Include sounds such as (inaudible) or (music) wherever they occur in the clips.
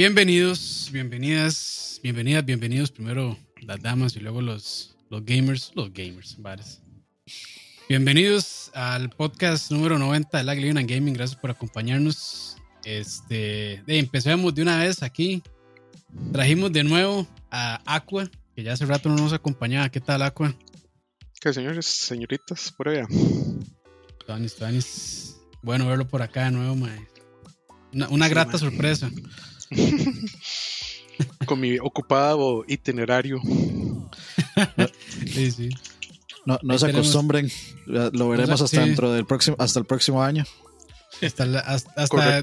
bienvenidos, bienvenidas, bienvenidas, bienvenidos. Primero las damas y luego los, los gamers, los gamers, bares. Bienvenidos al podcast número 90 de la and Gaming. Gracias por acompañarnos. Este, de, empecemos de una vez aquí. Trajimos de nuevo a Aqua, que ya hace rato no nos acompañaba. ¿Qué tal, Aqua? ¿Qué señores, señoritas, por allá? Tanis, Tanis. Bueno verlo por acá de nuevo, mae. Una, grata sorpresa. (laughs) Con mi ocupado itinerario. sí, sí. No, se acostumbren, lo veremos hasta dentro del próximo, hasta el próximo año. Hasta,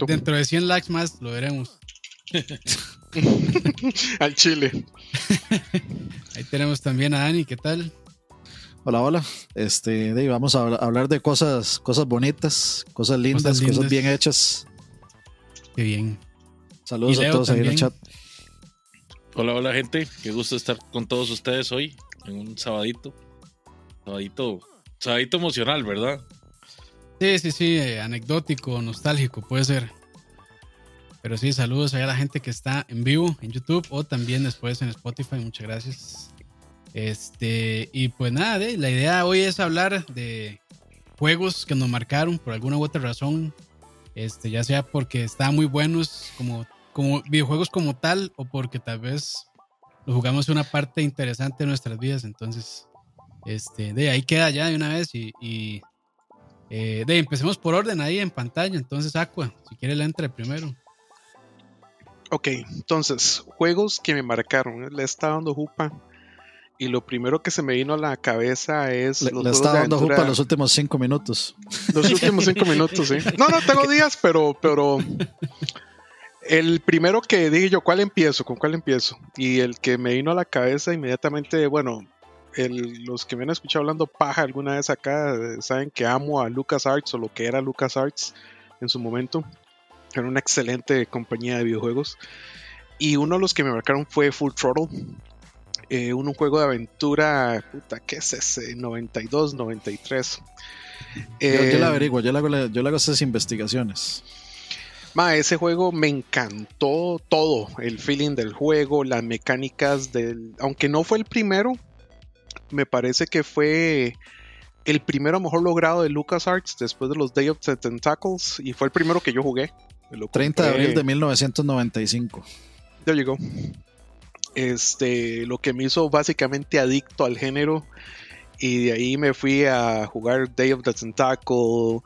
dentro de 100 likes más lo veremos. (laughs) Al Chile. Ahí tenemos también a Dani, ¿qué tal? Hola, hola. Este, vamos a hablar de cosas, cosas bonitas, cosas lindas, cosas, bien hechas. Qué bien. Saludos a todos ahí en el chat. Hola, hola gente. Qué gusto estar con todos ustedes hoy en un sabadito. Sabadito, sabadito emocional, ¿verdad? Sí, sí, sí, eh, anecdótico, nostálgico, puede ser. Pero sí, saludos a la gente que está en vivo en YouTube o también después en Spotify. Muchas gracias. Este, y pues nada, la idea hoy es hablar de juegos que nos marcaron por alguna u otra razón. Este, ya sea porque estaban muy buenos como, como videojuegos como tal o porque tal vez lo jugamos una parte interesante de nuestras vidas. Entonces, este, de ahí queda ya de una vez y, eh, de empecemos por orden ahí en pantalla. Entonces, Aqua, si quiere la entre primero. Ok, entonces, juegos que me marcaron. Le está dando jupa. Y lo primero que se me vino a la cabeza es. Le, le está dando jupa los últimos cinco minutos. Los últimos cinco minutos, sí. No, no tengo días, pero, pero. El primero que dije yo, ¿cuál empiezo? ¿Con cuál empiezo? Y el que me vino a la cabeza inmediatamente, bueno, los que me han escuchado hablando paja alguna vez acá eh, saben que amo a LucasArts o lo que era LucasArts en su momento. Era una excelente compañía de videojuegos. Y uno de los que me marcaron fue Full Throttle. Eh, un, juego de aventura, puta, ¿qué es ese? 92, 93. yo, yo, la averiguo, yo le hago, yo le hago esas investigaciones. Ma, ese juego me encantó todo, el feeling del juego, las mecánicas del... Aunque no fue el primero, me parece que fue el primero mejor logrado de LucasArts después de los Day of the Tentacles y fue el primero que yo jugué. 30 de abril de 1995. Ya llegó. Este, lo que me hizo básicamente adicto al género y de ahí me fui a jugar Day of the Tentacle.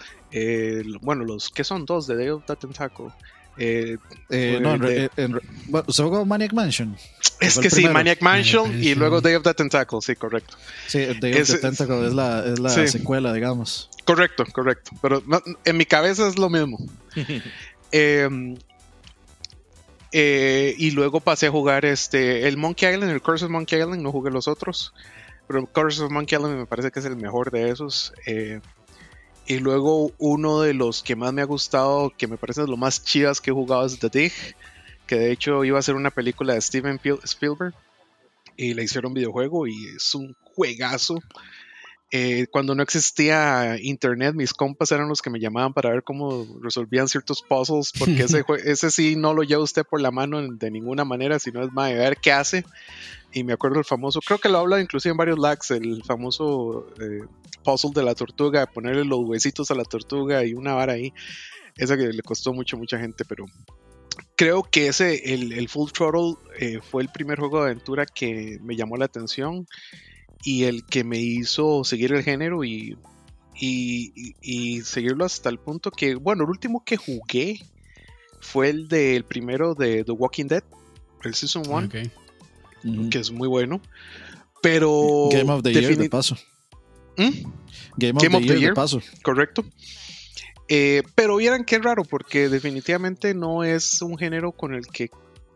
bueno, los que son dos de Day of the Tentacle. Eh, eh, no, en, ¿se jugó Maniac Mansion? Es que sí, Maniac Mansion y luego Day of the Tentacle, sí, correcto. Sí, Day of the Tentacle es la, es la secuela, digamos. Correcto, correcto. Pero en mi cabeza es lo mismo. (laughs) Em, eh, y luego pasé a jugar este el Monkey Island, el Curse of Monkey Island, no jugué los otros. Pero Curse of Monkey Island me parece que es el mejor de esos. Eh, y luego uno de los que más me ha gustado, que me parece lo más chidas que he jugado es The Dig, que de hecho iba a ser una película de Steven Spielberg y le hicieron videojuego y es un juegazo. Eh, cuando no existía internet, mis compas eran los que me llamaban para ver cómo resolvían ciertos puzzles, porque ese, (laughs) ese sí no lo lleva usted por la mano de ninguna manera, sino es más de ver qué hace. Y me acuerdo el famoso, creo que lo habla inclusive en varios lags, el famoso eh, puzzle de la tortuga, ponerle los huesitos a la tortuga y una vara ahí. Esa que le costó mucho mucha gente, pero creo que ese, el, Full Throttle, eh, fue el primer juego de aventura que me llamó la atención y el que me hizo seguir el género y, y, seguirlo hasta el punto que, bueno, el último que jugué fue el del primero de The Walking Dead, el Season 1, que es muy bueno. Pero. Game of the Year, de paso. ¿Mm? Game of, the, year, de paso. Correcto. Eh, pero vieran qué raro, porque definitivamente no es un género con el que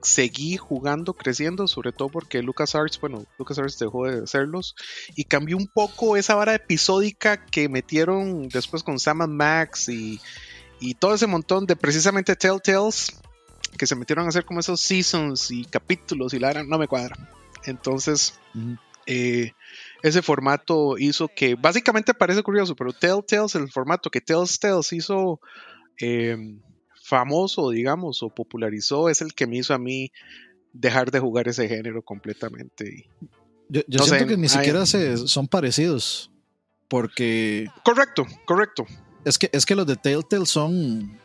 seguí jugando, creciendo, sobre todo porque LucasArts, bueno, LucasArts dejó de hacerlos y cambió un poco esa vara episódica que metieron después con Sam Max y, todo ese montón de precisamente Telltales que se metieron a hacer como esos seasons y capítulos y la no me cuadra. Entonces, eh, ese formato hizo que, básicamente parece curioso, pero Telltales, el formato que Tales Tales hizo eh, famoso, digamos, o popularizó, es el que me hizo a mí dejar de jugar ese género completamente. Yo, siento que ni siquiera se, son parecidos, porque... Correcto, correcto. Es que, es que los de Telltale son...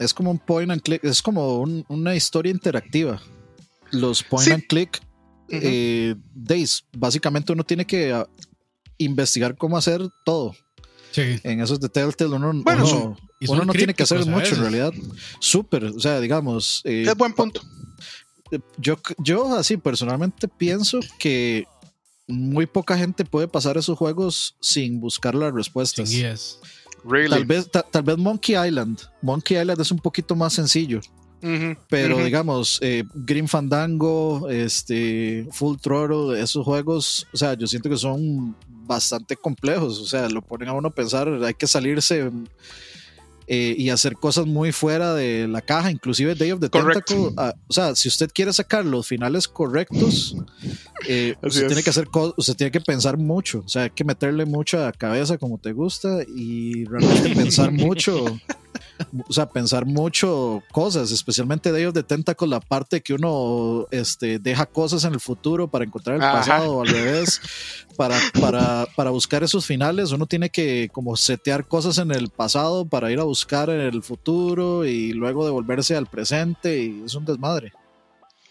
Es como un point and click, es como una historia interactiva. Los point and click eh, days, básicamente uno tiene que ah, investigar cómo hacer todo. En esos de Telltale uno, uno, no tiene que hacer mucho en realidad. Súper, o sea, digamos... Eh, es buen punto. Yo, yo así personalmente pienso que muy poca gente puede pasar esos juegos sin buscar las respuestas. Tal, vez, tal vez Monkey Island. Monkey Island es un poquito más sencillo. pero digamos, eh, Green Fandango, este, Full Throttle, esos juegos, o sea, yo siento que son bastante complejos. O sea, lo ponen a uno a pensar, hay que salirse eh, y hacer cosas muy fuera de la caja, inclusive Day of the Tentacle. Ah, o sea, si usted quiere sacar los finales correctos, eh, (laughs) usted tiene que hacer usted tiene que pensar mucho, o sea, hay que meterle mucha cabeza como te gusta y realmente pensar mucho (laughs) o sea, pensar mucho cosas, especialmente de ellos de Tentacle, la parte que uno este, deja cosas en el futuro para encontrar el pasado o al revés, para, para, para buscar esos finales, uno tiene que como setear cosas en el pasado para ir a buscar en el futuro y luego devolverse al presente y es un desmadre.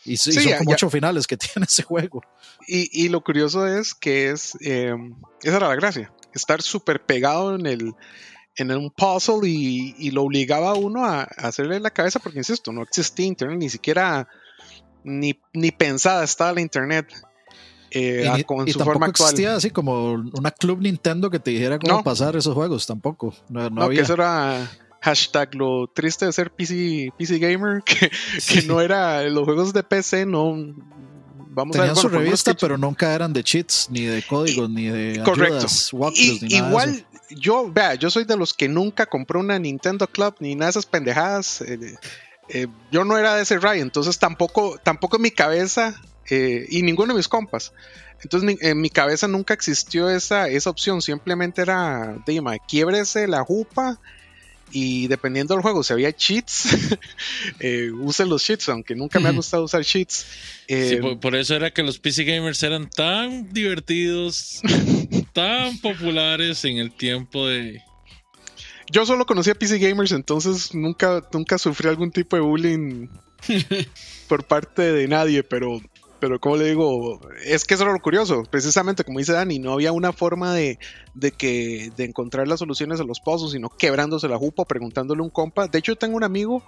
Y, son como ocho finales que (laughs) tiene ese juego. Y, y lo curioso es que es, eh, esa era la gracia, estar súper pegado en el, en un puzzle y, lo obligaba a uno a, hacerle la cabeza porque, insisto, no existía internet, ni siquiera ni, ni pensada estaba la internet. Eh, y, con su forma actual. existía así como una club Nintendo que te dijera cómo pasar esos juegos, tampoco. No, que eso era hashtag lo triste de ser PC, PC gamer, (laughs) que, que no era los juegos de PC, no, vamos Tenían a ver, su revista, pero nunca eran de cheats, ni de códigos, ni de correcto. igual, yo, vea, yo soy de los que nunca compró una Nintendo Club ni nada de esas pendejadas. Eh, eh, yo no era de ese Ray, entonces tampoco, tampoco en mi cabeza eh, y ninguno de mis compas. Entonces en mi cabeza nunca existió esa, esa opción, simplemente era, dime, quiebrese la jupa y dependiendo del juego, si había cheats, (laughs) eh, use los cheats, aunque nunca me ha gustado usar cheats. Eh, por, eso era que los PC gamers eran tan divertidos, (laughs) tan populares en el tiempo de. Yo solo conocía PC gamers, entonces nunca, nunca sufrí algún tipo de bullying (laughs) por parte de nadie, pero pero como le digo, es que eso era lo curioso, precisamente como dice Dani, no había una forma de, que, de encontrar las soluciones a los pozos, sino quebrándose la jupa, preguntándole a un compa. De hecho, yo tengo un amigo,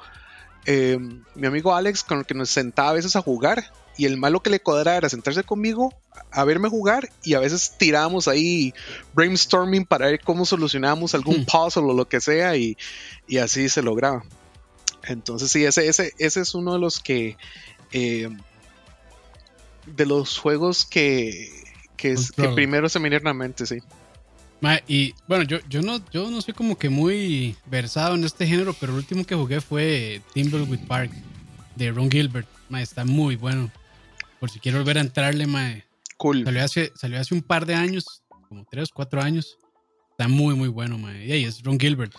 eh, mi amigo Alex, con el que nos sentaba a veces a jugar, y el malo que le cuadraba era sentarse conmigo a verme jugar, y a veces tirábamos ahí brainstorming para ver cómo solucionábamos algún (laughs) puzzle o lo que sea, y, así se lograba. Entonces, sí, ese, ese, ese es uno de los que. Eh, de los juegos que, que, primero se me vinieron a mente, sí. y bueno, yo, yo, no, yo no soy como que muy versado en este género, pero el último que jugué fue Timbleweed Park de Ron Gilbert. está muy bueno. Por si quiero volver a entrarle, mae. Cool. Salió hace, salió hace un par de años, como tres, cuatro años. Está muy, muy bueno, mae. Y ahí es Ron Gilbert,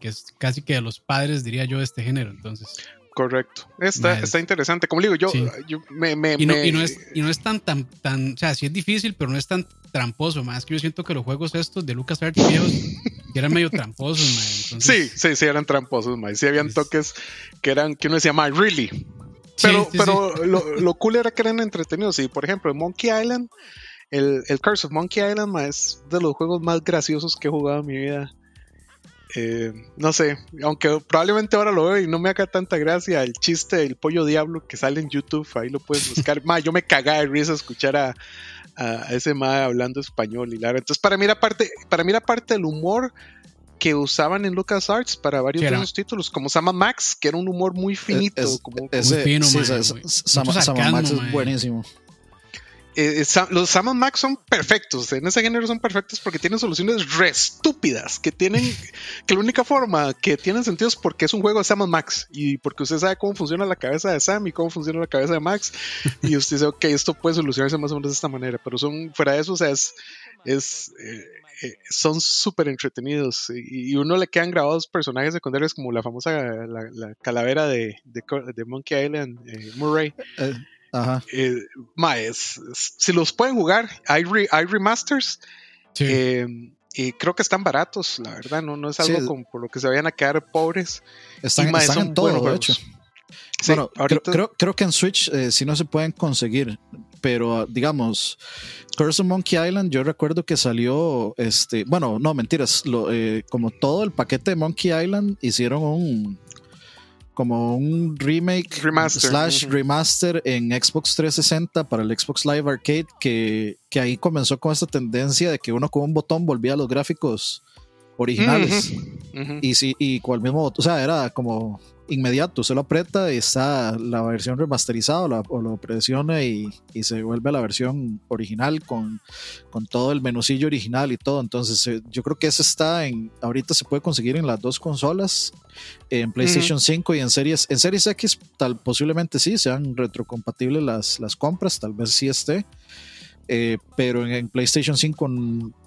que es casi que de los padres, diría yo, de este género. Entonces, Correcto. Está, está interesante. Como digo, yo, yo me, me, y, no, y, no, es, y no es tan, tan, tan, o sea, sí es difícil, pero no es tan tramposo. Más que yo siento que los juegos estos de LucasArts viejos eran medio tramposos, sí, sí, sí, eran tramposos, más. Sí habían toques que eran, que uno decía, más, really. Pero, pero Lo, lo, cool era que eran entretenidos. Y por ejemplo, en Monkey Island, el, el Curse of Monkey Island es de los juegos más graciosos que he jugado en mi vida. Eh, no sé, aunque probablemente ahora lo veo y no me haga tanta gracia el chiste del pollo diablo que sale en YouTube, ahí lo puedes buscar. (laughs) ma, yo me cagaba de risa escuchar a, ese ma hablando español y Lara. Entonces, para mí era parte, para mí era parte del humor que usaban en LucasArts para varios de los títulos, como Sama Max, que era un humor muy finito. como, ese, fino, Sama, Max es buenísimo. Eh, los Sam Max son perfectos, en ese género son perfectos porque tienen soluciones re estúpidas, que tienen, que la única forma que tienen sentido es porque es un juego de Sam Max y porque usted sabe cómo funciona la cabeza de Sam y cómo funciona la cabeza de Max y usted dice, ok, esto puede solucionarse más o menos de esta manera, pero son, fuera de eso, o sea, es, es, son súper entretenidos y, uno le quedan grabados personajes secundarios como la famosa la, calavera de, de, Monkey Island, Murray. Ajá. si los pueden jugar, hay, hay remasters. y creo que están baratos, la verdad, no, no es algo como por lo que se vayan a quedar pobres. Están, en todo, de hecho bueno, creo, creo, que en Switch eh, sí no se pueden conseguir, pero digamos, Curse of Monkey Island, yo recuerdo que salió, este, bueno, no, mentiras, lo, eh, como todo el paquete de Monkey Island hicieron un, como un remake remaster. slash remaster en Xbox 360 para el Xbox Live Arcade, que, que ahí comenzó con esta tendencia de que uno con un botón volvía a los gráficos originales. Y sí, y con el mismo botón, o sea, era como inmediato, se lo aprieta y está la versión remasterizada o, lo presiona y, se vuelve a la versión original con, con, todo el menucillo original y todo. Entonces eh, yo creo que ese está en, ahorita se puede conseguir en las dos consolas, en PlayStation 5 y en Series, en Series X tal posiblemente sí, sean retrocompatibles las, las compras, tal vez sí esté. Eh, pero en, PlayStation 5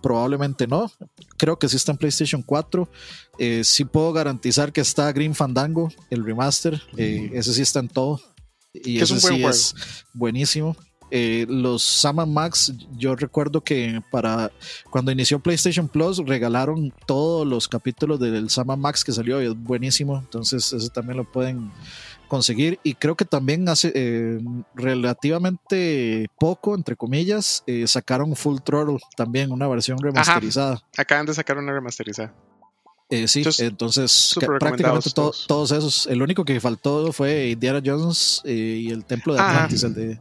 probablemente no. Creo que sí está en PlayStation 4. Eh, sí puedo garantizar que está Green Fandango, el remaster. Eh, ese sí está en todo. Y ese sí es buenísimo. los Sama Max, yo recuerdo que para cuando inició PlayStation Plus regalaron todos los capítulos del Sama Max que salió y es buenísimo. Entonces, ese también lo pueden conseguir y creo que también hace eh, relativamente poco, entre comillas, eh, sacaron Full Throttle también, una versión remasterizada. Acaban de sacar una remasterizada. Eh, sí, entonces, prácticamente todos esos. El único que faltó fue Indiana Jones y el Templo de Atlantis, el de,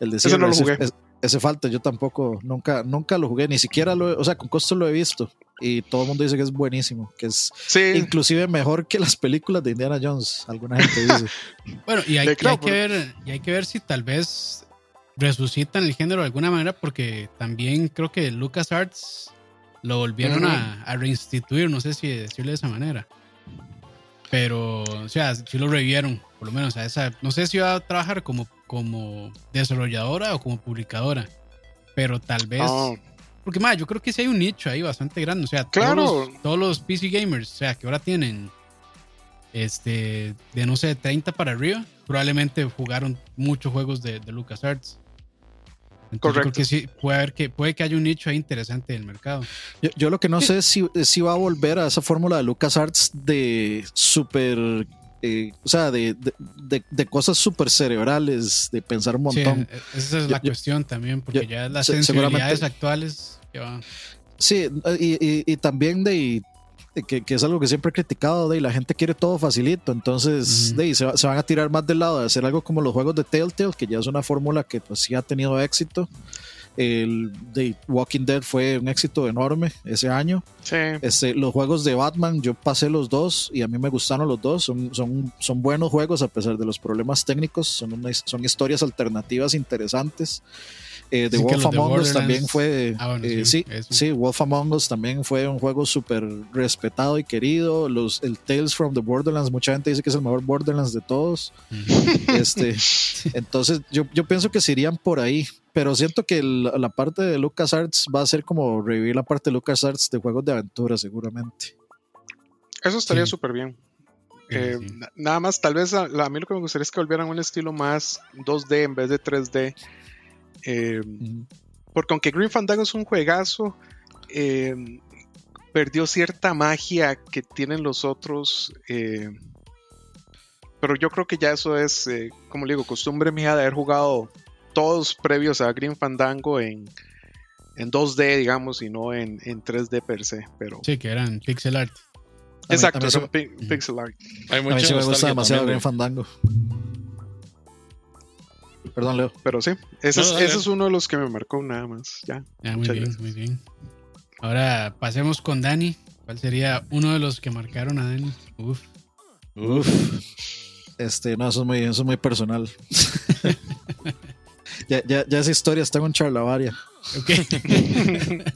el de Ese no lo jugué. Ese, falta, yo tampoco, nunca, nunca lo jugué, ni siquiera lo, o sea, con costo lo he visto y todo el mundo dice que es buenísimo, que es inclusive mejor que las películas de Indiana Jones, alguna gente dice. (laughs) bueno, y hay, que ver, y hay que ver si tal vez resucitan el género de alguna manera, porque también creo que LucasArts lo volvieron a, reinstituir, no sé si decirle de esa manera. Pero, o sea, si lo revivieron, por lo menos a esa. No sé si va a trabajar como, como desarrolladora o como publicadora, pero tal vez. Ah. Porque, más, yo creo que sí hay un nicho ahí bastante grande. O sea, todos, los, PC gamers, o sea, que ahora tienen este de no sé, 30 para arriba, probablemente jugaron muchos juegos de, de LucasArts. Entonces, Correcto. creo que sí, puede, haber que, puede que haya un nicho ahí interesante del mercado. Yo, lo que no sé es si, si va a volver a esa fórmula de LucasArts de super eh, o sea, de, de, cosas súper cerebrales, de pensar un montón. Sí, esa es la cuestión también, porque ya las sensibilidades actuales Sí, y, también de, que, es algo que siempre he criticado, de la gente quiere todo facilito, entonces de, se, van a tirar más del lado de hacer algo como los juegos de Telltale, que ya es una fórmula que pues sí ha tenido éxito. El de Walking Dead fue un éxito enorme ese año. Este, los juegos de Batman, yo pasé los dos y a mí me gustaron los dos. Son, son, son buenos juegos a pesar de los problemas técnicos. Son, son historias alternativas interesantes. Eh, The Wolf Among Us también fue. Ah, eh, sí, sí, Wolf Among Us también fue un juego súper respetado y querido. Los, el Tales from the Borderlands, mucha gente dice que es el mejor Borderlands de todos. este, (laughs) entonces, yo, yo pienso que se irían por ahí. Pero siento que la, parte de LucasArts va a ser como revivir la parte de LucasArts de juegos de aventura, seguramente. Eso estaría súper bien. Eh, nada más, tal vez a, a, mí lo que me gustaría es que volvieran a un estilo más 2D en vez de 3D. Eh, porque aunque Green Fandango es un juegazo, eh, perdió cierta magia que tienen los otros. Eh, pero yo creo que ya eso es, como le digo, costumbre mía de haber jugado todos previos a Green Fandango en, en 2D, digamos, y no en, 3D per se. Pero... Sí, que eran pixel art. Exacto, son pixel art. Hay a mí me gusta demasiado Green Fandango. Perdón, Leo. Pero sí, ese, es, uno de los que me marcó nada más. Ya. muy bien, muy bien. Ahora pasemos con Dani. ¿Cuál sería uno de los que marcaron a Dani? Uf. Uf. Este, no, eso es muy, eso es muy personal. (laughs) ya, ya, ya esa historia está con charlavaria. Ok. (laughs)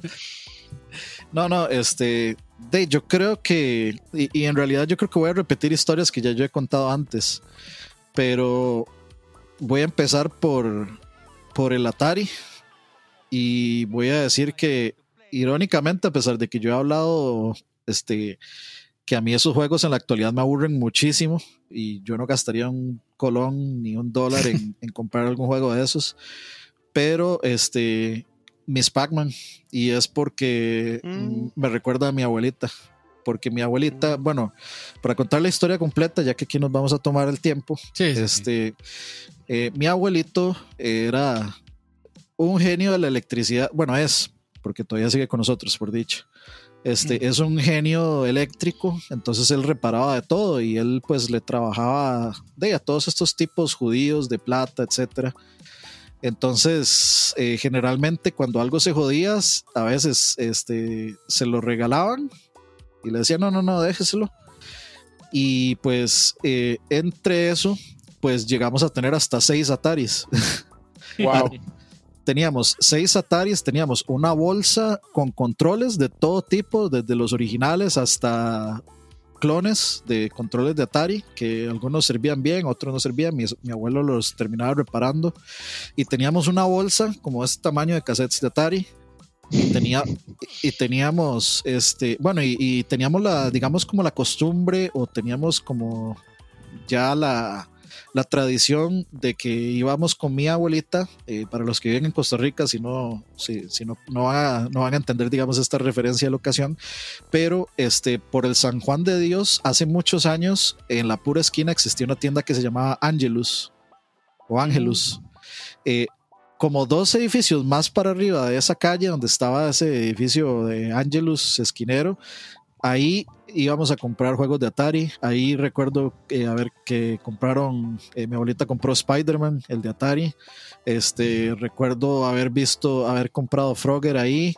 no, no, este. De, yo creo que. Y, y en realidad yo creo que voy a repetir historias que ya yo he contado antes. Pero voy a empezar por, por el Atari. y voy a decir que, irónicamente, a pesar de que yo he hablado este, que a mí esos juegos en la actualidad me aburren muchísimo y yo no gastaría un colón ni un dólar en, (laughs) comprar algún juego de esos, pero este, Miss Pac-Man, y es porque mm. me recuerda a mi abuelita porque mi abuelita, bueno, para contar la historia completa, ya que aquí nos vamos a tomar el tiempo, este, eh, mi abuelito era un genio de la electricidad, bueno, es, porque todavía sigue con nosotros, por dicho. Este, mm. es un genio eléctrico, entonces él reparaba de todo y él pues le trabajaba de a todos estos tipos judíos de plata, etcétera. Entonces, eh, generalmente cuando algo se jodía, a veces este, se lo regalaban y le decía, no, no, no, déjeselo. Y pues eh, entre eso, pues llegamos a tener hasta seis Ataris. (laughs) Wow. (laughs) teníamos seis Ataris, teníamos una bolsa con controles de todo tipo, desde los originales hasta clones de controles de Atari, que algunos servían bien, otros no servían, mi, mi, abuelo los terminaba reparando, y teníamos una bolsa como este tamaño de cassettes de Atari, y, tenía, y teníamos, este, bueno, y, teníamos la, digamos, como la costumbre o teníamos como ya la, la tradición de que íbamos con mi abuelita, eh, para los que viven en Costa Rica, si no, si, si no, no, van a, no van a entender, digamos, esta referencia de la ocasión, pero este, por el San Juan de Dios, hace muchos años, en la pura esquina existía una tienda que se llamaba Angelus o Angelus. Eh, como dos edificios más para arriba de esa calle donde estaba ese edificio de Angelus Esquinero, ahí íbamos a comprar juegos de Atari. Ahí recuerdo eh, a ver que compraron, eh, mi abuelita compró Spider-Man, el de Atari. Este, recuerdo haber visto, haber comprado Frogger ahí.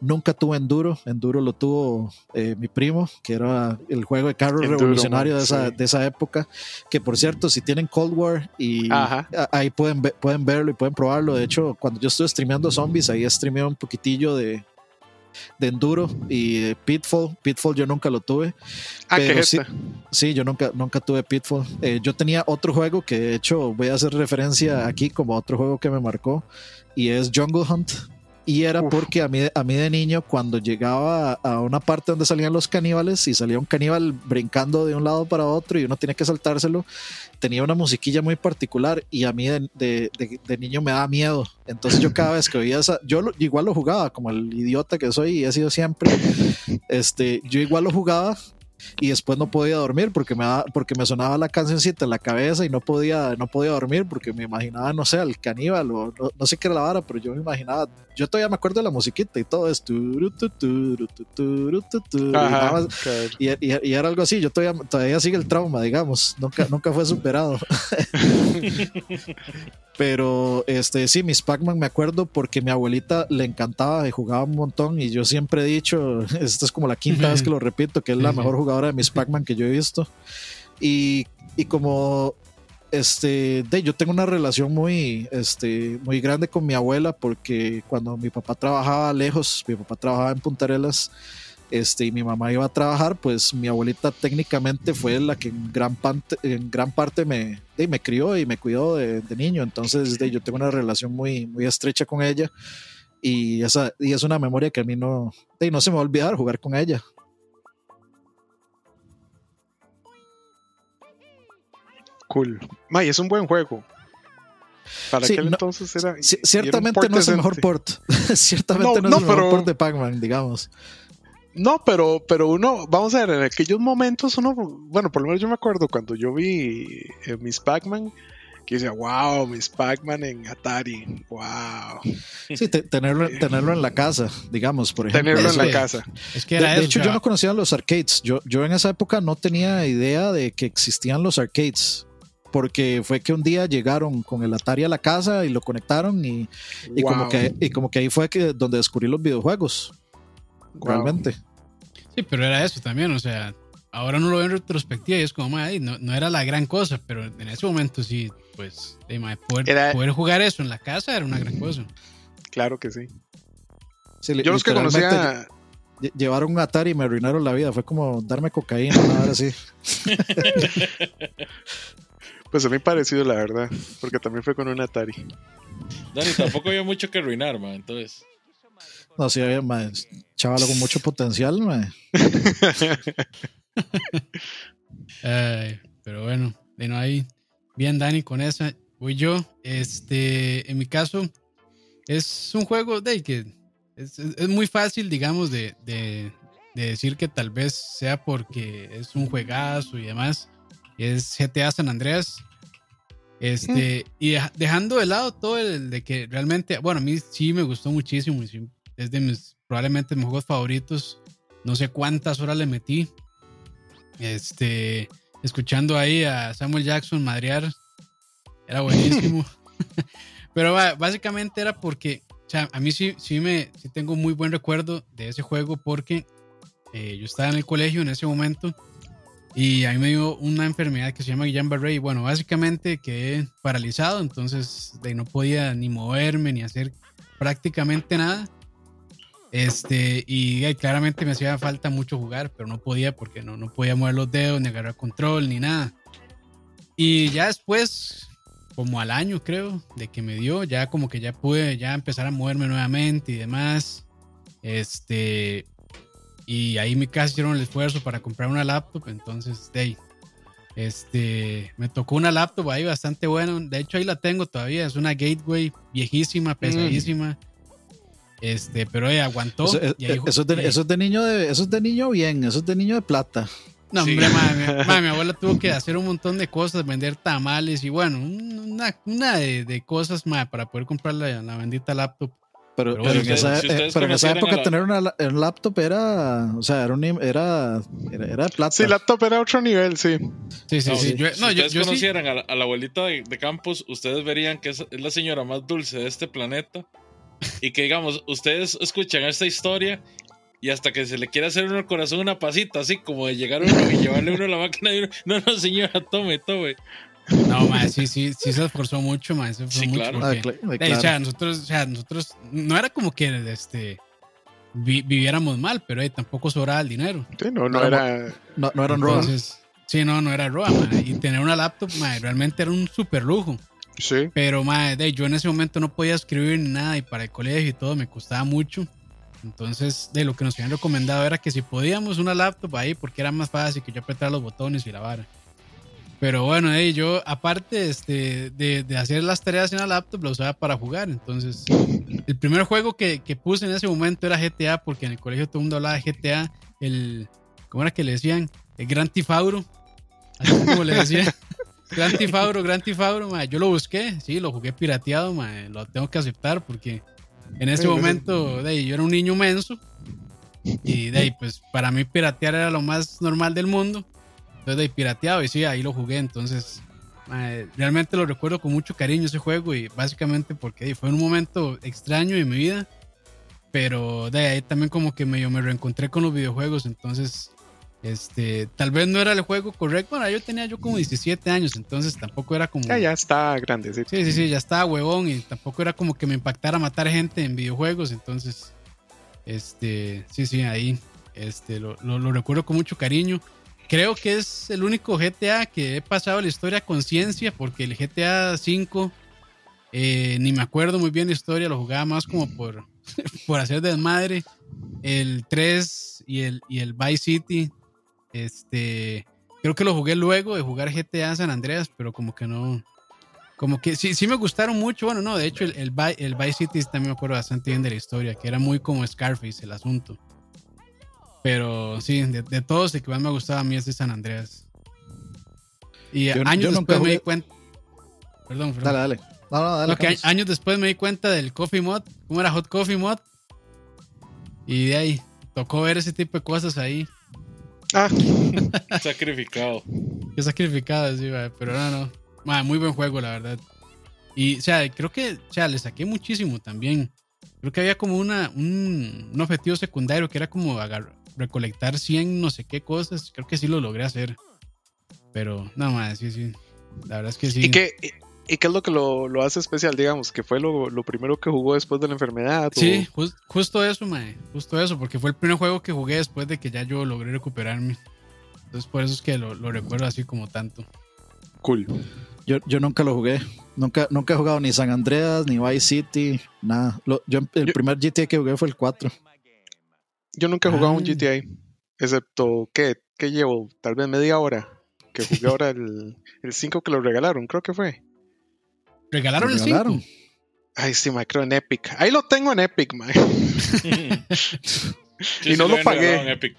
Nunca tuve Enduro, Enduro lo tuvo eh, mi primo, que era el juego de carro revolucionario de esa, de esa época. Que por cierto, si tienen Cold War y ahí pueden, pueden verlo y pueden probarlo. De hecho, cuando yo estuve streameando zombies, ahí streameé un poquitillo de, de Enduro y Pitfall. Pitfall yo nunca lo tuve. Ah, pero sí, sí, yo nunca, nunca tuve Pitfall. Eh, yo tenía otro juego que de hecho voy a hacer referencia aquí como otro juego que me marcó y es Jungle Hunt. Y era porque a mí, a mí de niño, cuando llegaba a una parte donde salían los caníbales y salía un caníbal brincando de un lado para otro y uno tiene que saltárselo, tenía una musiquilla muy particular y a mí de, niño me daba miedo. Entonces yo cada vez que oía esa, yo igual lo jugaba como el idiota que soy y he sido siempre, este, yo igual lo jugaba y después no podía dormir porque me, porque me sonaba la cancioncita en la cabeza y no podía, no podía dormir porque me imaginaba, no sé, al caníbal o no, sé qué era la vara, pero yo me imaginaba, yo todavía me acuerdo de la musiquita y todo es y, y, era algo así, yo todavía, todavía sigue el trauma, digamos, nunca, nunca fue superado. (laughs) Pero este sí, mis Pac-Man me acuerdo porque mi abuelita le encantaba y jugaba un montón. Y yo siempre he dicho, (laughs) esta es como la quinta vez que lo repito, que es la mejor jugadora de mis Pac-Man que yo he visto. Y, y como este, de, yo tengo una relación muy, este, muy grande con mi abuela porque cuando mi papá trabajaba lejos, mi papá trabajaba en Puntarelas este, y mi mamá iba a trabajar, pues mi abuelita técnicamente fue la que en gran, parte, en gran parte me, me crió y me cuidó de, niño. Entonces yo tengo una relación muy, muy estrecha con ella y, esa, y es una memoria que a mí no, no se me va a olvidar jugar con ella. Cool. May, es un buen juego. Para aquel entonces era. Ciertamente no es el mejor port. (laughs) ciertamente no, es el mejor port de Pac-Man, digamos. No, pero, pero uno, vamos a ver, en aquellos momentos uno, bueno, por lo menos yo me acuerdo cuando yo vi eh, Miss Pac-Man, que decía, wow, Miss Pac-Man en Atari, wow. Sí, tenerlo, tenerlo en la casa, digamos, por ejemplo. Tenerlo en la casa. Es que de, hecho, yo no conocía los arcades. Yo, yo en esa época no tenía idea de que existían los arcades porque fue que un día llegaron con el Atari a la casa y lo conectaron y, como, que, y como que ahí fue que donde descubrí los videojuegos. Realmente. Sí, pero era eso también, o sea, ahora no lo veo en retrospectiva y es como, no, no, era la gran cosa, pero en ese momento sí, pues, poder, poder, jugar eso en la casa era una gran cosa. Claro que sí. Yo los que conocía... Llevaron un Atari y me arruinaron la vida. Fue como darme cocaína, nada así. (laughs) (laughs) Pues a mí parecido, la verdad, porque también fue con un Atari. Dani, tampoco había mucho que arruinar, man, entonces. No, sí había, man, chavalo con mucho potencial, man. (laughs) pero bueno, de no ahí. Bien, Dani, con esa voy yo. Este, en mi caso, es un juego de que es, muy fácil, digamos, de, de, decir que tal vez sea porque es un juegazo y demás. Es GTA San Andreas. Este, y dejando de lado todo el de que realmente, bueno, a mí sí me gustó muchísimo. Es de mis, probablemente mis juegos favoritos. No sé cuántas horas le metí. Este, escuchando ahí a Samuel Jackson madrear. Era buenísimo. (laughs) (laughs) Pero básicamente era porque, o sea, a mí sí, sí, me, sí tengo muy buen recuerdo de ese juego porque eh, yo estaba en el colegio en ese momento y a mí me dio una enfermedad que se llama Guillain-Barré y bueno, básicamente quedé paralizado, entonces de, no podía ni moverme ni hacer prácticamente nada. Este, y, claramente me hacía falta mucho jugar, pero no podía porque no, no podía mover los dedos, ni agarrar control, ni nada. Y ya después, como al año creo, de que me dio, ya como que ya pude ya empezar a moverme nuevamente y demás. Este, y ahí mi casa hicieron el esfuerzo para comprar una laptop, entonces de ahí, este, me tocó una laptop ahí bastante buena, de hecho ahí la tengo todavía, es una Gateway viejísima, mm. pesadísima. Este, pero ella aguantó. Eso, eh, es, de, niño de, eso es de niño bien, eso es de niño de plata. No, hombre, mami, (laughs) mi abuela tuvo que hacer un montón de cosas, vender tamales y bueno, una, una de, cosas para poder comprar la, bendita laptop. Pero, en, esa, época tener una, un laptop era, o sea, era, un, era, era, plata. Sí, laptop era otro nivel, sí. Sí, sí, sí. si ustedes conocieran a, la, abuelita de, Campos, ustedes verían que es, es la señora más dulce de este planeta. Y que digamos, ustedes escuchan esta historia y hasta que se le quiere hacer uno el corazón una pasita, así como de llegar uno y llevarle uno a la máquina y uno, no, no, señora, tome, tome. No, ma, sí, sí, sí se esforzó mucho, ma, se sí, claro. Ah, o sea, nosotros, o sea, nosotros, no era como que este, viviéramos mal, pero eh, tampoco sobraba el dinero. Sí, no, no, era... No, no eran roa. Sí, no, no era roa, ma, y tener una laptop, ma, realmente era un super lujo. Sí. Pero, ma, yo en ese momento no podía escribir nada y para el colegio y todo me costaba mucho. Entonces, de lo que nos habían recomendado era que si podíamos una laptop ahí, porque era más fácil que yo apretar los botones y la vara. Pero bueno, yo aparte este, de, hacer las tareas en la laptop, lo usaba para jugar. Entonces, el primer juego que, puse en ese momento era GTA, porque en el colegio todo el mundo hablaba de GTA. El, ¿Cómo era que le decían? El Gran Tifauro. Así como le decían. (laughs) Gran Tifauro, Gran Tifauro, yo lo busqué, sí, lo jugué pirateado, lo tengo que aceptar porque en ese momento de yo era un niño menso y de ahí, pues para mí piratear era lo más normal del mundo. Entonces de ahí pirateado y sí, ahí lo jugué. Entonces realmente lo recuerdo con mucho cariño ese juego y básicamente porque fue un momento extraño en mi vida. Pero de ahí también como que medio me reencontré con los videojuegos. Entonces este, tal vez no era el juego correcto. Bueno, yo tenía yo como 17 años, entonces tampoco era como. Ya, ya está grande, sí. Sí, sí, ya estaba huevón y tampoco era como que me impactara matar gente en videojuegos. Entonces, este, sí, sí, ahí, este, lo, recuerdo con mucho cariño. Creo que es el único GTA que he pasado la historia con ciencia, porque el GTA 5, eh, ni me acuerdo muy bien la historia, lo jugaba más como por, (laughs) por hacer desmadre. El 3 y el, y el Vice City este, creo que lo jugué luego de jugar GTA San Andreas, pero como que no, como que sí, sí me gustaron mucho. Bueno, no, de hecho, el, el, el Vice City también me acuerdo bastante bien de la historia, que era muy como Scarface el asunto. Pero sí, de, todos, el que más me gustaba a mí es de San Andreas. Y años después me di cuenta. Perdón, perdón. Dale, dale. dale años después me di cuenta del Coffee Mod, cómo era Hot Coffee Mod. Y de ahí tocó ver ese tipo de cosas ahí. Ah. (laughs) sacrificado. Qué sacrificado, sí, pero no, no. muy buen juego, la verdad. Y, o sea, creo que, o sea, le saqué muchísimo también. Creo que había como una, un, objetivo secundario que era como recolectar 100 no sé qué cosas. Creo que sí lo logré hacer. Pero, no más, sí, sí. La verdad es que sí. ¿Y qué, ¿Y qué es lo que lo, hace especial, digamos? ¿Que fue lo, primero que jugó después de la enfermedad? Sí, justo eso, mae. Justo eso, porque fue el primer juego que jugué después de que ya yo logré recuperarme. Entonces, por eso es que lo, recuerdo así como tanto. Cool. Yo, yo nunca lo jugué. Nunca, nunca he jugado ni San Andreas, ni Vice City, nada. yo, el primer GTA que jugué fue el 4. Yo nunca he jugado un ah. GTA, excepto que, que llevo tal vez media hora. Que (laughs) jugué ahora el, el 5 que lo regalaron, creo que fue. ¿Regalaron, el 5? Ay, sí, me creo en Epic. Ahí lo tengo en Epic, man. (laughs) y no lo, pagué. En Epic.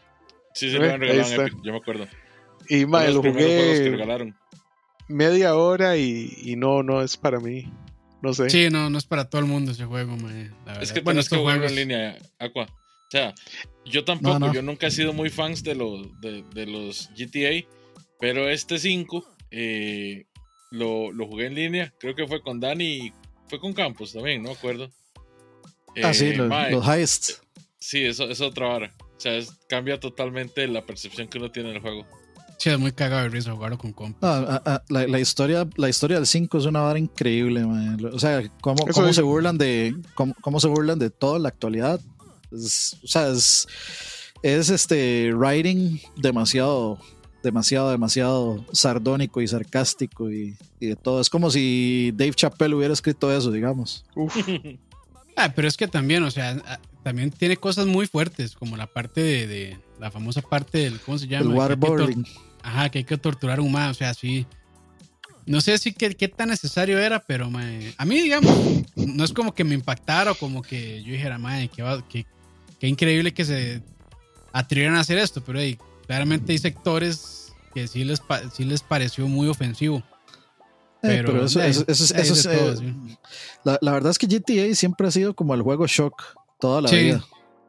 Sí, sí, lo han regalado en Epic, yo me acuerdo. Y, man, lo jugué media hora y, y, no, no es para mí. No sé. Sí, no, no es para todo el mundo ese juego, man. Es que bueno, es que juego en línea, Aqua. O sea, yo tampoco, yo nunca he sido muy fans de los, de, de los GTA, pero este 5 eh, lo, lo, jugué en línea, creo que fue con Dani fue con Campos también, no me acuerdo. ah, sí, los, heists. Sí, eso es otra vara. O sea, cambia totalmente la percepción que uno tiene del juego. Sí, es muy cagado de risa jugarlo con compas. la, la, historia, la historia del 5 es una vara increíble, man. O sea, cómo, cómo se burlan de cómo, cómo, se burlan de toda la actualidad. O sea, es, es este writing demasiado demasiado, demasiado sardónico y sarcástico y, de todo. Es como si Dave Chappelle hubiera escrito eso, digamos. (laughs) Ah, pero es que también, o sea, ah, también tiene cosas muy fuertes, como la parte de, la famosa parte del, ¿cómo se llama? El waterboarding. Ajá, que hay que torturar a un o sea, sí. No sé si qué, qué tan necesario era, pero a mí, digamos, no es como que me impactara o como que yo dijera, madre, qué, qué, increíble que se atrevieran a hacer esto, pero claramente hay sectores que sí les, sí les pareció muy ofensivo. Eh, pero, eso, es, eh, la, verdad es que GTA siempre ha sido como el juego shock toda la vida.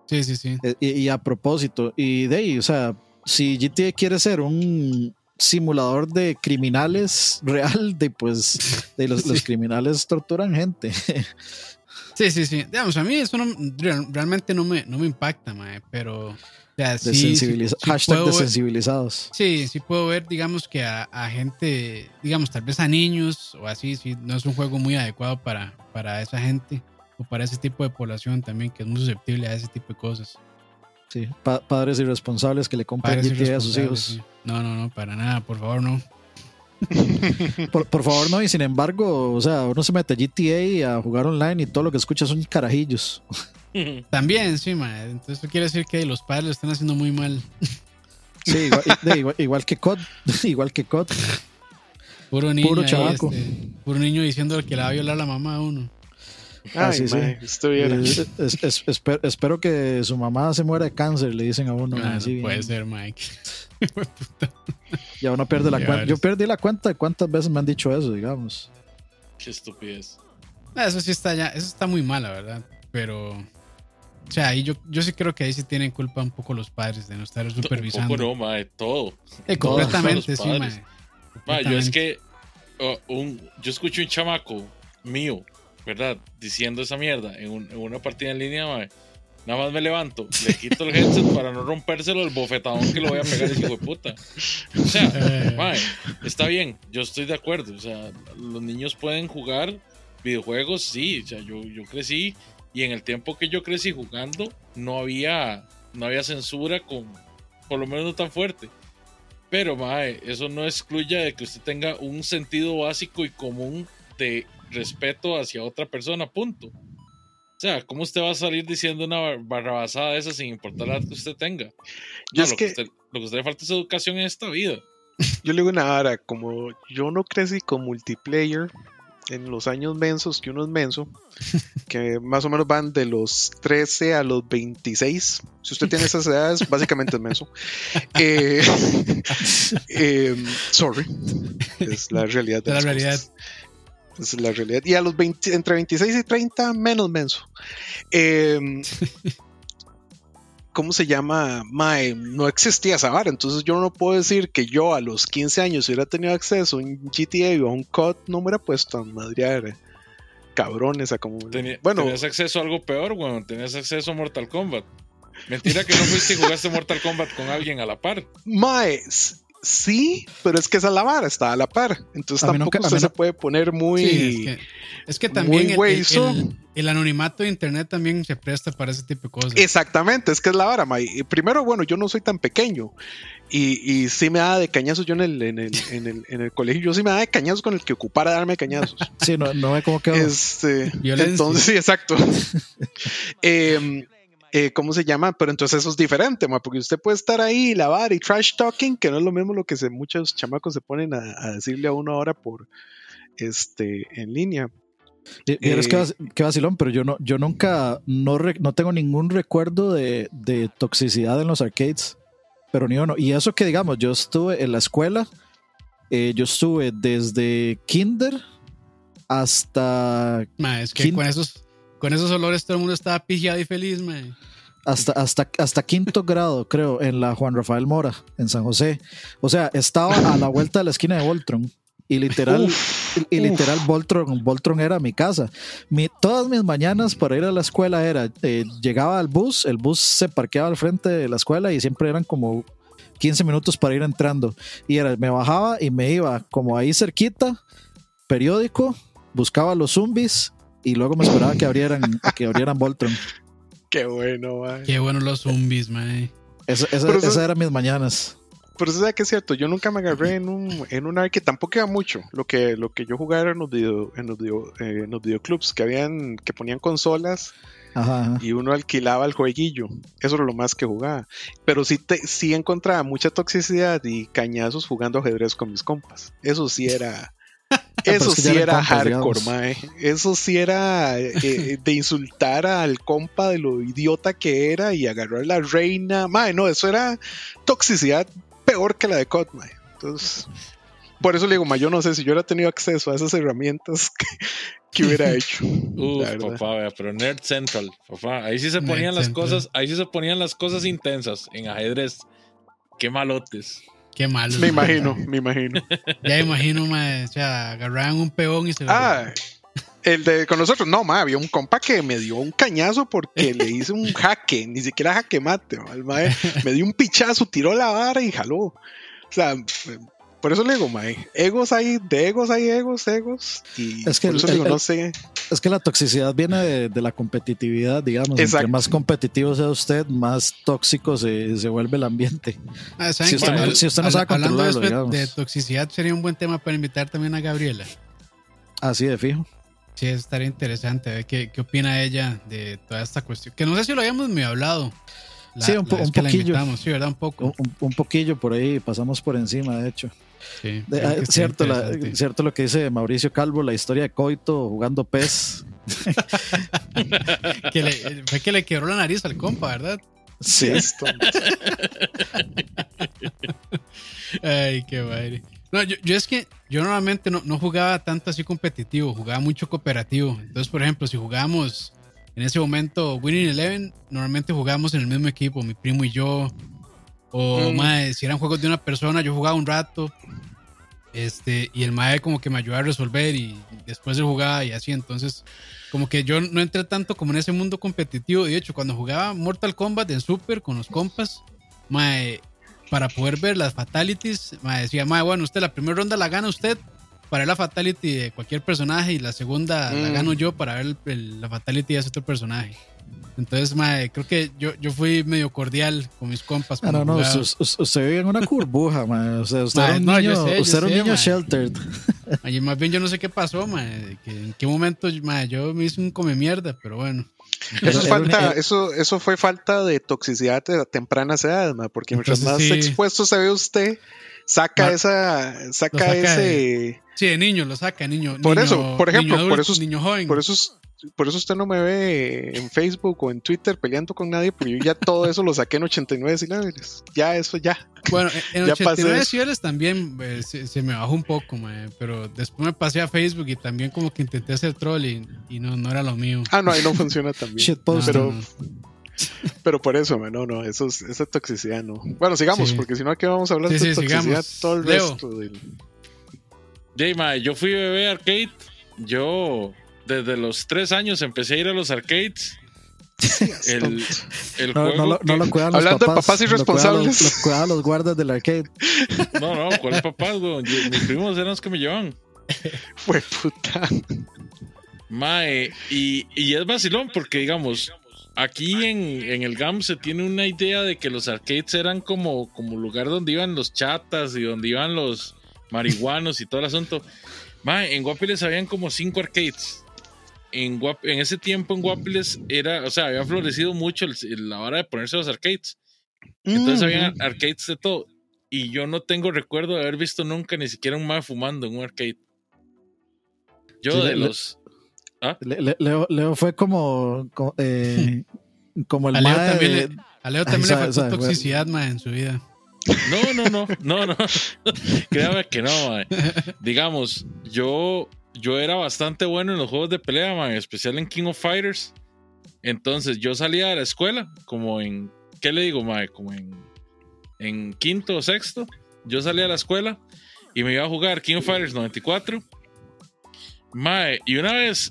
Sí, sí, sí. Eh, y, a propósito, y de ahí, o sea, si GTA quiere ser un simulador de criminales (laughs) real, de pues de los, (laughs) los criminales torturan gente. (laughs) Sí, sí, sí. Digamos, a mí eso no, realmente no me, no me impacta, mae, pero hashtag desensibilizados. Sí, sí puedo ver, digamos que a, gente, digamos, tal vez a niños o así, sí, no es un juego muy adecuado para, para esa gente o para ese tipo de población también que es muy susceptible a ese tipo de cosas. Sí, padres irresponsables que le compran GTA a sus hijos. No, no, no, para nada, por favor, no. (laughs) por, favor, no, y sin embargo, o sea, uno se mete a GTA a jugar online y todo lo que escucha son carajillos. (laughs) También, sí, Entonces, eso quiere decir que los padres lo están haciendo muy mal. Sí, (laughs) igual, que COD. igual que COD. Puro niño. Puro chavaco. Este, puro niño diciendo que le va a violar la mamá a uno. Ah, sí, sí. espero, que su mamá se muera de cáncer, le dicen a uno. Ah, puede ser, Mike. Ya uno pierde la cuenta. Yo perdí la cuenta de cuántas veces me han dicho eso, digamos. Qué estupidez. Ah, eso sí está ya, eso está muy mal, la verdad. Pero o sea, ahí yo, yo sí creo que ahí sí tienen culpa un poco los padres de no estar supervisando. Un poco no, mae, todo. Eh, completamente, sí, mae. yo es que oh, un, yo escucho un chamaco mío, ¿verdad? Diciendo esa mierda en, en una partida en línea, mae. Nada más me levanto, le quito el headset para no rompérselo el bofetadón que lo voy a pegar ese hijo de puta. O sea, (laughs) eh. mae, está bien, yo estoy de acuerdo. O sea, los niños pueden jugar videojuegos, sí. O sea, yo, yo crecí y en el tiempo que yo crecí jugando, no había, no había censura con, por lo menos no tan fuerte. Pero, mae, eso no excluye de que usted tenga un sentido básico y común de respeto hacia otra persona, punto. O sea, ¿cómo usted va a salir diciendo una barrabasada de esa sin importar la que usted tenga? lo, que, usted, lo que usted le falta es educación en esta vida. (laughs) Yo le digo una hora, como yo no crecí con multiplayer, en los años mensos, que uno es menso, (laughs) que más o menos van de los 13 a los 26. Si usted tiene esas edades, (laughs) básicamente es menso. Eh, em, sorry, es la realidad. De la realidad. Es la realidad. Y a los 20, entre 26 y 30, menos menso. Eh, (laughs) ¿cómo se llama? Mae, no existía esa vara, entonces yo no puedo decir que yo a los 15 años hubiera tenido acceso a un GTA o a un COD, no me hubiera puesto a madrear cabrones a como... bueno, tenías acceso a algo peor, weón, tenías acceso a Mortal Kombat. Mentira que no fuiste y jugaste Mortal Kombat con alguien a la par. Mae, Sí, pero es que esa es la vara, está a la par. Entonces tampoco usted se puede poner muy. es, que, también el, anonimato de internet también se presta para ese tipo de cosas. Exactamente, es que es la vara, Primero, bueno, yo no soy tan pequeño. Y, y sí me da de cañazos yo en el, en el, en el, en el colegio. Yo sí me da de cañazos con el que ocupara darme cañazos. Sí, no, no ve cómo quedó. Este, entonces, sí, exacto. (laughs) eh, eh, ¿cómo se llama? Pero entonces eso es diferente, porque usted puede estar ahí, lavar y trash talking, que no es lo mismo lo que se, muchos chamacos se ponen a, decirle a uno ahora por este en línea. Y, eh, que, vacilón, pero yo no, yo nunca, no, no tengo ningún recuerdo de, toxicidad en los arcades, pero ni uno. Y eso que digamos, yo estuve en la escuela, eh, yo estuve desde kinder hasta... es que con esos con esos olores todo el mundo estaba pijado y feliz, man. Hasta, hasta, hasta quinto grado, creo, en la Juan Rafael Mora, en San José. O sea, estaba a la vuelta de la esquina de Voltron. Y literal, y literal Voltron, Voltron era mi casa. Mi, todas mis mañanas para ir a la escuela era, eh, llegaba al bus, el bus se parqueaba al frente de la escuela y siempre eran como 15 minutos para ir entrando. Y era, me bajaba y me iba como ahí cerquita, periódico, buscaba los zombies y luego me esperaba que abrieran, que abrieran Voltron. (laughs) Qué bueno, man. Qué bueno los zombies, man. Esas eran mis mañanas. Pero eso es que es cierto, yo nunca me agarré en un, en un arcade, tampoco iba mucho. Lo que, lo que yo jugaba era en los, video, en los, eh, en los videoclubs que habían, que ponían consolas y uno alquilaba el jueguillo. Eso era lo más que jugaba. Pero sí, te, sí encontraba mucha toxicidad y cañazos jugando ajedrez con mis compas. Eso sí era Eso sí era hardcore, mae. Eso sí era eh, eh, de insultar al compa de lo idiota que era y agarrar a la reina. Mae, no, eso era toxicidad peor que la de COD, mae. Entonces, por eso le digo, mae, yo no sé si yo hubiera tenido acceso a esas herramientas (laughs) que, hubiera (laughs) hecho. Uf, papá, pero Nerd Central, papá. Ahí sí se ponían las cosas, ahí sí se ponían las cosas intensas en ajedrez. Qué malotes. Qué malo. Me imagino, me imagino. Ya imagino, ma, o sea, agarraban un peón y se Ah, el de con nosotros, no, ma, había un compa que me dio un cañazo porque le hice un jaque, ni siquiera jaque mate, me dio un pichazo, tiró la vara y jaló. O sea, por eso le digo, mae, egos hay, de egos hay egos, egos. Y es que por eso digo, no sé. Es que la toxicidad viene de, la competitividad, digamos. Entre más competitivo sea usted, más tóxico se, se vuelve el ambiente. Ah, si, usted, no sabe controlarlo, digamos. de toxicidad sería un buen tema para invitar también a Gabriela. Así de fijo. Sí, estaría interesante ver qué, qué opina ella de toda esta cuestión. Que no sé si lo habíamos medio hablado. sí, un, un poquillo. Sí, ¿verdad? Un poco. un, poquillo por ahí, pasamos por encima, de hecho. Ah, cierto, cierto lo que dice Mauricio Calvo, la historia de Coito jugando pez. (laughs) fue que le quebró la nariz al compa, ¿verdad? Sí. (laughs) Ay, qué madre. No, yo, yo, es que yo normalmente no, no, jugaba tanto así competitivo, jugaba mucho cooperativo. Entonces, por ejemplo, si jugábamos en ese momento Winning Eleven, normalmente jugábamos en el mismo equipo, mi primo y yo, o, mm. si eran juegos de una persona, yo jugaba un rato. Este, y el mae como que me ayudaba a resolver y después él jugaba y así. Entonces, como que yo no entré tanto como en ese mundo competitivo. De hecho, cuando jugaba Mortal Kombat en Super con los compas, mae, para poder ver las fatalities, mae decía, mae, bueno, usted la primera ronda la gana usted para ver la fatality de cualquier personaje y la segunda la mm. gano yo para ver la fatality de ese otro personaje. Entonces, mae, creo que yo, yo fui medio cordial con mis compas. Ah, no, no, usted, vive en una curbuja, mae. O sea, usted era un niño, usted era un niño sheltered. (laughs) Allí más bien yo no sé qué pasó, mae. Que en qué momento, mae, yo me hice un come mierda, pero bueno. Eso, falta, eso, eso fue falta de toxicidad de tempranas edades, mae, porque mientras más expuesto se ve usted, saca esa, saca, ese... sí, de niño, lo saca, niño. Por eso, por ejemplo, por eso, niño joven. Por eso por eso usted no me ve en Facebook o en Twitter peleando con nadie, porque yo ya todo eso lo saqué en 89 sílabes. Ya, eso ya. Bueno, en 89 (laughs) sílabes también eh, se, me bajó un poco, pero después me pasé a Facebook y también como que intenté hacer troll y, no, no era lo mío. Ah, no, ahí no funciona también. (laughs) pero, (laughs) pero por eso, no, no, eso es, esa toxicidad no. Bueno, sigamos, porque si no, aquí vamos a hablar de toxicidad todo el resto del. yo fui bebé arcade. Yo desde los tres años empecé a ir a los arcades el, el no, juego no, lo cuidan los Hablando papás, de papás irresponsables. Lo cuidaban los, guardas del arcade. (laughs) No, no, ¿cuáles papás, güey? Mis primos eran los que me llevaban. (laughs) Fue puta. Mae, y, y es vacilón porque, digamos, aquí en, en, el GAM se tiene una idea de que los arcades eran como, como lugar donde iban los chatas y donde iban los marihuanos y todo el asunto. Mae, en Guapiles habían como cinco arcades. En, en ese tiempo en Guapiles era, o sea, había florecido mucho la hora de ponerse los arcades. Entonces había arcades de todo. Y yo no tengo recuerdo de haber visto nunca ni siquiera un mae fumando en un arcade. Yo de los. ¿Ah? Leo, Leo, fue como. como, eh, (laughs) como el a Leo también, le, a Leo también le faltó toxicidad, mae, en su vida. No, no, no, no, no. (laughs) Créame que no, mae. Digamos, yo, yo era bastante bueno en los juegos de pelea, mae, en especial en King of Fighters. Entonces yo salía de la escuela, como en. ¿Qué le digo, mae? Como en, en quinto o sexto. Yo salía de la escuela y me iba a jugar King of Fighters 94. Mae, y una vez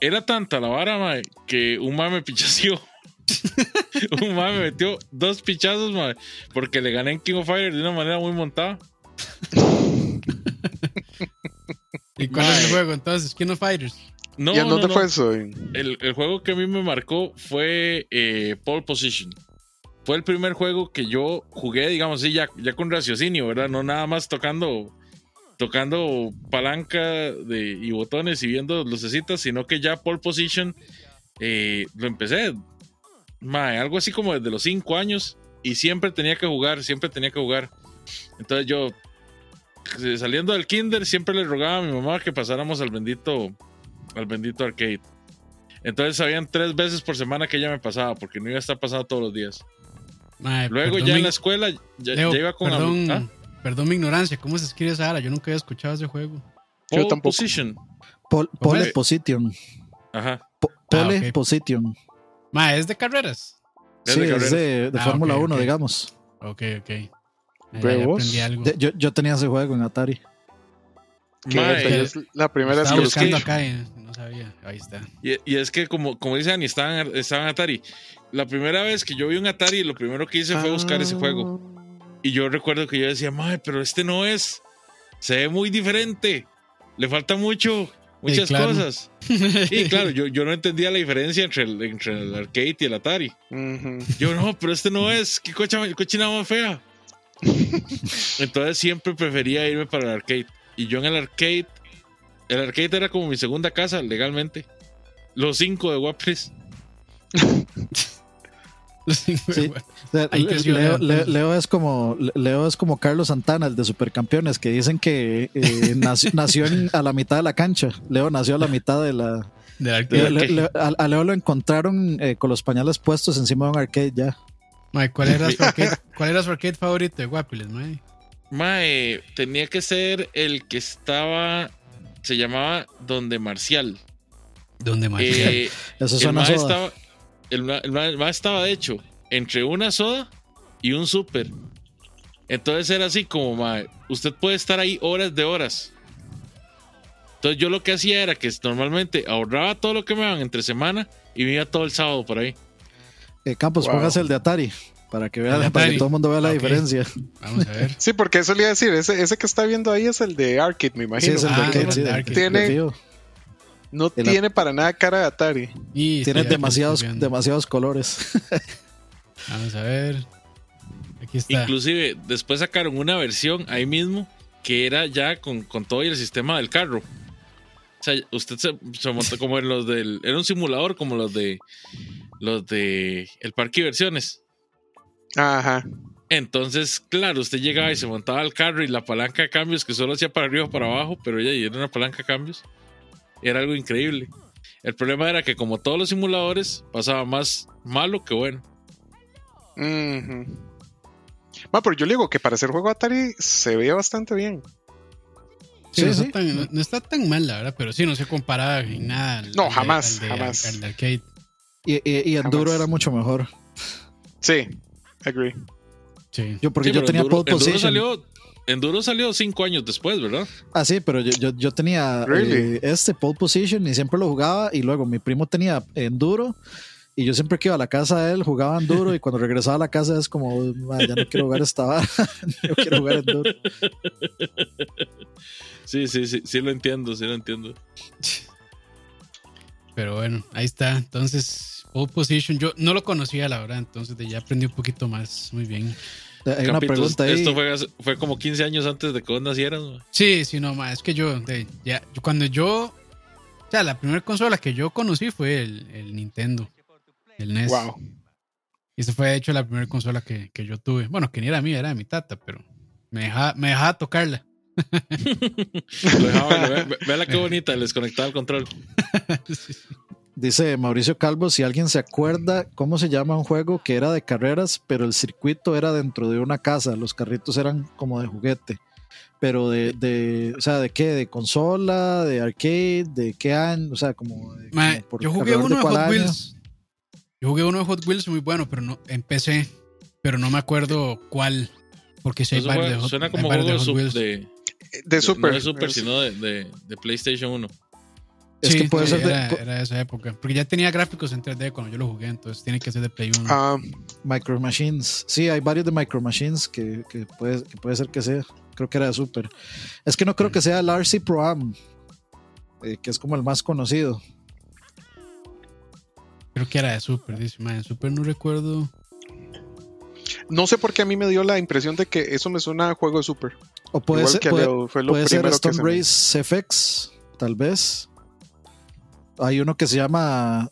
era tanta la vara, mae, que un mae me pichació. (laughs) un mae me metió dos pichazos, mae, porque le gané en King of Fighters de una manera muy montada. ¿Y cuál es el juego entonces? King of Fighters. No, ¿Y en dónde fue eso? El, el, juego que a mí me marcó fue eh, Pole Position. Fue el primer juego que yo jugué, digamos así, ya, ya con raciocinio, ¿verdad? No nada más tocando tocando palanca de, y botones y viendo lucecitas, sino que ya pole position eh, lo empecé. algo así como desde los 5 años y siempre tenía que jugar, siempre tenía que jugar. Entonces yo, saliendo del kinder, siempre le rogaba a mi mamá que pasáramos al bendito, al bendito arcade. Entonces habían tres veces por semana que ella me pasaba, porque no iba a estar pasando todos los días. Luego ya en la escuela, ya, iba con... ¿ah? Perdón mi ignorancia, ¿cómo se escribe esa Yo nunca había escuchado ese juego. Pole Yo tampoco. Position. pole Position. Ajá. pole ah, Position. Ma, ¿es de carreras? sí, es de, ah, Fórmula 1, digamos. Ok, ok. aprendí algo. yo, yo tenía ese juego en Atari. es la primera vez que buscando acá y no sabía. Ahí está. Y, es que, como, como dicen, estaban, estaban Atari. La primera vez que yo vi un Atari, lo primero que hice fue buscar ese juego. Y yo recuerdo que yo decía, madre, pero este no es. Se ve muy diferente. Le falta mucho, muchas cosas. (laughs) Y claro, yo, yo no entendía la diferencia entre el, entre el arcade y el Atari. Yo no, pero este no es. Qué cocha, cochina más fea. (laughs) Entonces siempre prefería irme para el arcade. Y yo en el arcade, el arcade era como mi segunda casa legalmente. Los cinco de (laughs) Leo, es como Leo es como Carlos Santana, el de Supercampeones, que dicen que eh, (laughs) nació, a la mitad de la cancha. Leo nació a la mitad de la. a, Leo lo encontraron eh, con los pañales puestos encima de un arcade ya. ¿cuál, era su (laughs) arcade, ¿Cuál era su arcade favorito de Guapiles, Mae? tenía que ser el que estaba. Se llamaba Donde Marcial. Donde Marcial. Eh, Eso estaba el, el, estaba de hecho entre una soda y un súper. Entonces era así como, usted puede estar ahí horas de horas. Entonces yo lo que hacía era que normalmente ahorraba todo lo que me daban entre semana y me iba todo el sábado por ahí. Eh, Campos, póngase el de Atari para que, vea, para que todo el mundo vea la diferencia. Vamos a ver. Sí, porque eso le iba a decir, ese, ese que está viendo ahí es el de Arcade, me imagino. Sí, es el de ah, Arcade. Tiene, no tiene para nada cara de Atari. tiene demasiados, demasiados colores. (laughs) Vamos a ver. Aquí está. Inclusive, después sacaron una versión ahí mismo que era ya con, todo y el sistema del carro. O sea, usted se, montó (laughs) como en los del. Era un simulador como los de. Los de. El parque versiones. Ajá. Entonces, claro, usted llegaba y se montaba al carro y la palanca de cambios que solo hacía para arriba o para abajo, pero ya era una palanca de cambios. Era algo increíble. El problema era que como todos los simuladores, pasaba más malo que bueno. pero yo le digo que para hacer juego Atari se ve bastante bien. Sí, no, Está tan, mal, la verdad, pero sí, no se compara en nada. no, jamás, jamás. arcade. Y, y, Enduro era mucho mejor. Sí, agree. Sí. Yo, porque yo tenía Enduro, Enduro salió Enduro salió cinco años después, ¿verdad? Ah, sí, pero yo, yo, tenía eh, este pole position y siempre lo jugaba. Y luego mi primo tenía Enduro Y yo siempre que iba a la casa de él jugaban duro y cuando regresaba a la casa es como, ya no quiero jugar esta barra, no (laughs) quiero jugar en duro. Sí, sí, sí, sí lo entiendo, sí lo entiendo. Pero bueno, ahí está. Entonces, Pole Position, yo no lo conocía, la verdad, entonces ya aprendí un poquito más. Muy bien. Hay una pregunta ahí. Esto fue, como 15 años antes de que vos nacieras. Sí, sí, no, más. Es que yo, ya, cuando yo. O sea, la primera consola que yo conocí fue el, Nintendo. El NES. Wow. Y esa fue, de hecho, la primera consola que, yo tuve. Bueno, que ni era mía, era de mi tata, pero me dejaba, me dejaba tocarla. (laughs) Vela qué (laughs) bonita, les conectaba el control. (laughs) Dice Mauricio Calvo, si alguien se acuerda cómo se llama un juego que era de carreras, pero el circuito era dentro de una casa, los carritos eran como de juguete. Pero de, de o sea, ¿de qué? ¿De consola? ¿De arcade? ¿De qué año? O sea, como... yo jugué uno de, Hot Wheels. Yo jugué uno de Hot Wheels muy bueno, pero no empecé, pero no me acuerdo cuál. Porque si hay varios de Hot, Suena como juego de, Hot de, de, Super. No de Super, sino de, de, PlayStation 1. Es que puede ser era, de, era, de esa época. Porque ya tenía gráficos en 3D cuando yo lo jugué, entonces tiene que ser de Play 1. Ah, Micro Machines. Sí, hay varios de Micro Machines que, que, puede, que puede ser que sea. Creo que era de Super. Es que no creo que sea el RC Pro Am, eh, que es como el más conocido. Creo que era de Super, dice. Man, Super no recuerdo. No sé por qué a mí me dio la impresión de que eso me suena a juego de Super. O puede ser, puede, ser Stone Race FX, tal vez. Hay uno que se llama.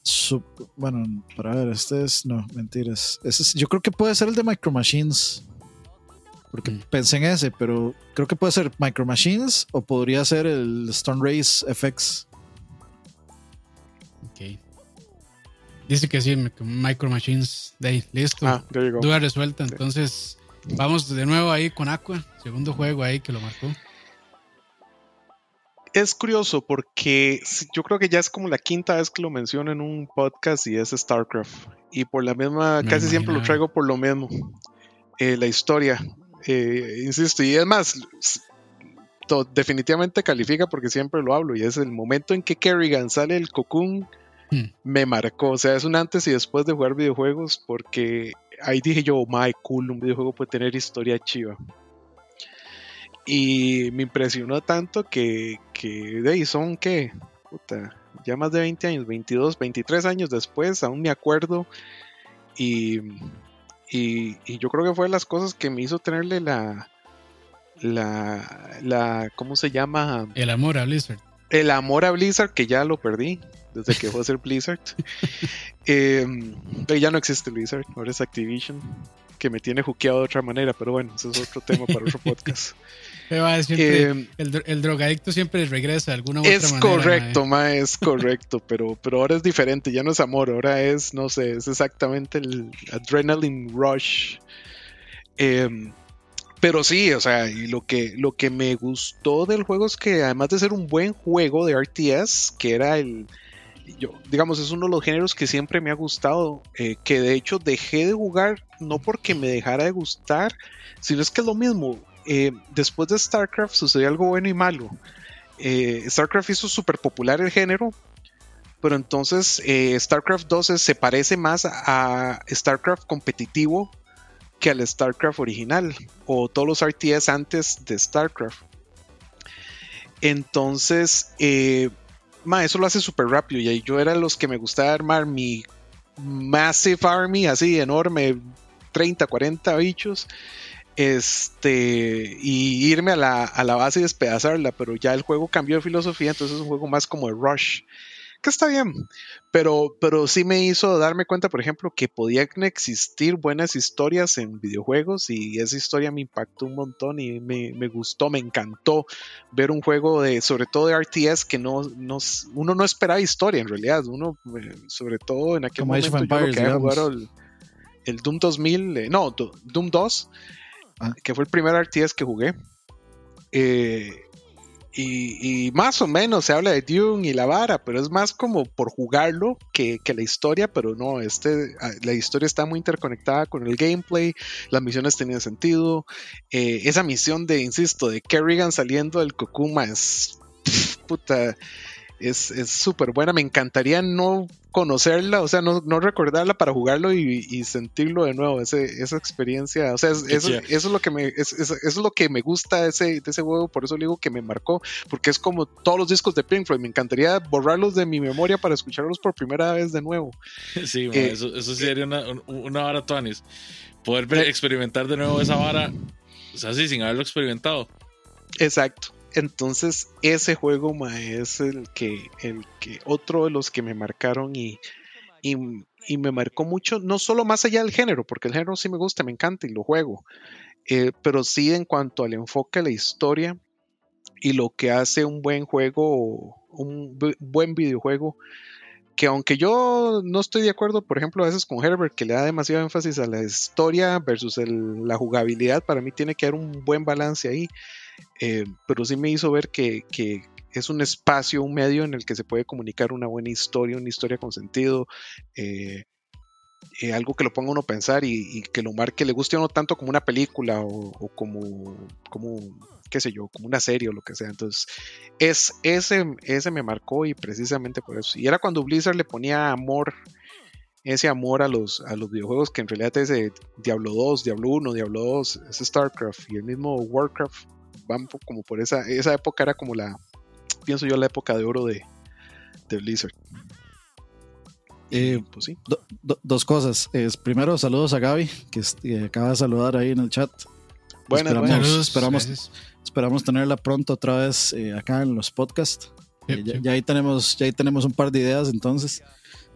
bueno, para ver, este es. No, mentiras. yo creo que puede ser el de Micro Machines. Porque mm. pensé en ese, pero creo que puede ser Micro Machines o podría ser el Stone Race FX. Ok. Dice que sí, Micro Machines. De ahí, listo. Ah, Duda resuelta. Entonces, vamos de nuevo ahí con Aqua. Segundo juego ahí que lo marcó es curioso porque yo creo que ya es como la quinta vez que lo menciono en un podcast y es StarCraft. Y por la misma, casi siempre lo traigo por lo mismo. Eh, la historia. Eh, insisto, y es más, definitivamente califica porque siempre lo hablo. Y es el momento en que Kerrigan sale el cocoon, hmm. me marcó. O sea, es un antes y después de jugar videojuegos porque ahí dije yo, oh, my cool, un videojuego puede tener historia chiva. Y me impresionó tanto que, que de ahí son que, ya más de 20 años, 22, 23 años después, aún me acuerdo. Y, y, yo creo que fue de las cosas que me hizo tenerle la, la, la, ¿cómo se llama? El amor a Blizzard. El amor a Blizzard, que ya lo perdí desde que fue a ser Blizzard. (laughs) eh, ya no existe Blizzard, ahora es Activision, que me tiene juqueado de otra manera, pero bueno, eso es otro tema para otro (laughs) podcast. Eh, el, drogadicto siempre regresa de alguna u es manera. Correcto, ma, es correcto, (laughs) pero, pero ahora es diferente, ya no es amor, ahora es, no sé, es exactamente el adrenaline rush. Em, pero sí, o sea, y lo que, lo que me gustó del juego es que además de ser un buen juego de RTS, que era el, yo, digamos, es uno de los géneros que siempre me ha gustado, eh, que de hecho dejé de jugar no porque me dejara de gustar, sino es que es lo mismo, eh, después de StarCraft sucedió algo bueno y malo. Eh, StarCraft hizo súper popular el género, pero entonces eh, StarCraft 2 se parece más a StarCraft competitivo que al StarCraft original o todos los RTS antes de StarCraft. Entonces, eso lo hace súper rápido y yo era los que me gustaba armar mi Massive Army así enorme, 30, 40 bichos este y irme a la, a la, base y despedazarla, pero ya el juego cambió de filosofía, entonces es un juego más como de rush, que está bien, pero, pero sí me hizo darme cuenta, por ejemplo, que podían existir buenas historias en videojuegos y esa historia me impactó un montón y me, me gustó, me encantó ver un juego de, sobre todo de RTS, que no, no uno no esperaba historia en realidad, uno, eh, sobre todo en aquel momento yo que había jugado el, el Doom 2000, eh, no, Doom 2, Ah, que fue el primer RTS que jugué. Eh, y, más o menos se habla de Dune y la vara, pero es más como por jugarlo que, la historia, pero no, este, ah, la historia está muy interconectada con el gameplay, las misiones tenían sentido, eh, esa misión de, insisto, de Kerrigan saliendo del Kokuma es puta, es súper buena. Me encantaría no conocerla, o sea, no, no recordarla para jugarlo y, sentirlo de nuevo, ese, esa experiencia. O sea, eso, es lo que me, eso es lo que me gusta ese, de ese juego, por eso digo que me marcó, porque es como todos los discos de Pink Floyd. Me encantaría borrarlos de mi memoria para escucharlos por primera vez de nuevo. (laughs) Sí, eh, eso, eso, sería una, una vara, Tuanis. Poder experimentar de nuevo esa vara, o sea, sí, sin haberlo experimentado. Exacto. Entonces, ese juego es el que, el que, otro de los que me marcaron y, y, me marcó mucho, no solo más allá del género, porque el género sí me gusta, me encanta y lo juego, eh, pero sí en cuanto al enfoque la historia y lo que hace un buen juego, un buen videojuego, que aunque yo no estoy de acuerdo, por ejemplo, a veces con Herbert, que le da demasiado énfasis a la historia versus la jugabilidad, para mí tiene que haber un buen balance ahí. Eh, pero sí me hizo ver que, es un espacio, un medio en el que se puede comunicar una buena historia, una historia con sentido, eh, eh, algo que lo ponga uno a pensar y, que lo marque, le guste a uno tanto como una película o, como, como, qué sé yo, como una serie o lo que sea. Entonces, es, ese, ese me marcó y precisamente por eso. Y era cuando Blizzard le ponía amor ese amor a los, a los videojuegos que en realidad es Diablo 2, Diablo 1, Diablo 2, es StarCraft y el mismo Warcraft van como por esa, esa época era como la, pienso yo, la época de oro de Blizzard. Eh, pues sí. dos cosas. Es, primero, saludos a Gaby, que, acaba de saludar ahí en el chat. Buenas, esperamos, esperamos, esperamos, tenerla pronto otra vez eh, acá en los podcasts. Eh, ya, ahí tenemos, ya ahí tenemos un par de ideas entonces.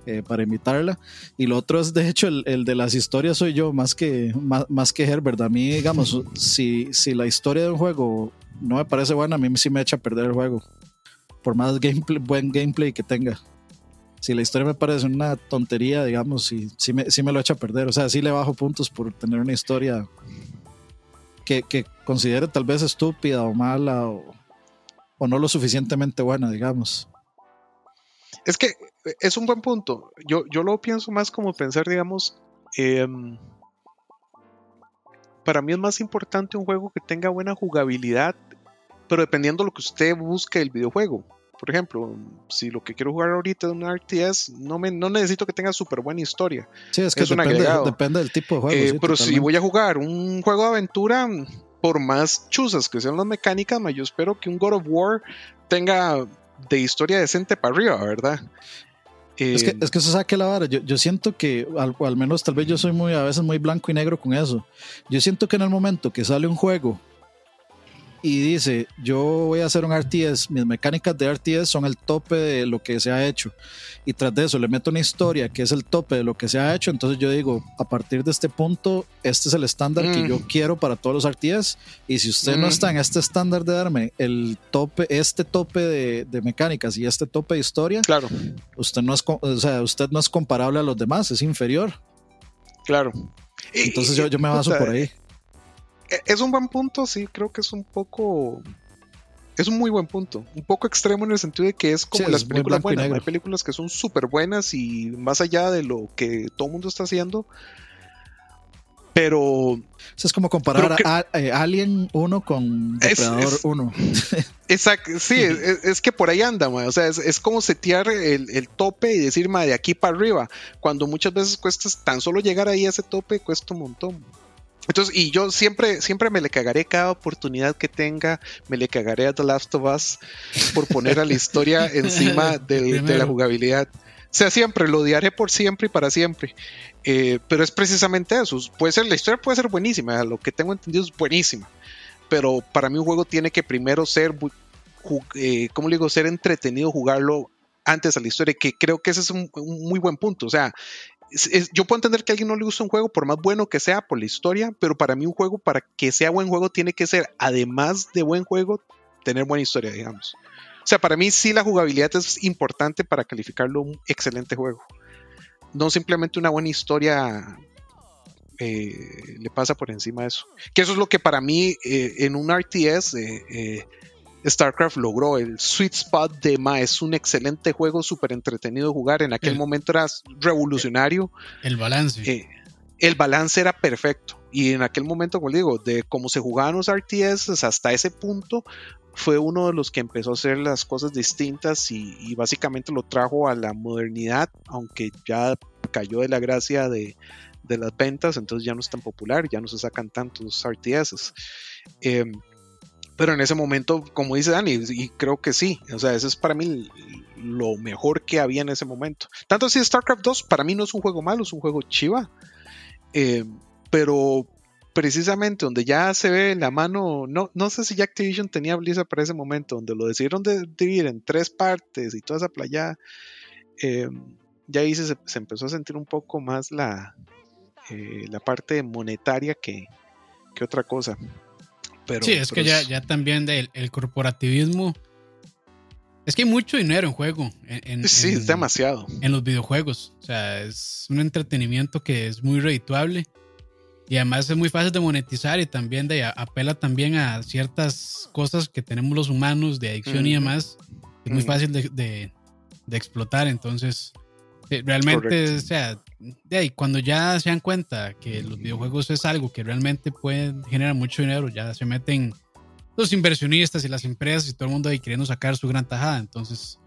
Eh, para invitarla. Y lo otro es, de hecho, el, de las historias soy yo, más que, más, que Herbert. A mí, digamos, si, si la historia de un juego no me parece buena, a mí sí me echa a perder el juego. Por más gameplay, buen gameplay que tenga. Si la historia me parece una tontería, digamos, sí, sí, me, sí me lo echa a perder. O sea, sí le bajo puntos por tener una historia que, considere tal vez estúpida o mala o, no lo suficientemente buena, digamos. Es que es un buen punto. Yo, yo lo pienso más como pensar, digamos, em, para mí es más importante un juego que tenga buena jugabilidad, pero dependiendo de lo que usted busque el videojuego. Por ejemplo, si lo que quiero jugar ahorita es un RTS, no, me, no necesito que tenga súper buena historia. Sí, es que depende, depende, del tipo de juego. Eh, pero si voy a jugar un juego de aventura, por más chuzas que sean las mecánicas, yo espero que un God of War tenga de historia decente para arriba, ¿verdad? es, que, es que eso saque la vara. Yo, yo siento que, al, al, menos tal vez yo soy muy, a veces muy blanco y negro con eso. Yo siento que en el momento que sale un juego y dice, yo voy a hacer un RTS, mis mecánicas de RTS son el tope de lo que se ha hecho. Y tras de eso le meto una historia que es el tope de lo que se ha hecho, entonces yo digo, a partir de este punto, este es el estándar que yo mm. quiero para todos los RTS. Y si usted no mm. está en este estándar de darme el tope, este tope de, mecánicas y este tope de historia, claro. usted no es, o sea, usted no es comparable a los demás, es inferior. Claro. Entonces yo, yo me baso por ahí. Es un buen punto, sí, creo que es un poco. Es un muy buen punto. Un poco extremo en el sentido de que es como las películas buenas. Hay películas que son súper buenas y más allá de lo que todo el mundo está haciendo. Pero. es como comparar a, eh, Alien 1 con Depredador 1. (laughs) Exacto, sí, es, que por ahí anda, o sea, es, como setear el, el, tope y decir, de aquí para arriba, cuando muchas veces cuesta tan solo llegar ahí a ese tope, cuesta un montón. Entonces, y yo siempre, siempre me le cagaré cada oportunidad que tenga, me le cagaré a The Last of Us por poner a la historia (laughs) encima de la jugabilidad. O sea, siempre, lo odiaré por siempre y para siempre. Eh, pero es precisamente eso. Puede ser, la historia puede ser buenísima, lo que tengo entendido es buenísima. Pero para mí un juego tiene que primero ser, eh, ¿cómo le digo? Ser entretenido jugarlo antes a la historia, que creo que ese es un, un, muy buen punto. O sea, yo puedo entender que a alguien no le gusta un juego por más bueno que sea por la historia, pero para mí un juego para que sea buen juego tiene que ser, además de buen juego, tener buena historia, digamos. O sea, para mí sí la jugabilidad es importante para calificarlo un excelente juego. No simplemente una buena historia eh, le pasa por encima de eso. Que eso es lo que para mí eh, en un RTS eh, StarCraft logró el sweet spot de Ma. Es un excelente juego, súper entretenido de jugar. En aquel momento era revolucionario. El balance. Eh, el balance era perfecto. Y en aquel momento, como digo, de cómo se jugaban los RTS hasta ese punto, fue uno de los que empezó a hacer las cosas distintas y, básicamente lo trajo a la modernidad, aunque ya cayó de la gracia de, las ventas, entonces ya no es tan popular, ya no se sacan tantos RTS. Em, pero en ese momento, como dice Dani, y creo que sí, o sea, ese es para mí lo mejor que había en ese momento. Tanto así StarCraft 2 para mí no es un juego malo, es un juego chiva. Em, pero precisamente donde ya se ve la mano, no, no sé si ya Activision tenía Blizzard para ese momento, donde lo decidieron de dividir en tres partes y toda esa playa, em, ya ahí se, empezó a sentir un poco más la, eh, la parte monetaria que, que otra cosa. Pero, sí, es que ya, ya también el, el, corporativismo. Es que hay mucho dinero en juego. En, sí, es demasiado. En los videojuegos. O sea, es un entretenimiento que es muy redituable. Y además es muy fácil de monetizar y también de, apela también a ciertas cosas que tenemos los humanos de adicción y demás. Es muy fácil de, de, explotar. Entonces, realmente, o sea, de ahí, cuando ya se dan cuenta que los videojuegos es algo que realmente puede generar mucho dinero, ya se meten los inversionistas y las empresas y todo el mundo ahí queriendo sacar su gran tajada. Entonces,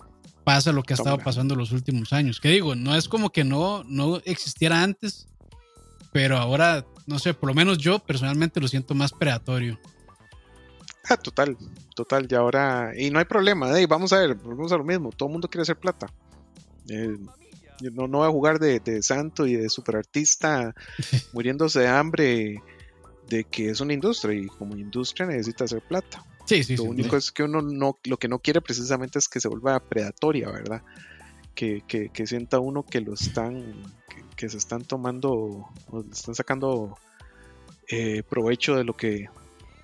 pasa lo que ha estado pasando los últimos años. Que digo, no es como que no, no existiera antes, pero ahora no sé, por lo menos yo personalmente lo siento más predatorio. Ah, total, total, y ahora, y no hay problema, vamos a ver, vamos a lo mismo, todo el mundo quiere hacer plata. Eh, no, no voy a jugar de, santo y de superartista (laughs) muriéndose de hambre de que es una industria y como industria necesita hacer plata. Sí, sí, lo único es que uno no, lo que no quiere precisamente es que se vuelva predatoria, ¿verdad? Que, que, que sienta uno que lo están que se están tomando, están sacando eh, provecho de lo que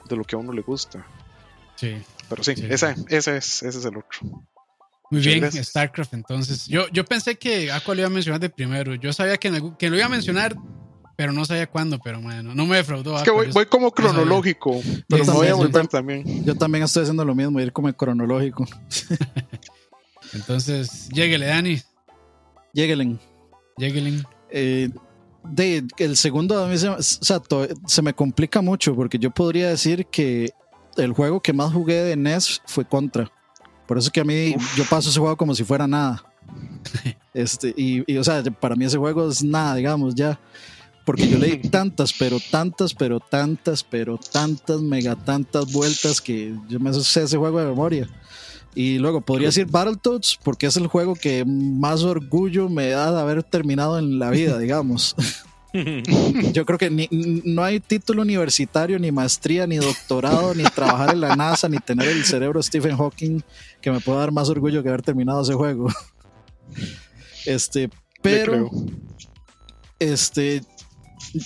de lo que a uno le gusta. Sí. Pero sí, Ese, ese, es, ese es el otro. Muy bien, StarCraft. Entonces, yo, yo pensé que Aqua lo iba a mencionar de primero. Yo sabía que, que lo iba a mencionar, pero no sabía cuándo. Pero bueno, no me defraudó. Es que voy, voy como cronológico, pero me voy a volver también. Yo también estoy haciendo lo mismo, ir como cronológico. (laughs) Entonces, lléguele, Dani. Lléguelen. Lléguelen. Eh, de, el segundo a mí se, se, me complica mucho porque yo podría decir que el juego que más jugué de NES fue Contra. Por eso que a mí yo paso ese juego como si fuera nada. Este, y, o sea, para mí ese juego es nada, digamos, ya. Porque yo le di (laughs) tantas, pero tantas, pero tantas, pero tantas, mega tantas vueltas que yo me sé ese juego de memoria. Y luego podría decir Battletoads porque es el juego que más orgullo me da de haber terminado en la vida, digamos. (laughs) (laughs) Yo creo que ni, no hay título universitario, ni maestría, ni doctorado, ni trabajar en la NASA, ni tener el cerebro Stephen Hawking que me pueda dar más orgullo que haber terminado ese juego. Este, pero, este,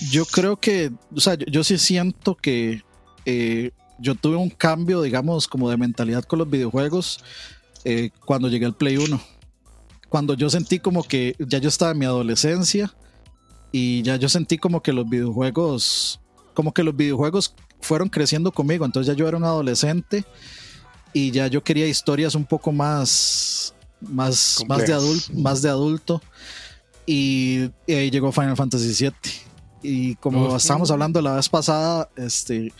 yo creo que, o sea, yo, sí siento que eh, yo tuve un cambio, digamos, como de mentalidad con los videojuegos eh, cuando llegué al Play 1. Cuando yo sentí como que ya yo estaba en mi adolescencia y ya yo sentí como que los videojuegos, como que los videojuegos fueron creciendo conmigo. Entonces ya yo era un adolescente y ya yo quería historias un poco más, más, más de adulto, más de adulto. Y, ahí llegó Final Fantasy VII. Y como estábamos hablando la vez pasada, este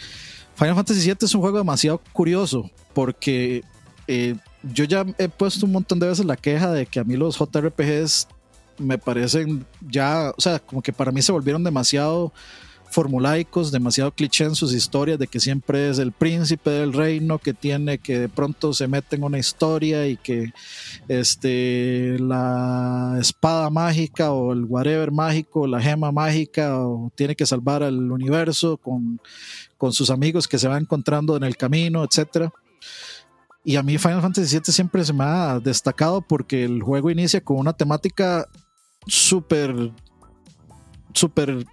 Final Fantasy VII es un juego demasiado curioso porque eh, yo ya he puesto un montón de veces la queja de que a mí los JRPGs me parecen ya, o sea, como que para mí se volvieron demasiado formulaicos, demasiado cliché en sus historias de que siempre es el príncipe del reino que tiene que de pronto se mete en una historia y que este la espada mágica o el whatever mágico, la gema mágica o tiene que salvar al universo con, con sus amigos que se va encontrando en el camino, etcétera. Y a mí Final Fantasy VII siempre se me ha destacado porque el juego inicia con una temática súper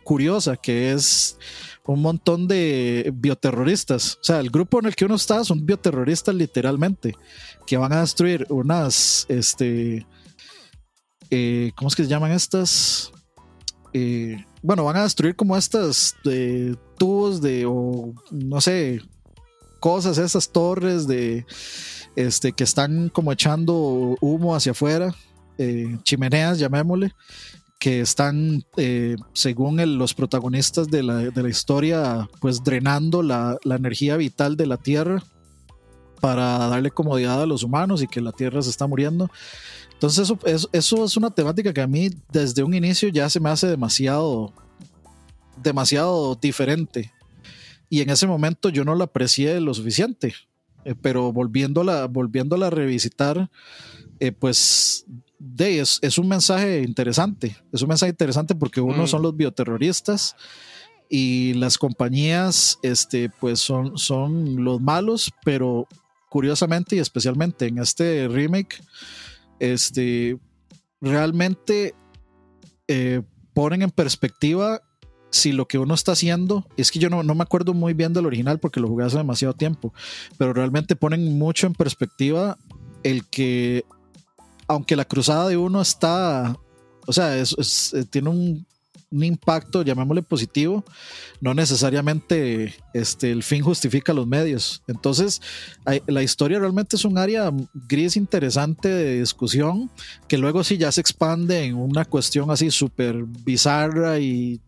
curiosa, que es un montón de bioterroristas. O sea, el grupo en el que uno está son bioterroristas literalmente, que van a destruir unas, este, eh, ¿cómo es que se llaman estas? Eh, bueno, van a destruir como estas de tubos de, o no sé, cosas, esas torres de, este, que están como echando humo hacia afuera, eh, chimeneas, llamémosle que están, eh, según los protagonistas de la, historia, pues drenando la, energía vital de la Tierra. para darle comodidad a los humanos y que la Tierra se está muriendo. Entonces eso, eso, es una temática que a mí desde un inicio ya se me hace demasiado, demasiado diferente. Y en ese momento yo no la aprecié lo suficiente. Eh, pero volviéndola, volviéndola a revisitar, eh, pues de, es, es, un mensaje interesante. Es un mensaje interesante porque uno mm. son los bioterroristas y las compañías este, pues son, son los malos, pero curiosamente y especialmente en este remake, este, realmente eh, ponen en perspectiva si lo que uno está haciendo, es que yo no, no, me acuerdo muy bien del original porque lo jugué hace demasiado tiempo, pero realmente ponen mucho en perspectiva el que, aunque la cruzada de uno está, o sea, eh, tiene un un impacto, llamémosle positivo, no necesariamente este, el fin justifica los medios. Entonces, la historia realmente es un área gris interesante de discusión, que luego sí ya se expande en una cuestión así súper bizarra y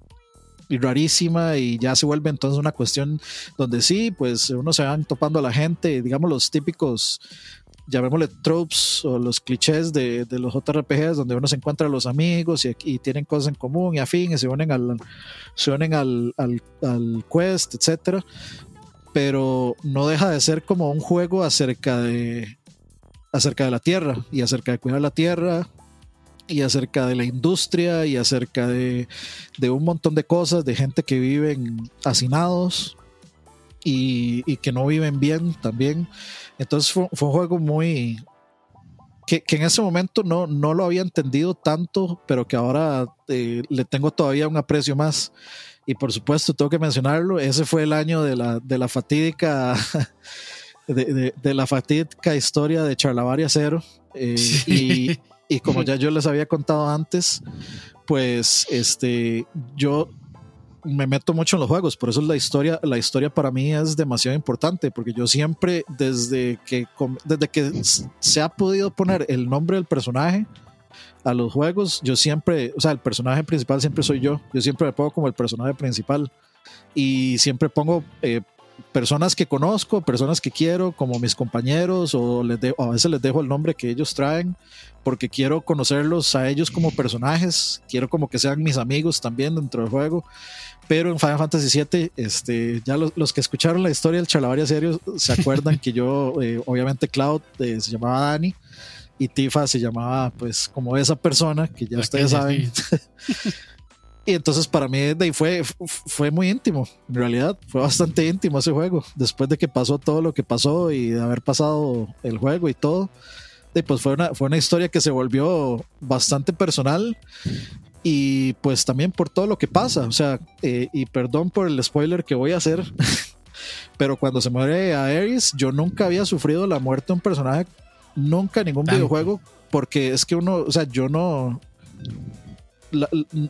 y rarísima y ya se vuelve entonces una cuestión donde sí, pues uno se van topando a la gente, digamos los típicos llamémosle tropes o los clichés de, de, los JRPGs donde uno se encuentra a los amigos y, tienen cosas en común y afín y se unen al, se unen al, al, al quest, etcétera. Pero no deja de ser como un juego acerca de acerca de la tierra y acerca de cuidar la tierra y acerca de la industria y acerca de, de un montón de cosas, de gente que viven hacinados y, y que no viven bien también. Entonces fue, un juego muy... Que, en ese momento no, no lo había entendido tanto, pero que ahora eh, le tengo todavía un aprecio más. Y por supuesto, tengo que mencionarlo, ese fue el año de la, de la fatídica... (laughs) De, la fatídica historia de Charlavaria Cero. Eh, y, y como ya yo les había contado antes, pues este, yo me meto mucho en los juegos, por eso la historia, la historia para mí es demasiado importante, porque yo siempre, desde que, desde que se ha podido poner el nombre del personaje a los juegos, yo siempre, o sea, el personaje principal siempre soy yo, yo siempre me pongo como el personaje principal y siempre pongo eh, personas que conozco, personas que quiero, como mis compañeros, o, les a veces les dejo el nombre que ellos traen, porque quiero conocerlos a ellos como personajes, quiero como que sean mis amigos también dentro del juego. Pero en Final Fantasy VII, este, ya los, que escucharon la historia del Chalabaria Serio se acuerdan que yo, (laughs) eh, obviamente, Cloud eh, se llamaba Dani y Tifa se llamaba, pues, como esa persona que ya ustedes saben. (laughs) y entonces para mí fue, fue muy íntimo, en realidad, fue bastante íntimo ese juego. Después de que pasó todo lo que pasó y de haber pasado el juego y todo, pues fue una, fue una historia que se volvió bastante personal y pues también por todo lo que pasa, o sea, eh, y perdón por el spoiler que voy a hacer, (laughs) pero cuando se muere a Ares, yo nunca había sufrido la muerte de un personaje, nunca en ningún videojuego, porque es que uno, o sea, yo no,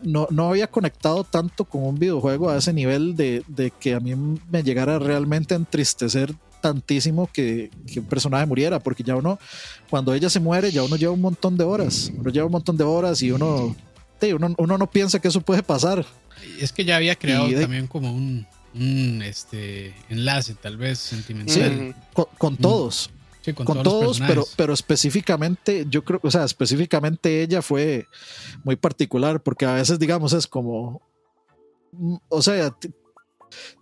no, no, había conectado tanto con un videojuego a ese nivel de, de, que a mí me llegara realmente a entristecer tantísimo que, que, un personaje muriera, porque ya uno, cuando ella se muere, ya uno lleva un montón de horas, uno lleva un montón de horas y uno uno, no piensa que eso puede pasar. Es que ya había creado también como un, este, enlace, tal vez sentimental. con, todos. Con, todos, pero, pero específicamente, yo creo, o sea, específicamente ella fue muy particular, porque a veces, digamos, es como, mm, o sea,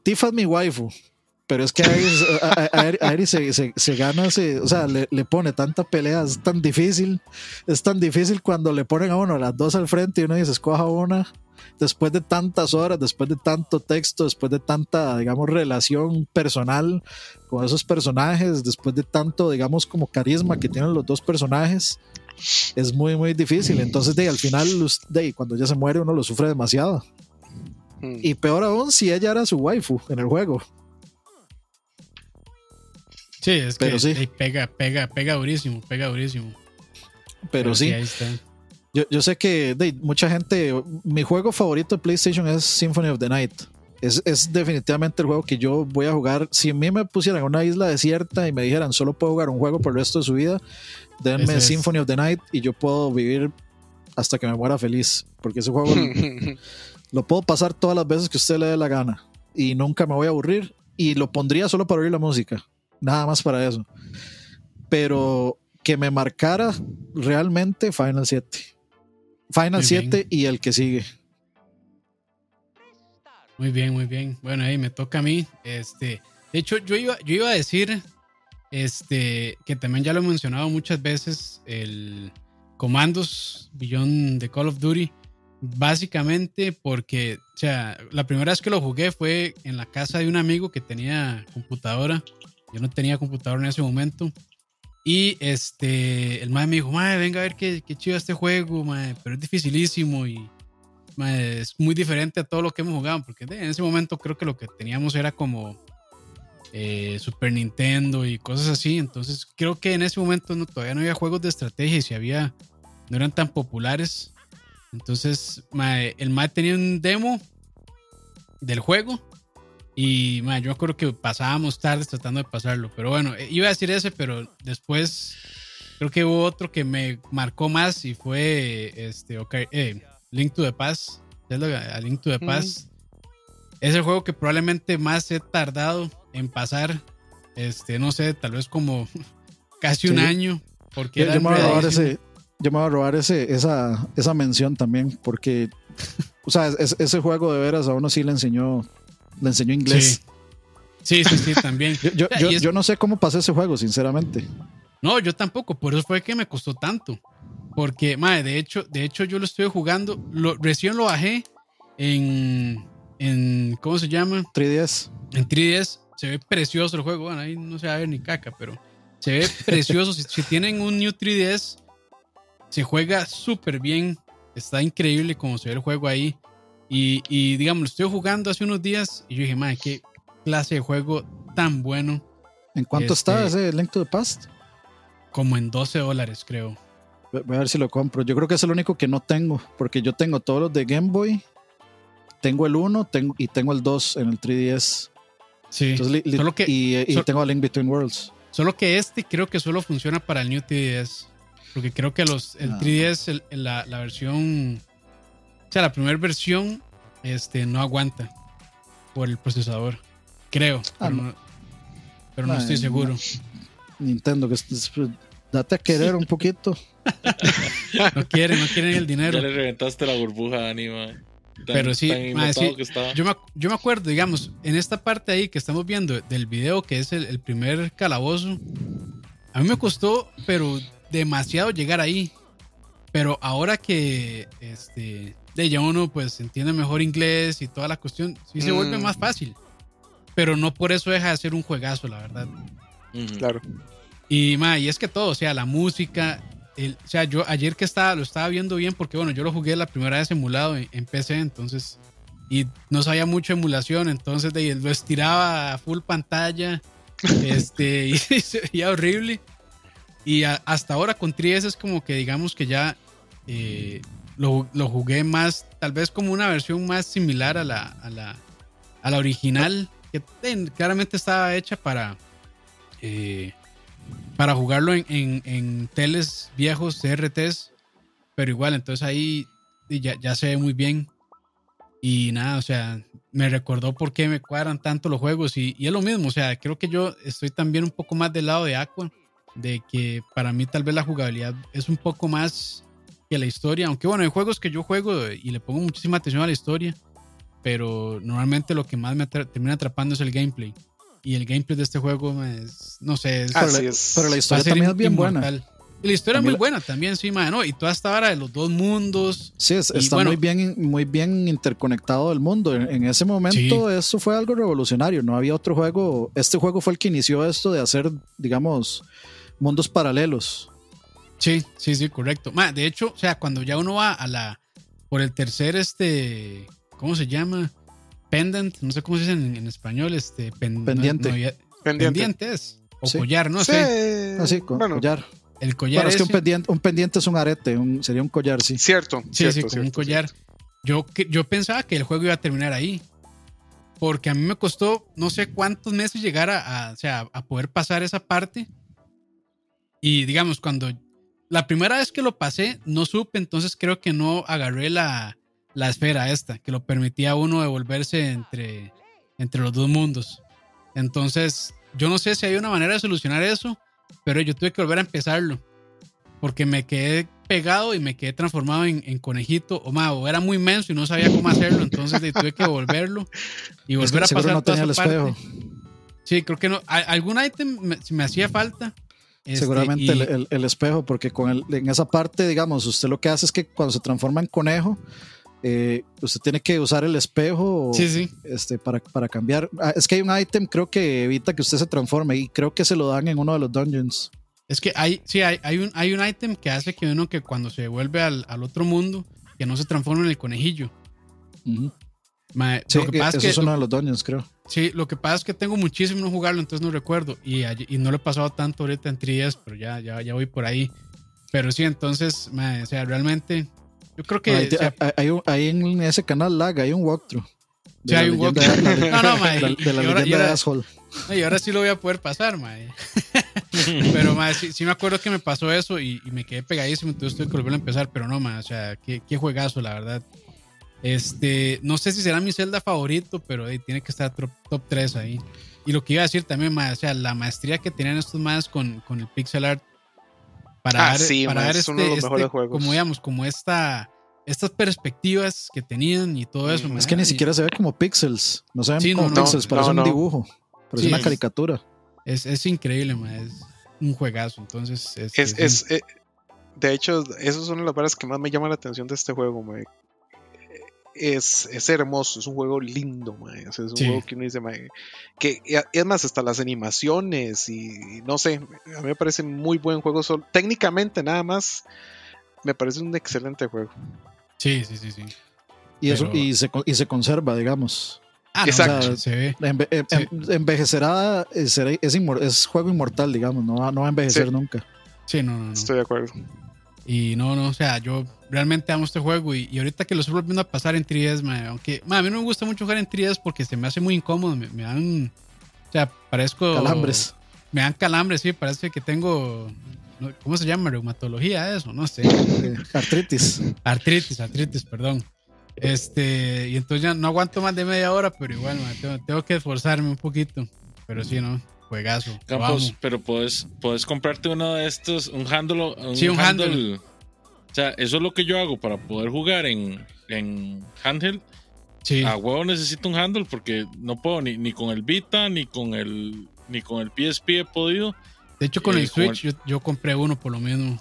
Tifa es mi waifu, pero es que a Eri se, gana, o sea, le, pone tanta pelea, es tan difícil, es tan difícil cuando le ponen a uno las dos al frente y uno dice, escoja una, después de tantas horas, después de tanto texto, después de tanta, digamos, relación personal con esos personajes, después de tanto, digamos, como carisma que tienen los dos personajes, es muy, muy difícil. Entonces, de, al final, de, cuando ella se muere, uno lo sufre demasiado. Hmm. Y peor aún si ella era su waifu en el juego. Sí, es que sí. pega, pega, pega durísimo, pega durísimo. Pero, sí. Yo, yo, sé que de, mucha gente, mi juego favorito de PlayStation es Symphony of the Night. Es, es, definitivamente el juego que yo voy a jugar. Si a mí me pusieran en una isla desierta y me dijeran solo puedo jugar un juego por el resto de su vida, denme Symphony of the Night y yo puedo vivir hasta que me muera feliz. Porque ese juego (laughs) lo puedo pasar todas las veces que usted le dé la gana y nunca me voy a aburrir. Y lo pondría solo para oír la música nada más para eso. Pero que me marcara realmente Final 7. Final 7 y el que sigue. Muy bien, muy bien. Bueno, ahí me toca a mí. Este, de hecho, yo iba, yo iba a decir este, que también ya lo he mencionado muchas veces, el Comandos Beyond de Call of Duty. Básicamente porque, o sea, la primera vez que lo jugué fue en la casa de un amigo que tenía computadora. Yo no tenía computadora en ese momento. Y este, el madre me dijo, madre, venga a ver qué, qué chido este juego, madre, pero es dificilísimo y es muy diferente a todo lo que hemos jugado, porque en ese momento creo que lo que teníamos era como eh, Super Nintendo y cosas así, entonces creo que en ese momento no, todavía no había juegos de estrategia y si había, no eran tan populares. Entonces, el MAE tenía un demo del juego y yo creo que pasábamos tardes tratando de pasarlo. Pero bueno, eh, iba a decir ese, pero después creo que hubo otro que me marcó más y fue este, okay, eh, Link to the Past. A Link to the Past. Es el juego que probablemente más he tardado en pasar. Este, no sé, tal vez como (laughs) casi un año. Porque yo, me voy a robar ese, yo me voy a robar ese, esa, esa mención también. Porque, (laughs) o sea, ese juego de veras a uno sí le enseñó le enseñó inglés. Sí, sí, sí, también. (laughs) yo, no sé cómo pasé ese juego, sinceramente. No, yo tampoco, por eso fue que me costó tanto. Porque, madre, de hecho, de hecho yo lo estoy jugando, lo, recién lo bajé en, en, ¿cómo se llama? 3DS. En 3DS, se ve precioso el juego, bueno, ahí no se va a ver ni caca, pero se ve precioso. si, si, tienen un New 3DS, se juega súper bien, está increíble como se ve el juego ahí. Y, digamos, lo estoy jugando hace unos días y yo dije, madre, qué clase de juego tan bueno. ¿En cuánto está este, ese Link to the Past? Como en 12 dólares, creo. Voy a ver si lo compro. Yo creo que es el único que no tengo, porque yo tengo todos los de Game Boy, tengo el 1 tengo, y tengo el 2 en el 3DS. Sí, solo que, y, tengo Link Between Worlds. Solo que este creo que solo funciona para el New 3DS. Porque creo que los, el 3DS, ah. la, la versión o sea, la primera versión este, no aguanta por el procesador. Creo. Ah, pero, no, estoy seguro. Nintendo, que date a querer un poquito. (laughs) no quieren, no quieren el dinero. Ya le reventaste la burbuja, Anima. pero sí, yo, me, yo, me, acuerdo, digamos, en esta parte ahí que estamos viendo del video, que es el, el primer calabozo, a mí me costó, pero demasiado llegar ahí. Pero ahora que este, de ya uno pues entiende mejor inglés y toda la cuestión, sí se vuelve mm. más fácil. Pero no por eso deja de ser un juegazo, la verdad. Claro. Y, ma, y es que todo, o sea, la música, el, o sea, yo ayer que estaba, lo estaba viendo bien porque, bueno, yo lo jugué la primera vez emulado en, PC, entonces, y no sabía mucho emulación, entonces de, lo estiraba a full pantalla, (laughs) este, y, (laughs) se veía horrible. Y hasta ahora con 3 es como que digamos que ya eh, lo, jugué más, tal vez como una versión más similar a la, a la, a la original, que claramente estaba hecha para, eh, para jugarlo en, en, teles viejos, CRTs, pero igual, entonces ahí ya, ya se ve muy bien. Y nada, o sea, me recordó por qué me cuadran tanto los juegos y, y, es lo mismo, o sea, creo que yo estoy también un poco más del lado de Aqua, de que para mí tal vez la jugabilidad es un poco más que la historia. Aunque bueno, hay juegos que yo juego y le pongo muchísima atención a la historia, pero normalmente lo que más me termina atrapando es el gameplay. Y el gameplay de este juego es, no sé, es, pero, la, historia también es bien buena. Y la historia es muy buena también, sí, ¿no? Y toda esta hora de los dos mundos. Sí, está muy, bien, muy bien interconectado el mundo. En, ese momento eso fue algo revolucionario. No había otro juego. Este juego fue el que inició esto de hacer, digamos, mundos paralelos. Sí, sí, sí, correcto. de hecho, o sea, cuando ya uno va a la. Por el tercer, este. ¿Cómo se llama? Pendant, no sé cómo se dice en, español, este. pendiente. Pendientes. O collar, no sé. Así, ah, collar. El collar. es que un pendiente, un pendiente es un arete, sería un collar, sí. Cierto. Sí, sí, como un collar. Yo, yo pensaba que el juego iba a terminar ahí. Porque a mí me costó no sé cuántos meses llegar a, sea, a poder pasar esa parte. Y digamos, cuando la primera vez que lo pasé, no supe, entonces creo que no agarré la, la esfera esta, que lo permitía a uno devolverse entre, entre los dos mundos. Entonces, yo no sé si hay una manera de solucionar eso, pero yo tuve que volver a empezarlo. Porque me quedé pegado y me quedé transformado en, conejito. O, más, era muy menso y no sabía cómo hacerlo. Entonces tuve que volverlo y (laughs) volver a pasar no toda esa parte. Sí, creo que no. Algún ítem me, me hacía falta. Este, Seguramente el, espejo, porque con el, en esa parte, digamos, usted lo que hace es que cuando se transforma en conejo, eh, usted tiene que usar el espejo Este, para, para cambiar. Ah, es que hay un ítem, creo que evita que usted se transforme y creo que se lo dan en uno de los dungeons. Es que hay, sí, hay, hay un, hay un ítem que hace que uno que cuando se vuelve al, al otro mundo, que no se transforme en el conejillo. sí, que eso es uno de los dungeons, creo. Sí, lo que pasa es que tengo muchísimo no jugarlo, entonces no recuerdo. Y, y no lo he pasado tanto ahorita en 3 pero ya, ya, ya voy por ahí. Pero sí, entonces, o sea, realmente, yo creo que... Hay, hay, en ese canal lag, hay un walkthrough. Sí, hay un walkthrough. (laughs) no, no, mae. (laughs) De la, leyenda de Asshole. y ahora sí lo voy a poder pasar, mae. (laughs) pero, mae, sí, me acuerdo que me pasó eso y, me quedé pegadísimo, entonces estoy que volver a empezar. Pero no, mae, o sea, qué, qué juegazo, la verdad. Este, no sé si será mi celda favorito, pero tiene que estar top, top 3 ahí. Y lo que iba a decir también, o sea, la maestría que tenían estos más con, con el pixel art para ah, dar, para este, este como digamos, como esta estas perspectivas que tenían y todo eso. Es que ni siquiera se ve como pixels, no se ven como pixels, parece un dibujo, parece una caricatura. Es, es increíble, es un juegazo, entonces... Es, es, eh, de hecho, esas son las palabras que más me llaman la atención de este juego, es, es, hermoso, es un juego lindo, es un juego que uno dice, que es más, hasta las animaciones y no sé, a mí me parece muy buen juego, técnicamente nada más, me parece un excelente juego. Sí, sí, sí, sí. Y, eso, y, se, y se conserva, digamos. Ah, Exacto. se ve. envejecerá, es, es, juego inmortal, digamos, no, no va a envejecer nunca. Sí, no, no, Estoy de acuerdo. Y no, no, o sea, yo realmente amo este juego y, ahorita que lo estoy volviendo a pasar en 3 aunque a mí no me gusta mucho jugar en 3 porque se me hace muy incómodo, me, dan, o sea, parezco... Calambres. Me dan calambres, sí, parece que tengo, ¿cómo se llama? Reumatología, eso, no sé. (laughs) artritis. Artritis, artritis, perdón. Este, y entonces ya no aguanto más de media hora, pero igual, tengo, tengo que esforzarme un poquito, pero sí, ¿no? Juegazo. Campos, pero puedes, puedes comprarte uno de estos, un handle. Un sí, un handle. O sea, eso es lo que yo hago para poder jugar en, en handheld. Sí. A huevo necesito un handle porque no puedo ni, ni con el Vita ni con el ni con el PSP he podido. De hecho, con el eh, Switch Yo, yo, compré uno por lo menos.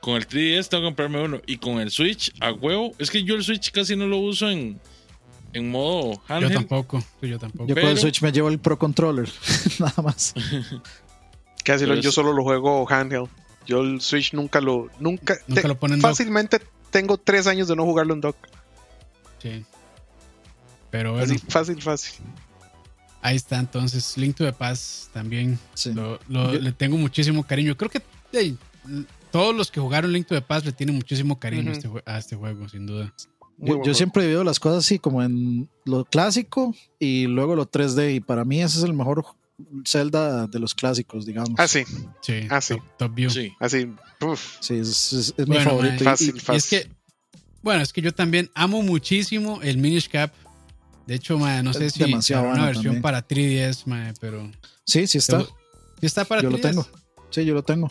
Con el 3DS tengo que comprarme uno. Y con el Switch, a huevo. Es que yo el Switch casi no lo uso en, en modo handheld. Yo tampoco, yo tampoco. Yo con el Switch me llevo el Pro Controller, (laughs) nada más. (laughs) Casi yo solo lo juego handheld. Yo el Switch nunca lo. Nunca, ¿Nunca lo ponen Fácilmente tengo tres años de no jugarlo en dock. Sí. Pero bueno. fácil, fácil. Ahí está, entonces. Link to the Past también. le tengo muchísimo cariño. Creo que todos los que jugaron Link to the Past le tienen muchísimo cariño este a este juego, sin duda. Yo, siempre he vivido las cosas así como en lo clásico y luego lo 3D y para mí ese es el mejor Zelda de los clásicos, digamos. Ah, sí. Sí. Ah, sí. Top, View. Sí. Así. Sí, es, mi favorito. fácil, fácil. es que, bueno, es que yo también amo muchísimo el Minish Cap. De hecho, no sé si hay una versión para 3DS, pero. Sí, sí está. ¿Sí está para yo 3DS? Yo lo tengo. Sí, yo lo tengo.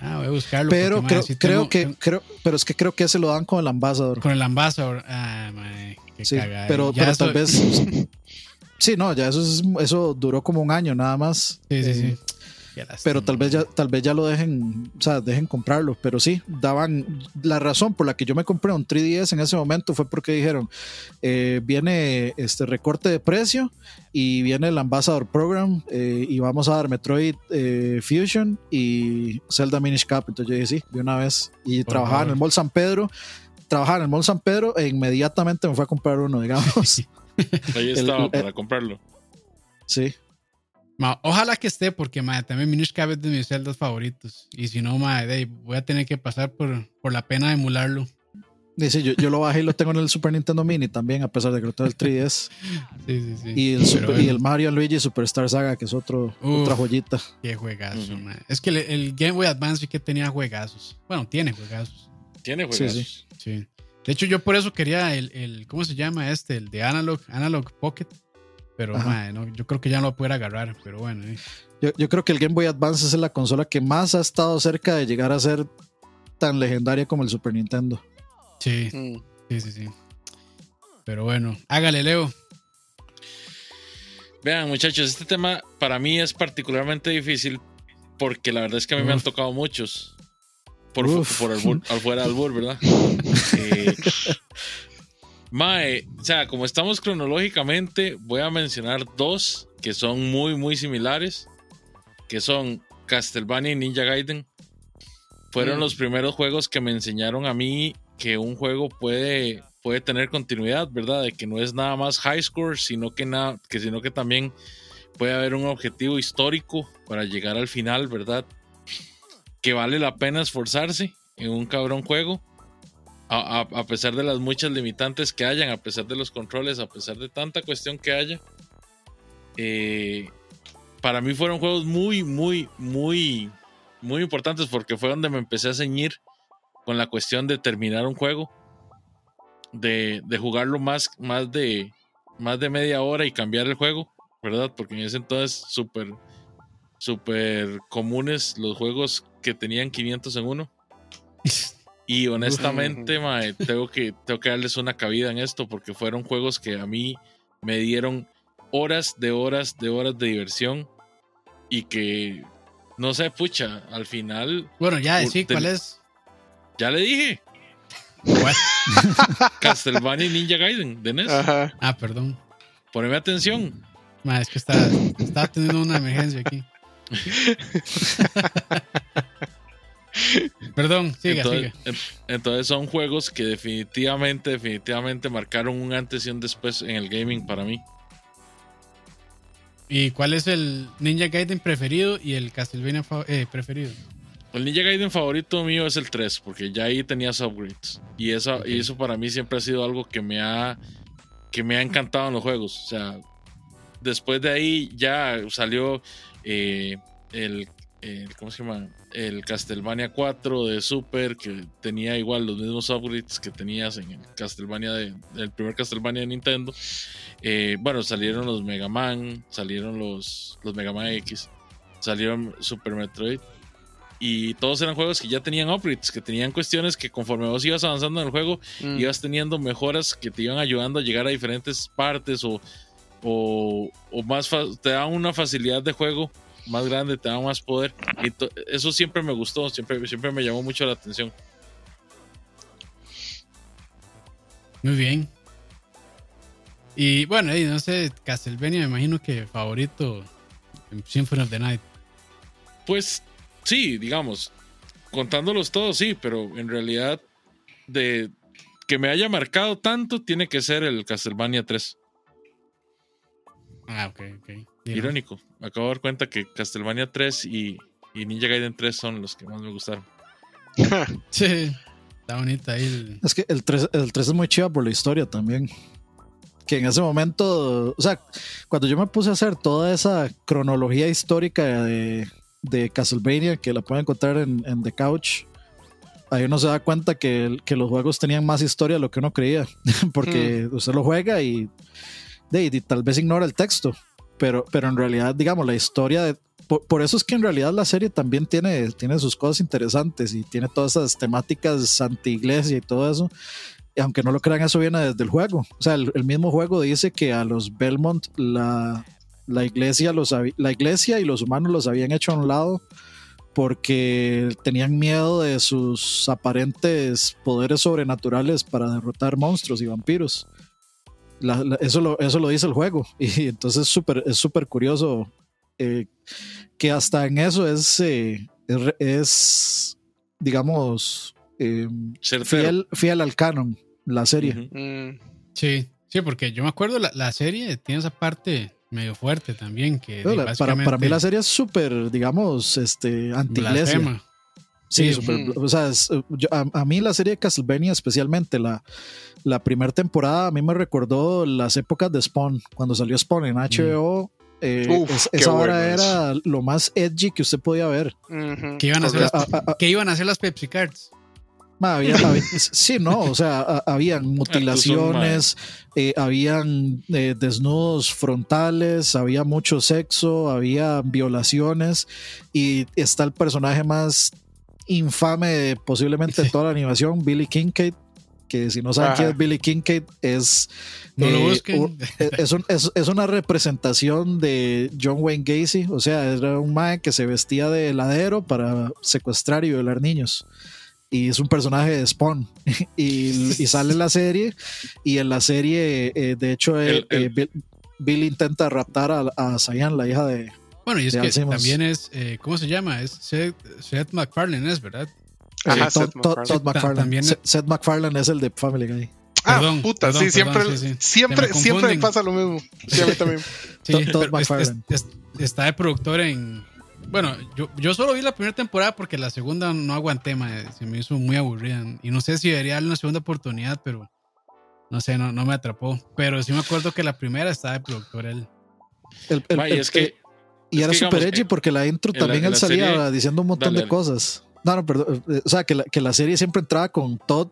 Ah, voy a buscarlo. Pero creo, creo que, creo, pero es que creo que se lo dan con el Ambassador. Con el Ambassador. Ah, madre, qué sí, Pero, pero tal vez. (laughs) sí, no, ya eso, es, eso duró como un año nada más. Sí, sí, sí. Pero tal vez ya tal vez ya lo dejen o sea dejen comprarlo pero sí daban la razón por la que yo me compré un 3DS en ese momento fue porque dijeron eh, viene este recorte de precio y viene el Ambassador Program eh, y vamos a dar Metroid eh, Fusion y Zelda Minish Cap. Entonces yo dije sí de una vez. Y trabajaba en el Mall San Pedro trabajaba en el Mall San Pedro e inmediatamente me fue a comprar uno digamos. (laughs) Ahí estaba para comprarlo. Sí ojalá que esté, porque también Minish Cap es de mis celdas favoritos. Y si no, voy a tener que pasar por, por la pena de emularlo. Dice, yo, yo lo bajé y lo tengo en el Super Nintendo Mini también, a pesar de que lo tengo en el (laughs) 3DS. sí, sí, sí. Y el, Super, y el Mario Luigi Superstar Saga, que es otro, otra joyita. Qué juegazo, Es que el, Game Boy Advance sí que tenía juegazos. Bueno, tiene juegazos. Tiene juegazos. Sí, sí. De hecho, yo por eso quería el, el, ¿cómo se llama este? El de Analog, Analog Pocket Pero yo creo que ya no lo puede agarrar, pero bueno. Eh. Yo, yo, creo que el Game Boy Advance es la consola que más ha estado cerca de llegar a ser tan legendaria como el Super Nintendo. Sí, mm. sí, sí, sí. Pero bueno, hágale, Leo. Vean, muchachos, este tema para mí es particularmente difícil porque la verdad es que a mí me han tocado muchos. Por, por al fuera del bur, ¿verdad? (laughs) eh, Mae, o sea, como estamos cronológicamente, voy a mencionar dos que son muy, muy similares, que son Castlevania y Ninja Gaiden. Fueron mm. los primeros juegos que me enseñaron a mí que un juego puede, puede tener continuidad, ¿verdad? De que no es nada más high score, sino que, nada, que, sino que también puede haber un objetivo histórico para llegar al final, ¿verdad? Que vale la pena esforzarse en un cabrón juego a, pesar de las muchas limitantes que hayan, a pesar de los controles, a pesar de tanta cuestión que haya, eh, para mí fueron juegos muy, muy, muy, muy importantes porque fue donde me empecé a ceñir con la cuestión de terminar un juego, de, jugarlo más, más, de, más de media hora y cambiar el juego, ¿verdad? Porque en ese entonces súper, súper comunes los juegos que tenían 500 en uno. (laughs) Y honestamente, tengo, que, tengo que darles una cabida en esto porque fueron juegos que a mí me dieron horas de horas de horas de diversión y que, no sé, pucha, al final... Bueno, ya, sí, ¿cuál es? Ya le dije. (laughs) Castlevania y Ninja Gaiden de NES. Ah, perdón. Poneme atención. es que está, está teniendo una emergencia aquí. (laughs) Perdón, siga, entonces, Entonces son juegos que definitivamente, definitivamente marcaron un antes y un después en el gaming para mí. ¿Y cuál es el Ninja Gaiden preferido y el Castlevania eh, preferido? El Ninja Gaiden favorito mío es el 3, porque ya ahí tenías upgrades. Y eso, y eso para mí siempre ha sido algo que me ha, que me ha encantado en los juegos. O sea, después de ahí ya salió eh, el el, ¿cómo se llama? El Castlevania 4 de Super, que tenía igual los mismos upgrades que tenías en el Castlevania de, el primer Castlevania de Nintendo. Eh, bueno, salieron los Mega Man, salieron los, los Mega Man X, salieron Super Metroid. Y todos eran juegos que ya tenían upgrades, que tenían cuestiones que conforme vos ibas avanzando en el juego, mm. ibas teniendo mejoras que te iban ayudando a llegar a diferentes partes o, o, o más te daban una facilidad de juego más grande, te da más poder. Y eso siempre me gustó, siempre, siempre me llamó mucho la atención. Muy bien. Y bueno, no sé, Castlevania me imagino que favorito en Symphony of the Night. Pues sí, digamos, contándolos todos sí, pero en realidad de que me haya marcado tanto tiene que ser el Castlevania 3. Ah, ok, ok. Irónico. Me acabo de dar cuenta que Castlevania 3 y, Ninja Gaiden 3 son los que más me gustaron. (laughs) sí, está bonita ahí. Es que el 3, el 3 es muy chido por la historia también. Que en ese momento, o sea, cuando yo me puse a hacer toda esa cronología histórica de, de Castlevania, que la pueden encontrar en, en The Couch, ahí uno se da cuenta que, que, los juegos tenían más historia de lo que uno creía. (laughs) Porque mm. usted lo juega y, y, tal vez ignora el texto pero, pero en realidad, digamos, la historia de... Por, eso es que en realidad la serie también tiene, tiene sus cosas interesantes y tiene todas esas temáticas anti-iglesia y todo eso. Y aunque no lo crean, eso viene desde el juego. O sea, el, mismo juego dice que a los Belmont la, la, iglesia los la iglesia y los humanos los habían hecho a un lado porque tenían miedo de sus aparentes poderes sobrenaturales para derrotar monstruos y vampiros eso, lo, eso lo dice el juego. (laughs) Y entonces super, es súper curioso eh, que hasta en eso es, eh, es, digamos, eh, fiel, fiel, al canon, la serie. Mm. Sí, sí, porque yo me acuerdo, la, la, serie tiene esa parte medio fuerte también. que para, para, mí la serie es súper, digamos, este, anti-iglesia. Sí, o sea, a, mí la serie de Castlevania, especialmente la, la primera temporada, a mí me recordó las épocas de Spawn, cuando salió Spawn en HBO. Eh, esa hora era lo más edgy que usted podía ver. ¿Qué, iban a hacer las, iban a hacer las Pepsi Cards? sí, no, o sea, habían mutilaciones, eh, habían eh, desnudos frontales, había mucho sexo, había violaciones y está el personaje más infame posiblemente de toda la animación, Billy Kincaid, que si no saben quién es Billy Kincaid, es, eh, es, es, una representación de John Wayne Gacy, o sea, era un mae que se vestía de heladero para secuestrar y violar niños. Y es un personaje de Spawn. (laughs) y, sale en la serie. Y en la serie, eh, de hecho, eh, Bill, intenta raptar a, a la hija de, bueno, y es que también es, ¿cómo se llama? Es Seth, Seth MacFarlane, ¿es verdad? Ajá, Seth, MacFarlane. Seth, MacFarlane es el de Family Guy. Ah, perdón, puta, sí, siempre, siempre, siempre pasa lo mismo. Sí, a mí también. (laughs) Todd, McFarlane. está de productor en. Bueno, yo, yo solo vi la primera temporada porque la segunda no aguanté, más se me hizo muy aburrida. Y no sé si debería darle una segunda oportunidad, pero no sé, no, no me atrapó. Pero sí me acuerdo que la primera estaba de productor él. El, es que, y era super edgy porque la intro también él salía diciendo un montón de cosas. No, no, perdón. Eh, o sea, que la, que la serie siempre entraba con Todd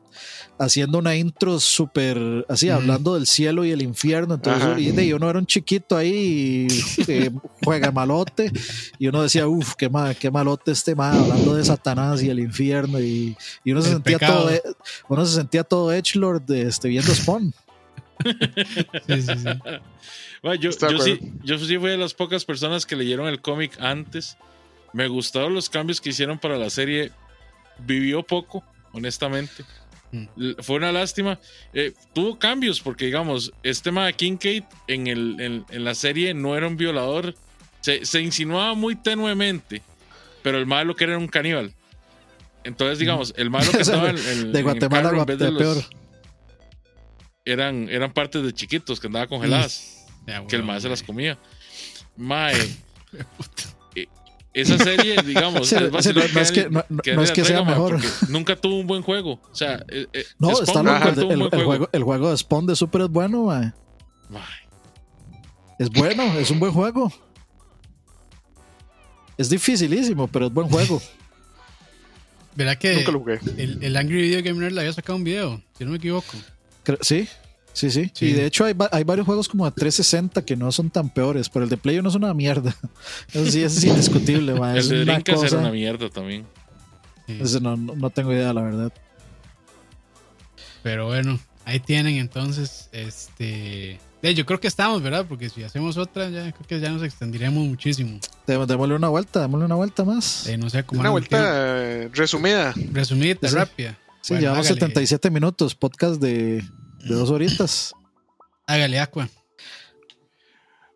haciendo una intro súper así, hablando del cielo y el infierno. Entonces, y de, uno era un chiquito ahí, eh, juega malote, y uno decía, uff, qué, qué malote este mal hablando de Satanás y el infierno. Y, y uno, se sentía todo, e, uno se sentía todo Edgelord este, viendo Spawn. Sí, sí, sí. Bueno, yo, yo, sí, yo sí fui de las pocas personas que leyeron el cómic antes me gustaron los cambios que hicieron para la serie. Vivió poco, honestamente. Mm. Fue una lástima. Eh, tuvo cambios porque, digamos, este tema de Kincaid en, el, en, la serie no era un violador. Se, insinuaba muy tenuemente, pero el malo que era un caníbal. Entonces, digamos, el malo que (laughs) estaba en, de Guatemala en vez de peor. Eran, eran partes de chiquitos que andaban congeladas. (laughs) que el malo se las comía. Mae. (laughs) esa serie, digamos, (laughs) es no, es que, no, es que sea mejor. Nunca tuvo un buen juego. O sea, eh, eh, no, está loco. El, el, juego. el, juego. de Spawn de Super es bueno, man. Es bueno, es un buen juego. Es dificilísimo, pero es buen juego. ¿Verdad que El, el, Angry Video Gamer le había sacado un video? Si no me equivoco. Sí, Sí, sí, Y de hecho hay, hay, varios juegos como de 360 que no son tan peores, pero el de Play no es una mierda. (laughs) Eso sí, es indiscutible. el de Dreamcast era una mierda también. no, no, tengo idea, la verdad. Pero bueno, ahí tienen entonces, este... yo creo que estamos, ¿verdad? Porque si hacemos otra, ya creo que ya nos extendiremos muchísimo. Démosle una vuelta, démosle una vuelta más. no sé cómo una vuelta eh, resumida. Resumida, rápida. Sí, llevamos 77 minutos, podcast de de dos horitas. Hágale, Aqua.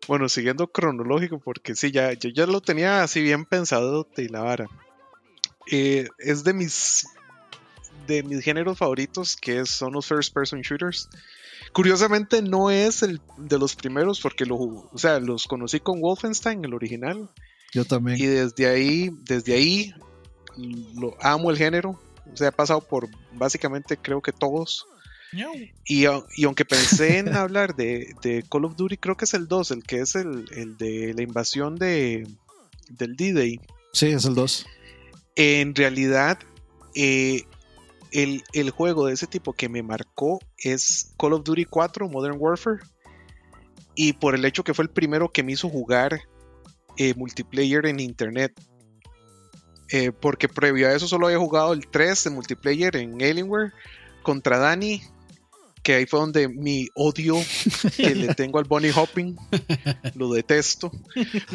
Bueno, siguiendo cronológico, porque sí, ya, yo ya lo tenía así bien pensado y la vara. Eh, es de mis de mis géneros favoritos, que son los first person shooters. Curiosamente no es el de los primeros, porque lo, o sea, los conocí con Wolfenstein, el original. Yo también. Y desde ahí, desde ahí, lo amo el género. O sea, he pasado por básicamente creo que todos. Y, aunque pensé en (laughs) hablar de, Call of Duty, creo que es el 2, el que es el, de la invasión de, del D-Day. Sí, es el 2. En realidad, eh, el, juego de ese tipo que me marcó es Call of Duty 4 Modern Warfare. Y por el hecho que fue el primero que me hizo jugar eh, multiplayer en internet. Eh, porque previo a eso solo había jugado el 3 de multiplayer en Alienware contra Dani que ahí fue donde mi odio que le (laughs) tengo al bunny hopping lo detesto.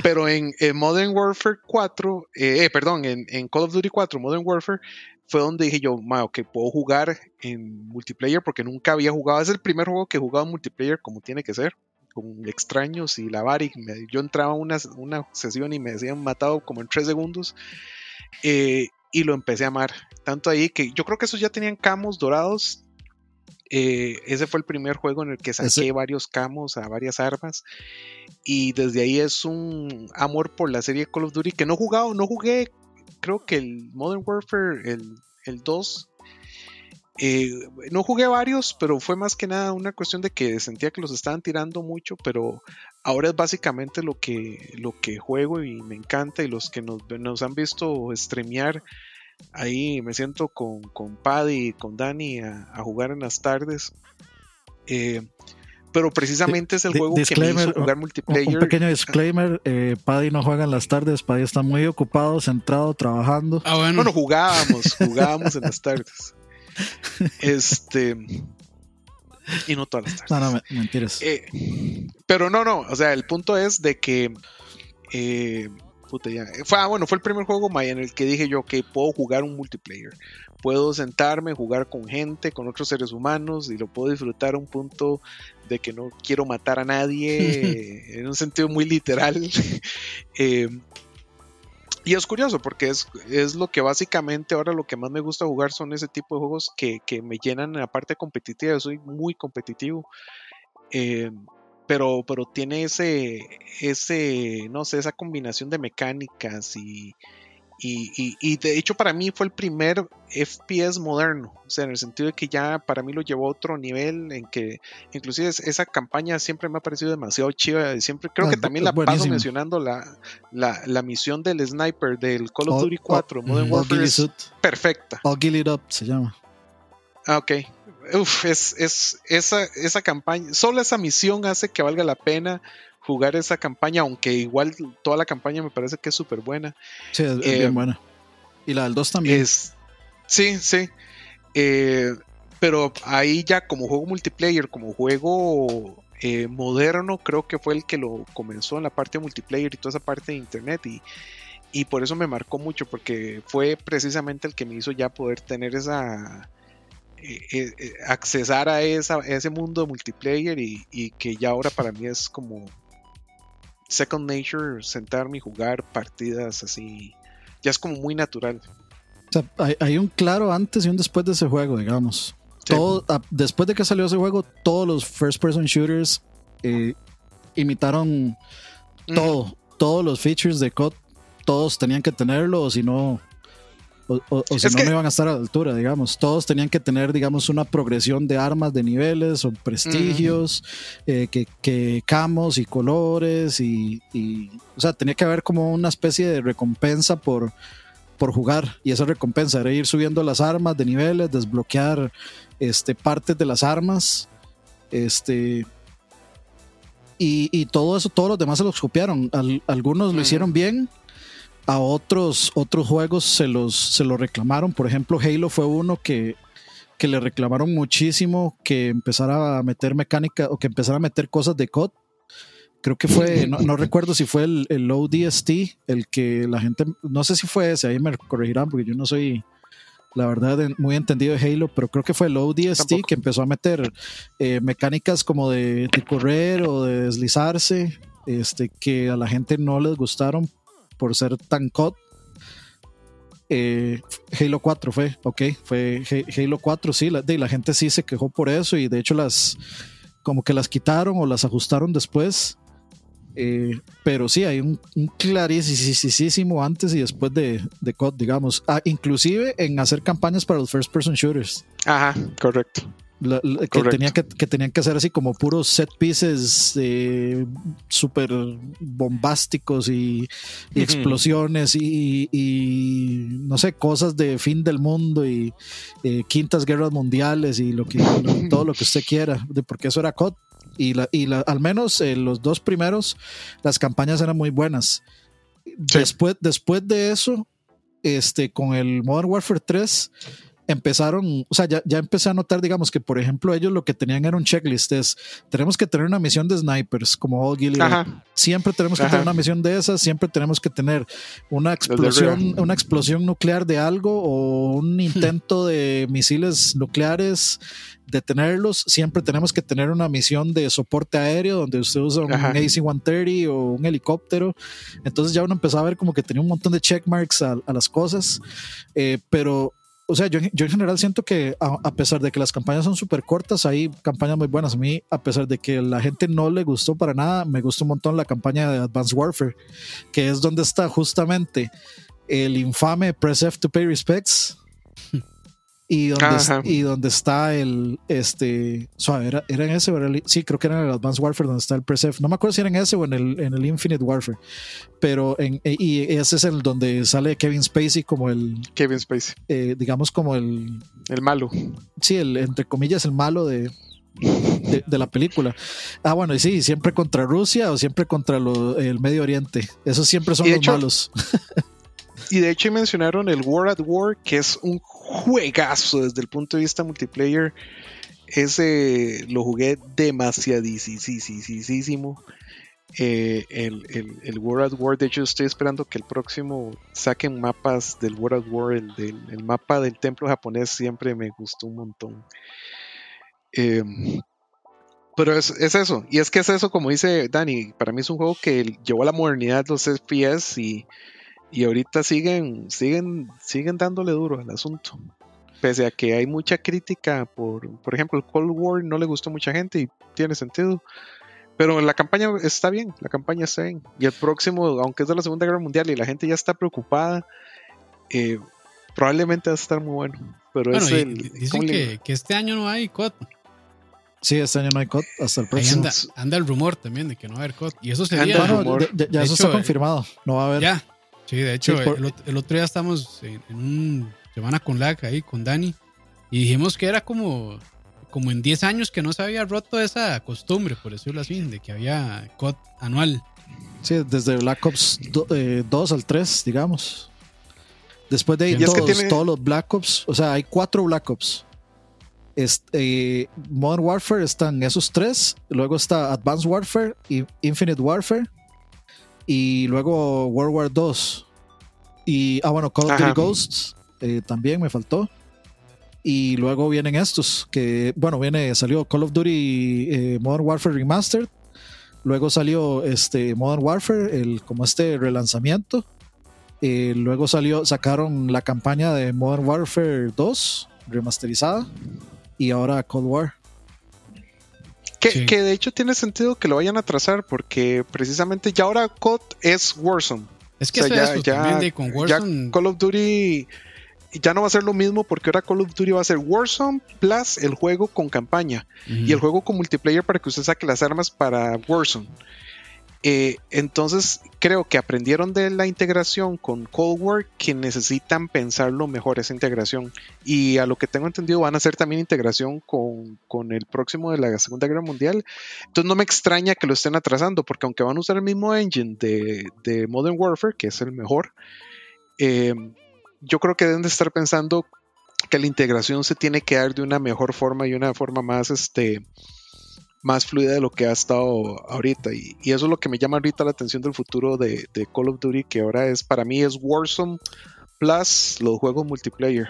Pero en, Modern Warfare 4, eh, eh, perdón, en, Call of Duty 4, Modern Warfare, fue donde dije yo, que puedo jugar en multiplayer porque nunca había jugado. Es el primer juego que he jugado en multiplayer como tiene que ser, con extraños y la Bari. Yo entraba a una, una sesión y me decían matado como en 3 segundos. Eh, y lo empecé a amar. Tanto ahí que yo creo que esos ya tenían camos dorados eh, ese fue el primer juego en el que saqué varios camos a varias armas. Y desde ahí es un amor por la serie Call of Duty que no he jugado, no jugué, creo que el Modern Warfare, el, el 2. Eh, no jugué varios, pero fue más que nada una cuestión de que sentía que los estaban tirando mucho, pero ahora es básicamente lo que, lo que juego y me encanta y los que nos, nos han visto streamear ahí me siento con, con Paddy y con Dani a, jugar en las tardes. Eh, pero precisamente es el juego que me hizo jugar multiplayer. Un pequeño disclaimer, eh, Paddy no juega en las tardes, Paddy está muy ocupado, centrado, trabajando. Ah, bueno. bueno, jugábamos, jugábamos en las tardes. (laughs) Este. Y no todas las tardes. No, no, mentiras. Eh, pero no, no, o sea, el punto es de que. Eh, puta, ya. Fue, ah, bueno, fue el primer juego Maya en el que dije yo que puedo jugar un multiplayer. Puedo sentarme, jugar con gente, con otros seres humanos y lo puedo disfrutar a un punto de que no quiero matar a nadie (laughs) en un sentido muy literal. (laughs) eh, y es curioso porque es, es, lo que básicamente ahora lo que más me gusta jugar son ese tipo de juegos que, que me llenan en la parte competitiva. Yo soy muy competitivo. Eh, pero, pero tiene ese, ese, no sé, esa combinación de mecánicas y, y, y, de hecho para mí fue el primer FPS moderno, o sea, en el sentido de que ya para mí lo llevó a otro nivel, en que inclusive esa campaña siempre me ha parecido demasiado chiva, siempre creo ah, que también la paso mencionando la, la, la, misión del sniper del Call of Duty 4, Modern Warfare, es perfecta. All It Up se llama. Ah, ok. Uf, es, es esa, esa campaña, solo esa misión hace que valga la pena jugar esa campaña, aunque igual toda la campaña me parece que es súper buena. Sí, es, bien eh, buena. Y la del 2 también. Es, sí, sí. Eh, pero ahí ya como juego multiplayer, como juego eh, moderno, creo que fue el que lo comenzó en la parte multiplayer y toda esa parte de internet. Y, y por eso me marcó mucho, porque fue precisamente el que me hizo ya poder tener esa accesar a, esa, a ese mundo multiplayer y, y, que ya ahora para mí es como Second Nature, sentarme y jugar partidas así, ya es como muy natural. O sea, hay, un claro antes y un después de ese juego, digamos. Todo, después de que salió ese juego, todos los first person shooters eh, imitaron todo, todos los features de COD, todos tenían que tenerlo, o si no, o, si no, no iban a estar a la altura, digamos. Todos tenían que tener, digamos, una progresión de armas, de niveles o prestigios, eh, que, que, camos y colores y, o sea, tenía que haber como una especie de recompensa por, por jugar. Y esa recompensa era ir subiendo las armas de niveles, desbloquear este, partes de las armas. Este, y, todo eso, todos los demás se los copiaron. algunos lo hicieron bien a otros, otros juegos se los, se los reclamaron. Por ejemplo, Halo fue uno que, que le reclamaron muchísimo que empezara a meter mecánica o que empezara a meter cosas de COD. Creo que fue, no, (laughs) recuerdo si fue el, el ODST, el que la gente, no sé si fue ese, ahí me corregirán porque yo no soy, la verdad, muy entendido de Halo, pero creo que fue el ODST que empezó a meter eh, mecánicas como de, de, correr o de deslizarse, este, que a la gente no les gustaron por ser tan COD. Eh, Halo 4 fue, ok, fue Halo 4, sí, la, la gente sí se quejó por eso y de hecho las como que las quitaron o las ajustaron después. Eh, pero sí, hay un, un, clarísimo antes y después de, de COD, digamos. Ah, inclusive en hacer campañas para los first person shooters. Ajá, correcto que, tenía que, que, tenían que hacer así como puros set pieces eh, súper bombásticos y, explosiones y, no sé, cosas de fin del mundo y eh, quintas guerras mundiales y lo que todo lo que usted quiera, de, porque eso era COD. Y, la, y la, al menos eh, los dos primeros, las campañas eran muy buenas. Después, después de eso, este, con el Modern Warfare 3, empezaron, o sea, ya, ya, empecé a notar, digamos, que por ejemplo ellos lo que tenían era un checklist, es, tenemos que tener una misión de snipers como All Siempre tenemos que tener una misión de esas, siempre tenemos que tener una explosión, una explosión nuclear de algo o un intento de misiles nucleares, detenerlos. Siempre tenemos que tener una misión de soporte aéreo donde usted usa un AC-130 o un helicóptero. Entonces ya uno empezó a ver como que tenía un montón de checkmarks a, a las cosas, eh, pero o sea, yo, yo, en general siento que a, pesar de que las campañas son súper cortas, hay campañas muy buenas. A mí, a pesar de que la gente no le gustó para nada, me gustó un montón la campaña de Advanced Warfare, que es donde está justamente el infame Press F to Pay Respects. (laughs) y donde, y donde está el este era, era, en ese sí creo que era en el Advanced Warfare donde está el Presef no me acuerdo si era en ese o en el, en el Infinite Warfare pero en y ese es el donde sale Kevin Spacey como el Kevin Spacey eh, digamos como el el malo sí el entre comillas el malo de de, la película. Ah, bueno, y sí, siempre contra Rusia o siempre contra el Medio Oriente. Esos siempre son los malos. (laughs) y de hecho mencionaron el War at War, que es un juegazo desde el punto de vista multiplayer. Ese lo jugué demasiadísimo. Eh, el, el, World at War, de hecho estoy esperando que el próximo saquen mapas del World at War, el, el mapa del templo japonés siempre me gustó un montón. Em, pero es, eso, y es que es eso, como dice Dani, para mí es un juego que llevó a la modernidad los FPS y, y ahorita siguen, siguen, siguen dándole duro al asunto. Pese a que hay mucha crítica por, por ejemplo, el Cold War no le gustó a mucha gente y tiene sentido. Pero la campaña está bien, la campaña está bien. Y el próximo, aunque es de la Segunda Guerra Mundial y la gente ya está preocupada, eh, probablemente va a estar muy bueno. Pero es dicen que, que, este año no hay COD. Sí, este año no hay COD hasta el próximo. Anda, el rumor también de que no va a haber COD. Y eso sería. Bueno, ya, eso está confirmado. No va a haber. Ya. Sí, de hecho, el, otro día estamos en, un semana con LAC ahí, con Dani. Y dijimos que era como, como en 10 años que no se había roto esa costumbre, por decirlo así, de que había COD anual. Sí, desde Black Ops 2 eh, al 3, digamos. Después de ahí, todos, todos los Black Ops, o sea, hay cuatro Black Ops este, Modern Warfare están esos tres. Luego está Advanced Warfare y Infinite Warfare. Y luego World War 2. Y, ah, bueno, Call of Duty Ghosts eh, también me faltó. Y luego vienen estos, que, bueno, viene, salió Call of Duty eh, Modern Warfare Remastered. Luego salió este Modern Warfare, el, como este relanzamiento. Eh, luego salió, sacaron la campaña de Modern Warfare 2 remasterizada y ahora Cold War. Que, de hecho tiene sentido que lo vayan a trazar porque precisamente ya ahora COD es Warzone. Es que ya, con Warzone... Call of Duty ya no va a ser lo mismo porque ahora Call of Duty va a ser Warzone plus el juego con campaña y el juego con multiplayer para que usted saque las armas para Warzone. Eh, entonces creo que aprendieron de la integración con Cold War que necesitan pensarlo mejor esa integración. Y a lo que tengo entendido van a hacer también integración con, el próximo de la Segunda Guerra Mundial. Entonces no me extraña que lo estén atrasando porque aunque van a usar el mismo engine de, Modern Warfare que es el mejor eh, yo creo que deben de estar pensando que la integración se tiene que dar de una mejor forma y una forma más este más fluida de lo que ha estado ahorita. Y, eso es lo que me llama ahorita la atención del futuro de, Call of Duty, que ahora es para mí es Warzone plus los juegos multiplayer.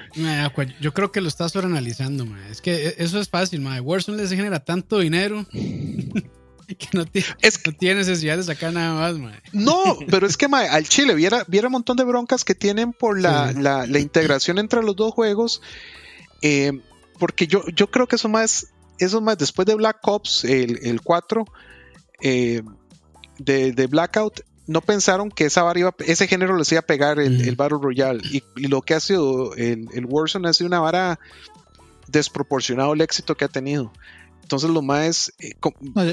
yo creo que lo estás sobreanalizando, es que e, eso es fácil, Warzone les genera tanto dinero. (laughs) que no tiene, es, no tiene necesidad de sacar nada más, No, (laughs) pero es que al Chile viera, viera un montón de broncas que tienen por la, la, integración entre los dos juegos. Eh, porque yo, yo creo que eso más eso más, después de Black Ops, el, 4, eh, de, Blackout, no pensaron que esa vara ese género les iba a pegar el, Battle Royale. Y, lo que ha sido el, el Warzone ha sido una vara desproporcionado el éxito que ha tenido. Entonces lo más... Eh,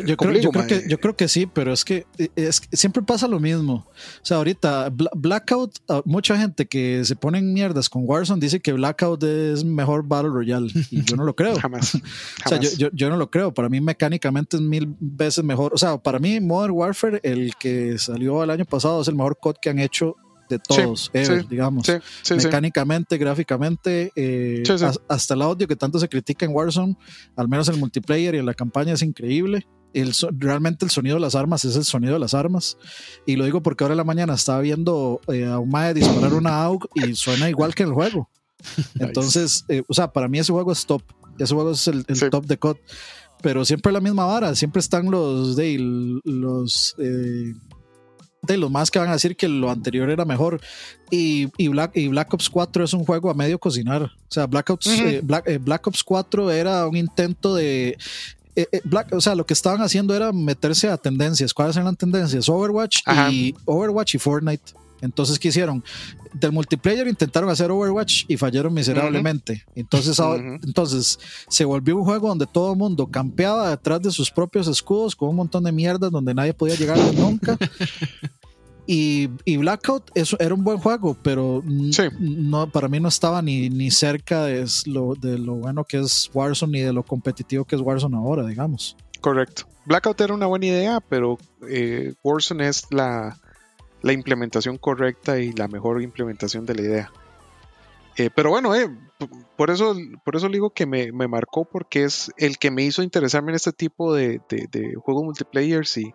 yo, creo, que, yo creo que sí, pero es que eh, es, siempre pasa lo mismo. O sea, ahorita Blackout, ah, mucha gente que se pone en mierdas con Warzone dice que Blackout es mejor Battle Royale y yo no lo (laughs) creo. Jamás. (laughs) o sea, yo, yo, no lo creo. Para mí mecánicamente es mil veces mejor. O sea, para mí Modern Warfare, el que salió el año pasado, es el mejor COD que han hecho de todos, digamos. Mecánicamente, gráficamente, eh, hasta el audio que tanto se critica en Warzone, al menos el multiplayer y en la campaña es increíble. El, realmente el sonido de las armas es el sonido de las armas. Y lo digo porque ahora en la mañana estaba viendo eh, a un Mae disparar una AUG y suena igual que en el juego. (laughs) Entonces, eh, o sea, para mí ese juego es top. Ese juego es el, top de COD. Pero siempre la misma vara. Siempre están los, de, los de los más que van a decir que lo anterior era mejor. Y, y, Black, y Black Ops 4 es un juego a medio cocinar. O sea, Black Ops, eh, eh, Black, Ops 4 era un intento de. Eh, Black, o sea, lo que estaban haciendo era meterse a tendencias. ¿Cuáles eran las tendencias? Overwatch y Overwatch y Fortnite. Entonces, ¿qué hicieron? Del multiplayer intentaron hacer Overwatch y fallaron miserablemente. Entonces, entonces, se volvió un juego donde todo el mundo campeaba detrás de sus propios escudos con un montón de mierdas donde nadie podía llegar (laughs) nunca. Y, Blackout eso era un buen juego, pero no, para mí no estaba ni, ni cerca de lo, de lo bueno que es Warzone ni de lo competitivo que es Warzone ahora, digamos. Correcto. Blackout era una buena idea, pero eh, Warzone es la, la, implementación correcta y la mejor implementación de la idea. Eh, pero bueno, eh, por, eso, por eso digo que me, marcó, porque es el que me hizo interesarme en este tipo de, de, de juegos multiplayer y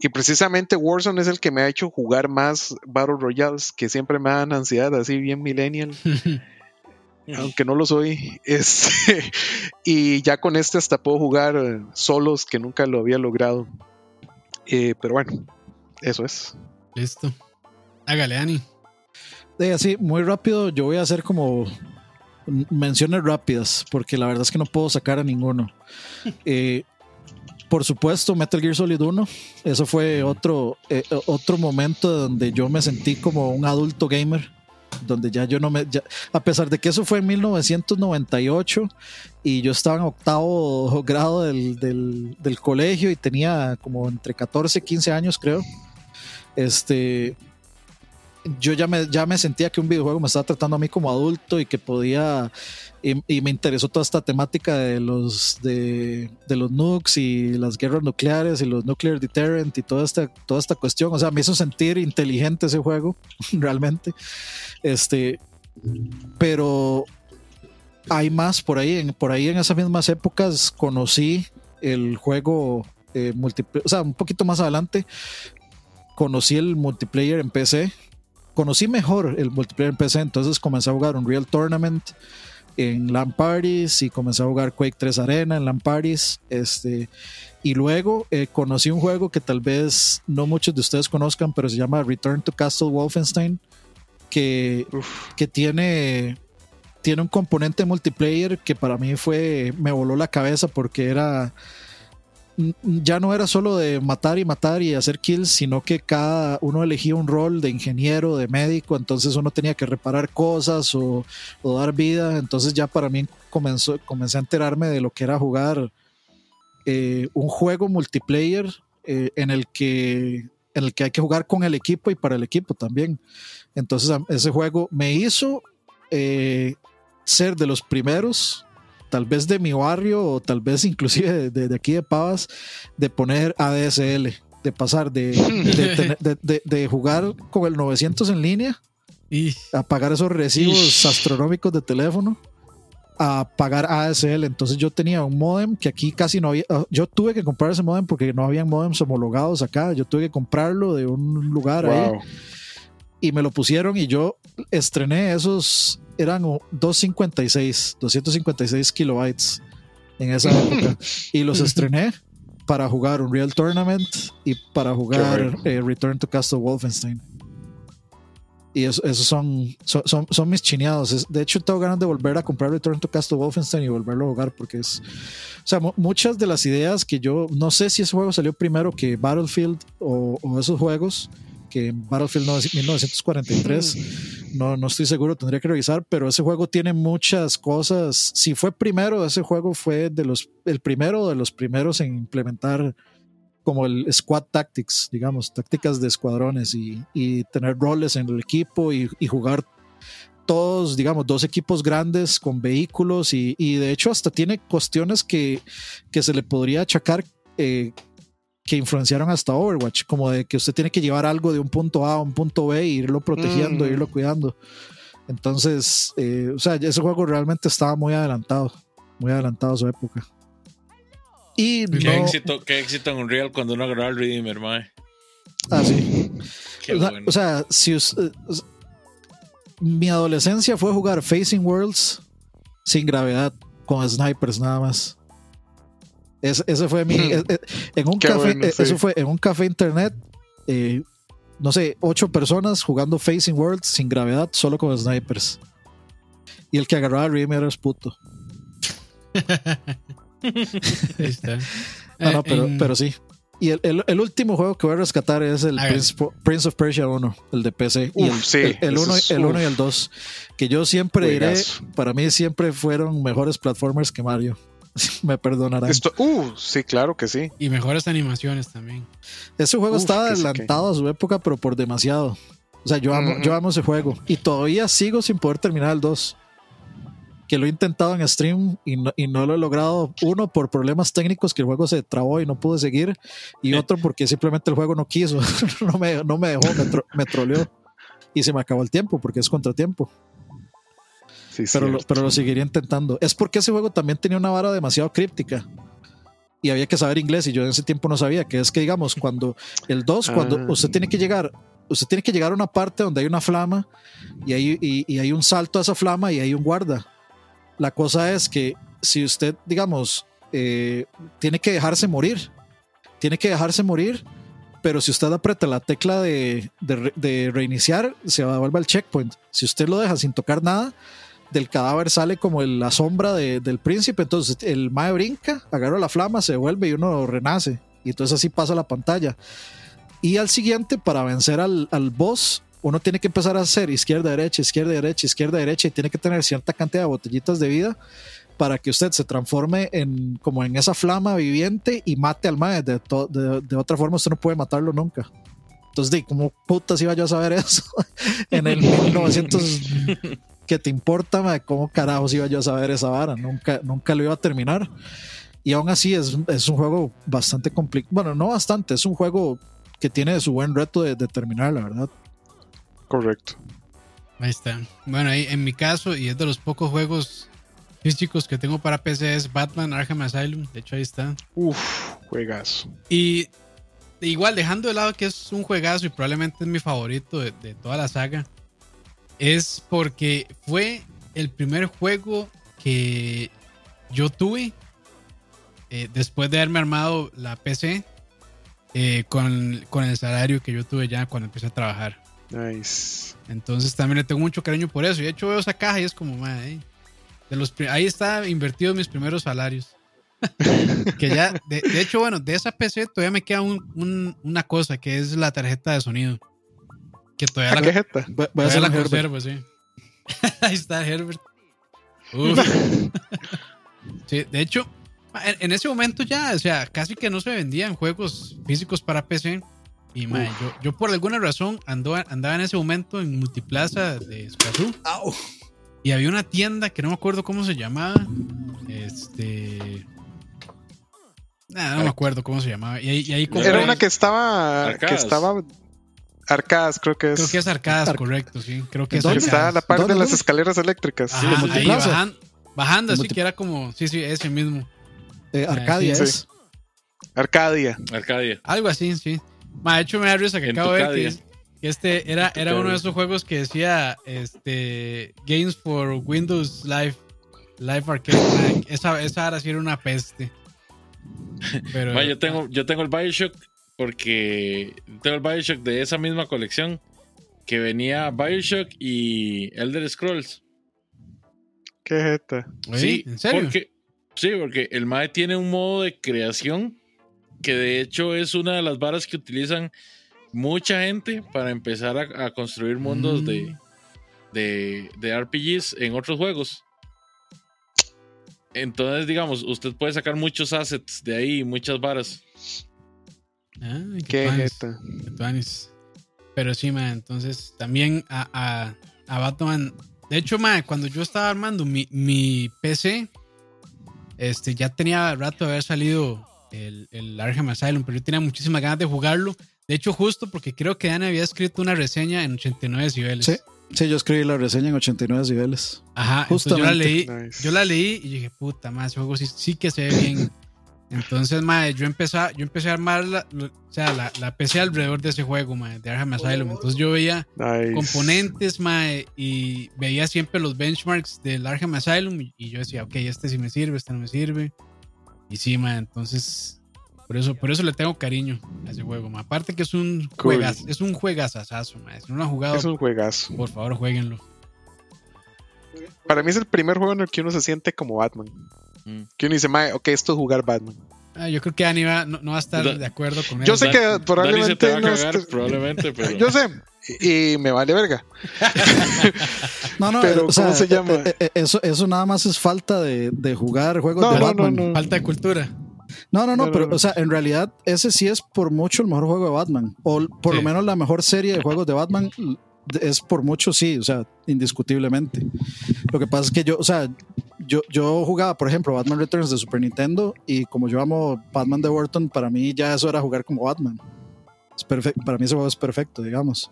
y precisamente Warzone es el que me ha hecho jugar más Battle Royales, que siempre me dan ansiedad, así bien millennial. (laughs) aunque no lo soy. Este, (laughs) y ya con este hasta puedo jugar eh, solos, que nunca lo había logrado. Eh, pero bueno, eso es. Listo. Hágale, Ani. Sí, así, muy rápido, yo voy a hacer como menciones rápidas, porque la verdad es que no puedo sacar a ninguno. (laughs) Eh, por supuesto, Metal Gear Solid 1. Eso fue otro, eh, otro momento donde yo me sentí como un adulto gamer. Donde ya yo no me. a pesar de que eso fue en 1998 y yo estaba en octavo grado del, del colegio y tenía como entre 14 y 15 años, creo. Este, yo ya me, ya me sentía que un videojuego me estaba tratando a mí como adulto y que podía, y, me interesó toda esta temática de los, de, los nukes y las guerras nucleares y los nuclear deterrent y toda esta, toda esta cuestión. O sea, me hizo sentir inteligente ese juego, (laughs) realmente. Este, pero hay más por ahí, en, por ahí en esas mismas épocas conocí el juego eh, o sea, un poquito más adelante conocí el multiplayer en PC conocí mejor el multiplayer en PC, entonces comencé a jugar un Real Tournament en LAN Parties y comencé a jugar Quake 3 Arena en LAN Parties. Este, y luego eh, conocí un juego que tal vez no muchos de ustedes conozcan, pero se llama Return to Castle Wolfenstein, que, que tiene, tiene un componente multiplayer que para mí fue, me voló la cabeza porque era ya no era solo de matar y matar y hacer kills, sino que cada uno elegía un rol de ingeniero, de médico, entonces uno tenía que reparar cosas o, dar vida, entonces ya para mí comenzó, comencé a enterarme de lo que era jugar eh, un juego multiplayer eh, en, el que, en el que hay que jugar con el equipo y para el equipo también. Entonces ese juego me hizo eh, ser de los primeros tal vez de mi barrio o tal vez inclusive de, aquí de Pavas, de poner ADSL, de pasar (laughs) de, de, jugar con el 900 en línea, y... a pagar esos recibos astronómicos de teléfono, a pagar ADSL. Entonces yo tenía un modem que aquí casi no había, ah, yo tuve que comprar ese modem porque no habían modems homologados acá, yo tuve que comprarlo de un lugar ahí y me lo pusieron y yo estrené esos eran 256, 256 kilobytes en esa (laughs) época. y los estrené para jugar un Real Tournament y para jugar eh, Return to Castle Wolfenstein. Y esos son, son, son, mis chineados. De hecho, tengo ganas de volver a comprar Return to Castle Wolfenstein y volverlo a jugar porque es. O sea, muchas de las ideas que yo. No sé si ese juego salió primero que Battlefield o, o esos juegos que Battlefield 1943, no, no estoy seguro, tendría que revisar, pero ese juego tiene muchas cosas. Si fue primero, ese juego fue de los, el primero de los primeros en implementar como el squad tactics, digamos, tácticas de escuadrones y, y tener roles en el equipo y, jugar todos, digamos, dos equipos grandes con vehículos y, y de hecho hasta tiene cuestiones que, que se le podría achacar eh, que influenciaron hasta Overwatch, como de que usted tiene que llevar algo de un punto A a un punto B e irlo protegiendo, e irlo cuidando. Entonces, eh, o sea, ese juego realmente estaba muy adelantado, muy adelantado a su época. Y qué, éxito, qué éxito en Unreal cuando uno agarró el Redeemer, mae. Ah, sí. o, sea, si mi adolescencia fue jugar Facing Worlds sin gravedad, con snipers nada más ese fue mi. Eh, eh, en un café, eh, eso fue en un café internet. no sé, ocho personas jugando Facing World sin gravedad, solo con snipers. Y el que agarraba a Redeemer era puto. (laughs) Ahí está. (laughs) no, pero, pero sí. Y el, último juego que voy a rescatar es el Prince, of Persia 1, el de PC. y el, 1 y el 2. Que yo siempre diré, para mí siempre fueron mejores platformers que Mario. (laughs) Me perdonarán. uh, sí, claro que sí. Y mejores animaciones también. Ese juego estaba adelantado a su época, pero por demasiado. O sea, yo amo, yo amo ese juego. Y todavía sigo sin poder terminar el 2 que lo he intentado en stream y no, lo he logrado. Uno, por problemas técnicos, que el juego se trabó y no pude seguir. Y otro, porque simplemente el juego no quiso. (laughs) no, me, no me dejó, me, troleó. Y se me acabó el tiempo, porque es contratiempo. Sí, pero, lo, pero lo seguiría intentando. Es porque ese juego también tenía una vara demasiado críptica y había que saber inglés y yo en ese tiempo no sabía, que es que digamos, cuando el 2, cuando ah. usted tiene que llegar, usted tiene que llegar a una parte donde hay una flama y hay, y hay un salto a esa flama y hay un guarda. La cosa es que si usted, digamos, eh, tiene que dejarse morir, tiene que dejarse morir, pero si usted aprieta la tecla de, reiniciar, se va a volver al checkpoint. Si usted lo deja sin tocar nada, del cadáver sale como la sombra del príncipe, entonces el mae brinca, agarra la flama, se vuelve y uno renace. Y entonces así pasa la pantalla. Y al siguiente, para vencer al, al boss, uno tiene que empezar a hacer izquierda, derecha, izquierda, derecha, izquierda, derecha y tiene que tener cierta cantidad de botellitas de vida para que usted se transforme en como en esa flama viviente y mate al mae. De, de, otra forma, usted no puede matarlo nunca. Entonces, ¿cómo putas iba yo a saber eso (laughs) en el (laughs) 1900? ¿Qué te importa, mae? ¿Cómo carajos iba yo a saber esa vara? Nunca, nunca lo iba a terminar. Y aún así es, es un juego bastante complicado. Bueno, no bastante, es un juego que tiene su buen reto de, de terminar, la verdad. Correcto. Ahí está. Bueno, ahí en mi caso, y es de los pocos juegos físicos que tengo para PC, es Batman Arkham Asylum. De hecho, ahí está. Uf, juegazo. Y igual, dejando de lado que es un juegazo y probablemente es mi favorito de, toda la saga, es porque fue el primer juego que yo tuve eh, después de haberme armado la PC eh, con, con el salario que yo tuve ya cuando empecé a trabajar. Nice. Entonces también le tengo mucho cariño por eso. Y de hecho veo esa caja y es como, de los, ahí está invertido mis primeros salarios. (laughs) que ya, de, hecho, bueno, de esa PC todavía me queda una cosa que es la tarjeta de sonido. Que todavía la, tarjeta? Voy, la conservo, sí. (laughs) ahí está Herbert. (laughs) sí, de hecho, en, ese momento ya, o sea, casi que no se vendían juegos físicos para PC. Y yo, yo, por alguna razón andaba, andaba en ese momento en Multiplaza de Escazú. Y había una tienda que no me acuerdo cómo se llamaba. Este. no me acuerdo cómo se llamaba. Y ahí, Era una que estaba. Que estaba. Arcadas, creo que es. Creo que es Arcadas, correcto, sí. Creo que es Está a la parte de las escaleras eléctricas. ahí bajando, bajando así que era como. Sí, sí, ese mismo. Eh, Arcadia es. Arcadia. Arcadia. Algo así, sí. de hecho, me da risa que acabo de ver que, este era, era uno de esos juegos que decía este Games for Windows Live, Live Arcade. esa, esa ahora sí era una peste. (laughs) Pero, yo, tengo, yo tengo el Bioshock porque tengo el Bioshock de esa misma colección que venía Bioshock y Elder Scrolls. ¿Qué es esta? Sí, ¿En serio? Porque, sí, porque el MAE tiene un modo de creación que de hecho es una de las varas que utilizan mucha gente para empezar a, construir mundos de, mm. de, de, RPGs en otros juegos. Entonces, digamos, usted puede sacar muchos assets de ahí, muchas varas. Ah, qué, Pero sí, man, entonces también a, a, Batman. De hecho, man, cuando yo estaba armando mi, mi PC, este, ya tenía rato de haber salido el, el Arkham Asylum, pero yo tenía muchísimas ganas de jugarlo. De hecho, justo porque creo que Ana había escrito una reseña en 89 niveles. Sí, sí, yo escribí la reseña en 89 niveles. Ajá, justo yo la leí, yo la leí y dije, puta, más ese juego sí, sí, que se ve bien. (laughs) Entonces, madre, yo empecé, yo empecé a armar la, o sea, la, la, PC alrededor de ese juego, madre, de Arkham Asylum. Entonces yo veía componentes, madre, y veía siempre los benchmarks del Arkham Asylum y, y, yo decía, ok, este sí me sirve, este no me sirve. Y sí, ma, entonces por eso, por eso le tengo cariño a ese juego, ma. Aparte que es un juegas, es un juegazazazo, ma. Si no lo han jugado, es un juegazo. Por favor, jueguenlo. Para mí es el primer juego en el que uno se siente como Batman. Mm. Que uno dice, ma, ok, esto es jugar Batman. Ah, yo creo que Dani no, va a estar de acuerdo con eso. Yo sé que probablemente. no probablemente, pero. Yo sé, y, me vale verga. no, no, (laughs) pero ¿cómo se llama? Eh, eh, eso, eso nada más es falta de, de jugar juegos de Batman. falta de cultura. No, no, no, pero, o sea, en realidad ese sí es por mucho el mejor juego de Batman. O por lo menos la mejor serie de juegos de Batman (laughs) es por mucho, sí, o sea, indiscutiblemente. Lo que pasa es que yo, o sea, yo, jugaba, por ejemplo, Batman Returns de Super Nintendo y como yo amo Batman de Burton, para mí ya eso era jugar como Batman. Es perfecto, para mí ese juego es perfecto, digamos.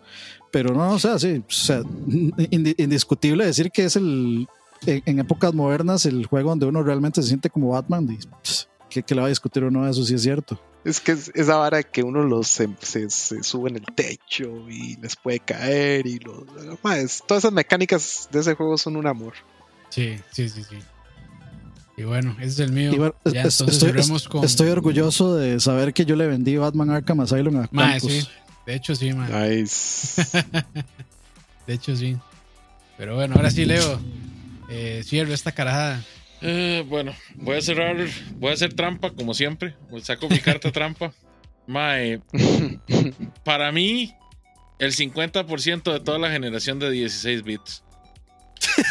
Pero no, o sea, sí, o sea, (laughs) indiscutible decir que es el, en, épocas modernas, el juego donde uno realmente se siente como Batman. Y, ¿qué, le va a discutir uno? Eso sí es cierto. Es que esa vara que uno los se, sube en el techo y les puede caer y los, todas esas mecánicas de ese juego son un amor. Sí, sí, sí, sí. Y bueno, ese es el mío. ya, estoy, con... estoy, orgulloso de saber que yo le vendí Batman Arkham Asylum a Mae, sí. De hecho, sí, man. Nice. (laughs) de hecho, sí. Pero bueno, ahora sí, Leo. Eh, cierro esta carajada. Eh, bueno, voy a cerrar, voy a hacer trampa como siempre. Saco mi carta trampa. (laughs) Mae, para mí, el 50% de toda la generación de 16 bits.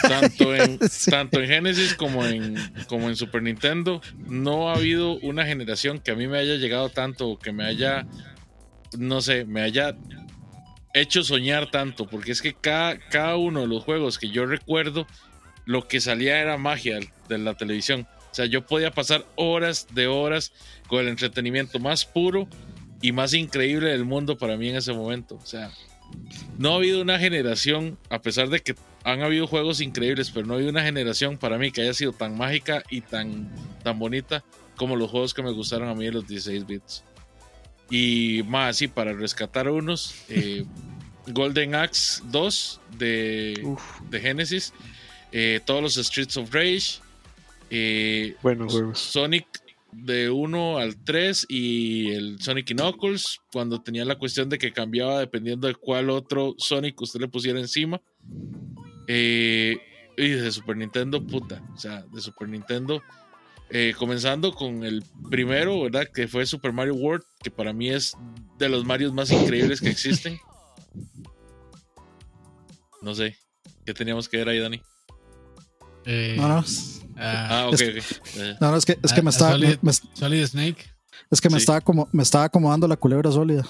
Tanto (laughs) en, tanto en Genesis como en, como en Super Nintendo, no ha habido una generación que a mí me haya llegado tanto, que me haya, no sé, me haya hecho soñar tanto, porque es que cada, cada uno de los juegos que yo recuerdo, lo que salía era magia de la televisión. O sea, yo podía pasar horas de horas con el entretenimiento más puro y más increíble del mundo para mí en ese momento. O sea, no ha habido una generación, a pesar de que han habido juegos increíbles, pero no ha habido una generación para mí que haya sido tan mágica y tan, tan bonita como los juegos que me gustaron a mí de los 16 bits. Y más, sí, para rescatar unos, eh, (laughs) Golden Axe 2 de, de Genesis, eh, todos los Streets of Rage, eh, Sonic de 1 al 3 y el Sonic Knuckles, cuando tenía la cuestión de que cambiaba dependiendo de cuál otro Sonic usted le pusiera encima. Eh, y de Super Nintendo, puta, o sea, de Super Nintendo. Eh, comenzando con el primero, ¿verdad? Que fue Super Mario World, que para mí es de los Marios más increíbles que existen. No sé, ¿qué teníamos que ver ahí, Dani? Eh, no, no. Ah, ah ok, No, no, es que, es que me estaba. Solid, Snake. Es que me, estaba como, me estaba acomodando la culebra sólida.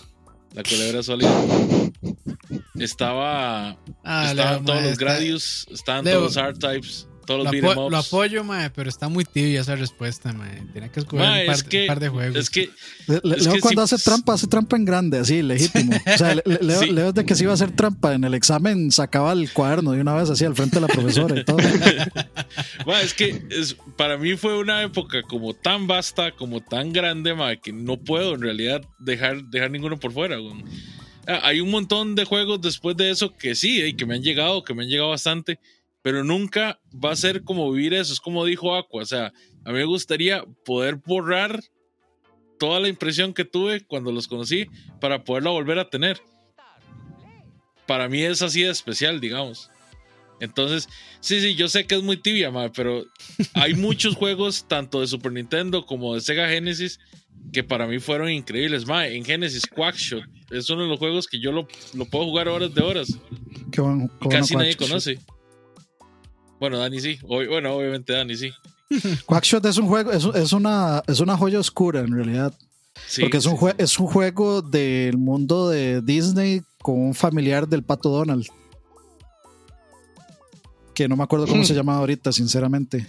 La culebra sólida. Estaba. Ah, estaban todos los Gradius, estaban todos los art types todos lo, lo apoyo, mae, pero está muy tibia esa respuesta, mae. Tiene que escoger un, par, de juegos. Es que. Leo cuando hace trampa, hace trampa en grande, así, legítimo. O sea, Leo, (laughs) de que si iba a hacer trampa en el examen, sacaba el cuaderno de una vez así al frente de la profesora y todo. (laughs) es que es, para mí fue una época como tan vasta, como tan grande, mae, que no puedo en realidad dejar, dejar ninguno por fuera, ah, Hay un montón de juegos después de eso que sí, y que me han llegado, que me han llegado bastante pero nunca va a ser como vivir eso. Es como dijo Aqua, o sea, a mí me gustaría poder borrar toda la impresión que tuve cuando los conocí para poderla volver a tener. Para mí es así de especial, digamos. Entonces, sí, sí, yo sé que es muy tibia, pero hay muchos juegos, tanto de Super Nintendo como de Sega Genesis, que para mí fueron increíbles. Ma, en Genesis, Quackshot es uno de los juegos que yo lo, puedo jugar horas de horas. casi nadie conoce. Bueno, Dani sí. bueno, obviamente Dani sí. (laughs) Quackshot es un juego, es, una, es una joya oscura en realidad. porque es un, es un juego del mundo de Disney con un familiar del pato Donald. Que no me acuerdo cómo se llama ahorita, sinceramente.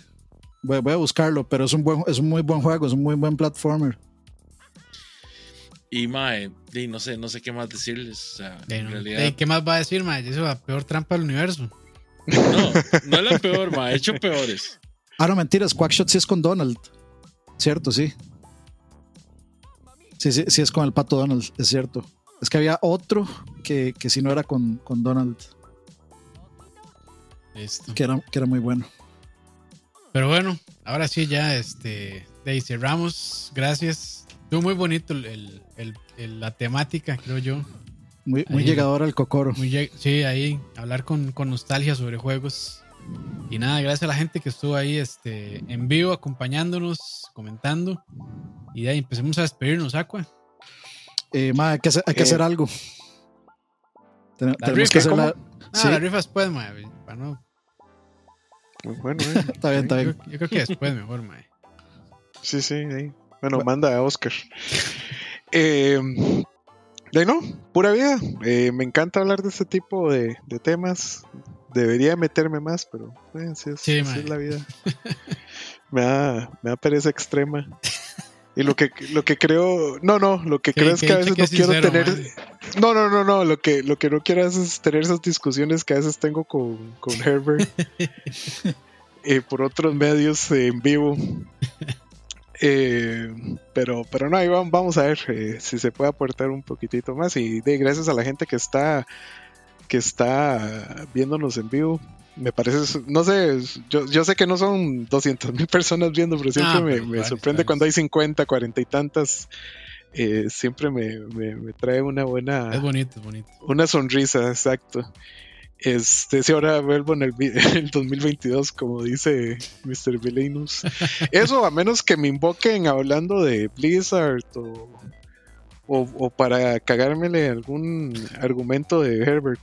Voy, a buscarlo, pero es un, buen, es un muy buen juego, es un muy buen platformer. Y Mae, no sé, no sé qué más decirles. en realidad... ¿Qué más va a decir, Mae? Es la peor trampa del universo. No, no es la peor, ma, he hecho peores. Ah, no, mentiras, Quackshot sí es con Donald. Cierto, sí. Sí, sí, sí es con el pato Donald, es cierto. Es que había otro que, que si no era con, con Donald. Que era, que era muy bueno. Pero bueno, ahora sí ya este, de cerramos. Gracias. Estuvo muy bonito el, la temática, creo yo. Muy, llegador al cocoro. sí, ahí hablar con, nostalgia sobre juegos. Y nada, gracias a la gente que estuvo ahí este, en vivo acompañándonos, comentando. Y de ahí empecemos a despedirnos, Aqua. Eh, hay que hacer, hay que hacer algo. la tenemos que hacer la. Ah, la rifa después, ma. Para no. Bueno, (laughs) eh. está bien, está bien. Yo, creo que después mejor, ma. Sí, sí, ahí. Bueno, manda a Oscar. Eh, de no, pura vida. Eh, me encanta hablar de este tipo de, de temas. Debería meterme más, pero eh, sí, es, sí, es la vida. (laughs) me, da, me da pereza extrema. Y lo que, lo que creo, no, no, lo que creo es que a veces no quiero tener, no, no, no, no, lo que, lo que no quiero es tener esas discusiones que a veces tengo con, con Herbert (laughs) eh, por otros medios en vivo. (laughs) Eh, pero, pero no, ahí vamos a ver eh, si se puede aportar un poquitito más. Y de gracias a la gente que está, que está viéndonos en vivo. Me parece, no sé, yo, yo sé que no son 200 mil personas viendo, pero siempre ah, me, sorprende cuando hay 50, 40 y tantas. Eh, siempre me, me, trae una buena. Es bonito, es bonito. Una sonrisa, exacto. Este, si ahora vuelvo en el, (laughs) el 2022, como dice Mr. Villainous. Eso, a menos que me invoquen hablando de Blizzard o, o, para cagármele algún argumento de Herbert.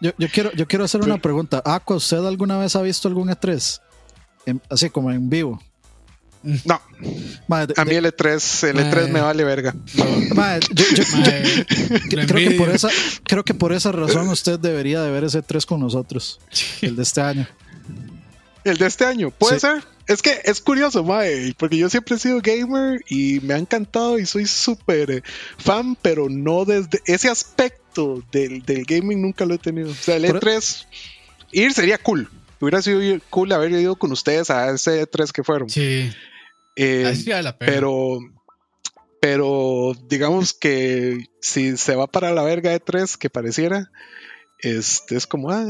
yo, quiero, yo quiero hacer una pregunta. Aqua, ¿usted alguna vez ha visto algún E3? así como en vivo. No. a mí el E3, el E3 me vale verga. creo, que por esa, creo que por esa razón usted debería de ver ese 3 con nosotros. El de este año. El de este año, puede ser. Es que es curioso, mae, porque yo siempre he sido gamer y me ha encantado y soy súper fan, pero no desde ese aspecto del, del, gaming nunca lo he tenido. O sea, el E3 ir sería cool. Hubiera sido cool haber ido con ustedes a ese E3 que fueron. Sí. Eh, pero, pero digamos que si se va para la verga de tres, que pareciera, este es como. Ah,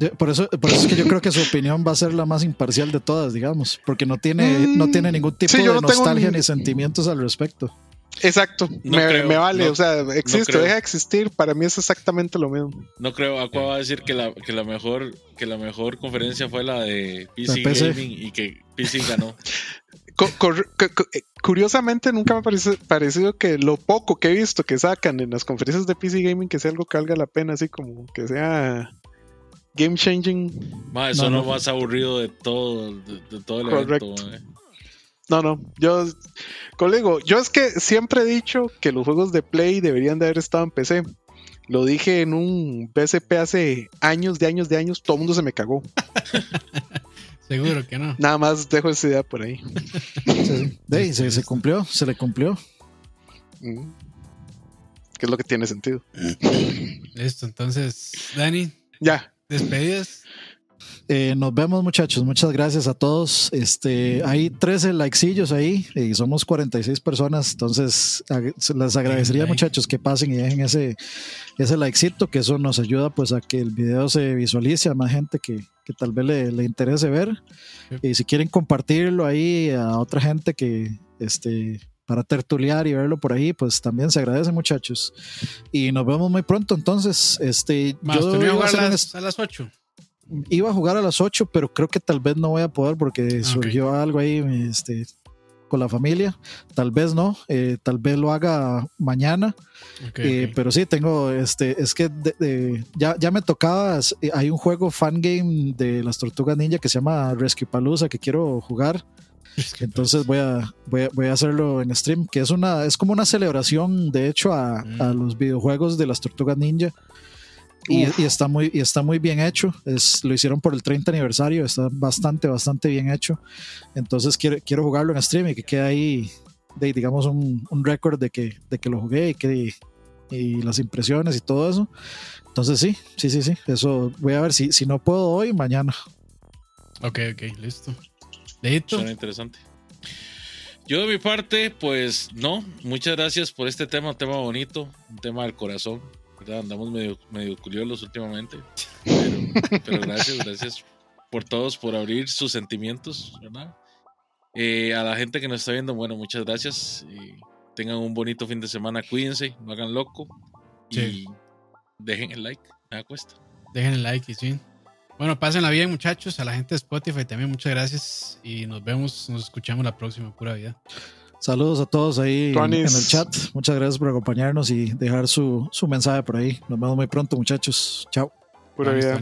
eh. por, eso, por eso es que yo creo que su opinión va a ser la más imparcial de todas, digamos, porque no tiene, no tiene ningún tipo de nostalgia ni sentimientos al respecto. Exacto, me, vale, o sea, existe, deja de existir, para mí es exactamente lo mismo. No creo, Aqua va a decir que la, que la mejor que la mejor conferencia fue la de PC, Gaming y que PC ganó. Eh, curiosamente nunca me ha parecido, que lo poco que he visto que sacan en las conferencias de PC Gaming que sea algo que valga la pena, así como que sea game changing. eso no, más aburrido de todo, de, todo el evento. No, no, yo, colego, yo es que siempre he dicho que los juegos de Play deberían de haber estado en PC. Lo dije en un PSP hace años, de años, de años, todo el mundo se me cagó. (laughs) Seguro que no. Nada más dejo esa idea por ahí. (laughs) se, se, cumplió, se le cumplió. Mm. ¿Qué es lo que tiene sentido? Listo, entonces, Dani. Ya. Despedidas. Eh, nos vemos muchachos, muchas gracias a todos. Este, hay 13 likecillos ahí y somos 46 personas, entonces les agradecería muchachos que pasen y dejen ese, ese likecito, que eso nos ayuda pues a que el video se visualice a más gente que, que tal vez le, le, interese ver. Y si quieren compartirlo ahí a otra gente que este, para tertuliar y verlo por ahí, pues también se agradece, muchachos. Y nos vemos muy pronto. Entonces, este, yo a, las, a las 8 iba a jugar a las 8, pero creo que tal vez no voy a poder porque surgió algo ahí este, con la familia. Tal vez no, eh, tal vez lo haga mañana. Eh, pero sí, tengo, este, es que ya, ya me tocaba, eh, hay un juego fan game de las tortugas ninja que se llama Rescue Palooza que quiero jugar. Entonces voy a, voy a, hacerlo en stream, que es una, es como una celebración, de hecho, a, a mm. los videojuegos de las tortugas ninja. Y, está muy, y está muy bien hecho. Es, lo hicieron por el 30 aniversario. Está bastante, bastante bien hecho. Entonces quiero, quiero jugarlo en stream y que quede ahí, de, digamos, un, un récord de que, de que lo jugué y, que, y las impresiones y todo eso. Entonces sí, sí, sí, sí. Eso voy a ver si, si no puedo hoy, mañana. Ok, ok, listo. Suena interesante. Yo de mi parte, pues no, muchas gracias por este tema, un tema bonito, un tema del corazón. Andamos medio, medio curiosos últimamente. Pero, gracias, gracias por todos, por abrir sus sentimientos, ¿verdad? Eh, a la gente que nos está viendo, bueno, muchas gracias. tengan un bonito fin de semana, cuídense, no hagan loco. Y dejen el like, nada cuesta. Dejen el like y sí. Bueno, pásenla bien, muchachos. A la gente de Spotify también, muchas gracias. Y nos vemos, nos escuchamos la próxima, pura vida. Saludos a todos ahí en, el chat. Muchas gracias por acompañarnos y dejar su, su mensaje por ahí. Nos vemos muy pronto, muchachos. Chao. Pura vida.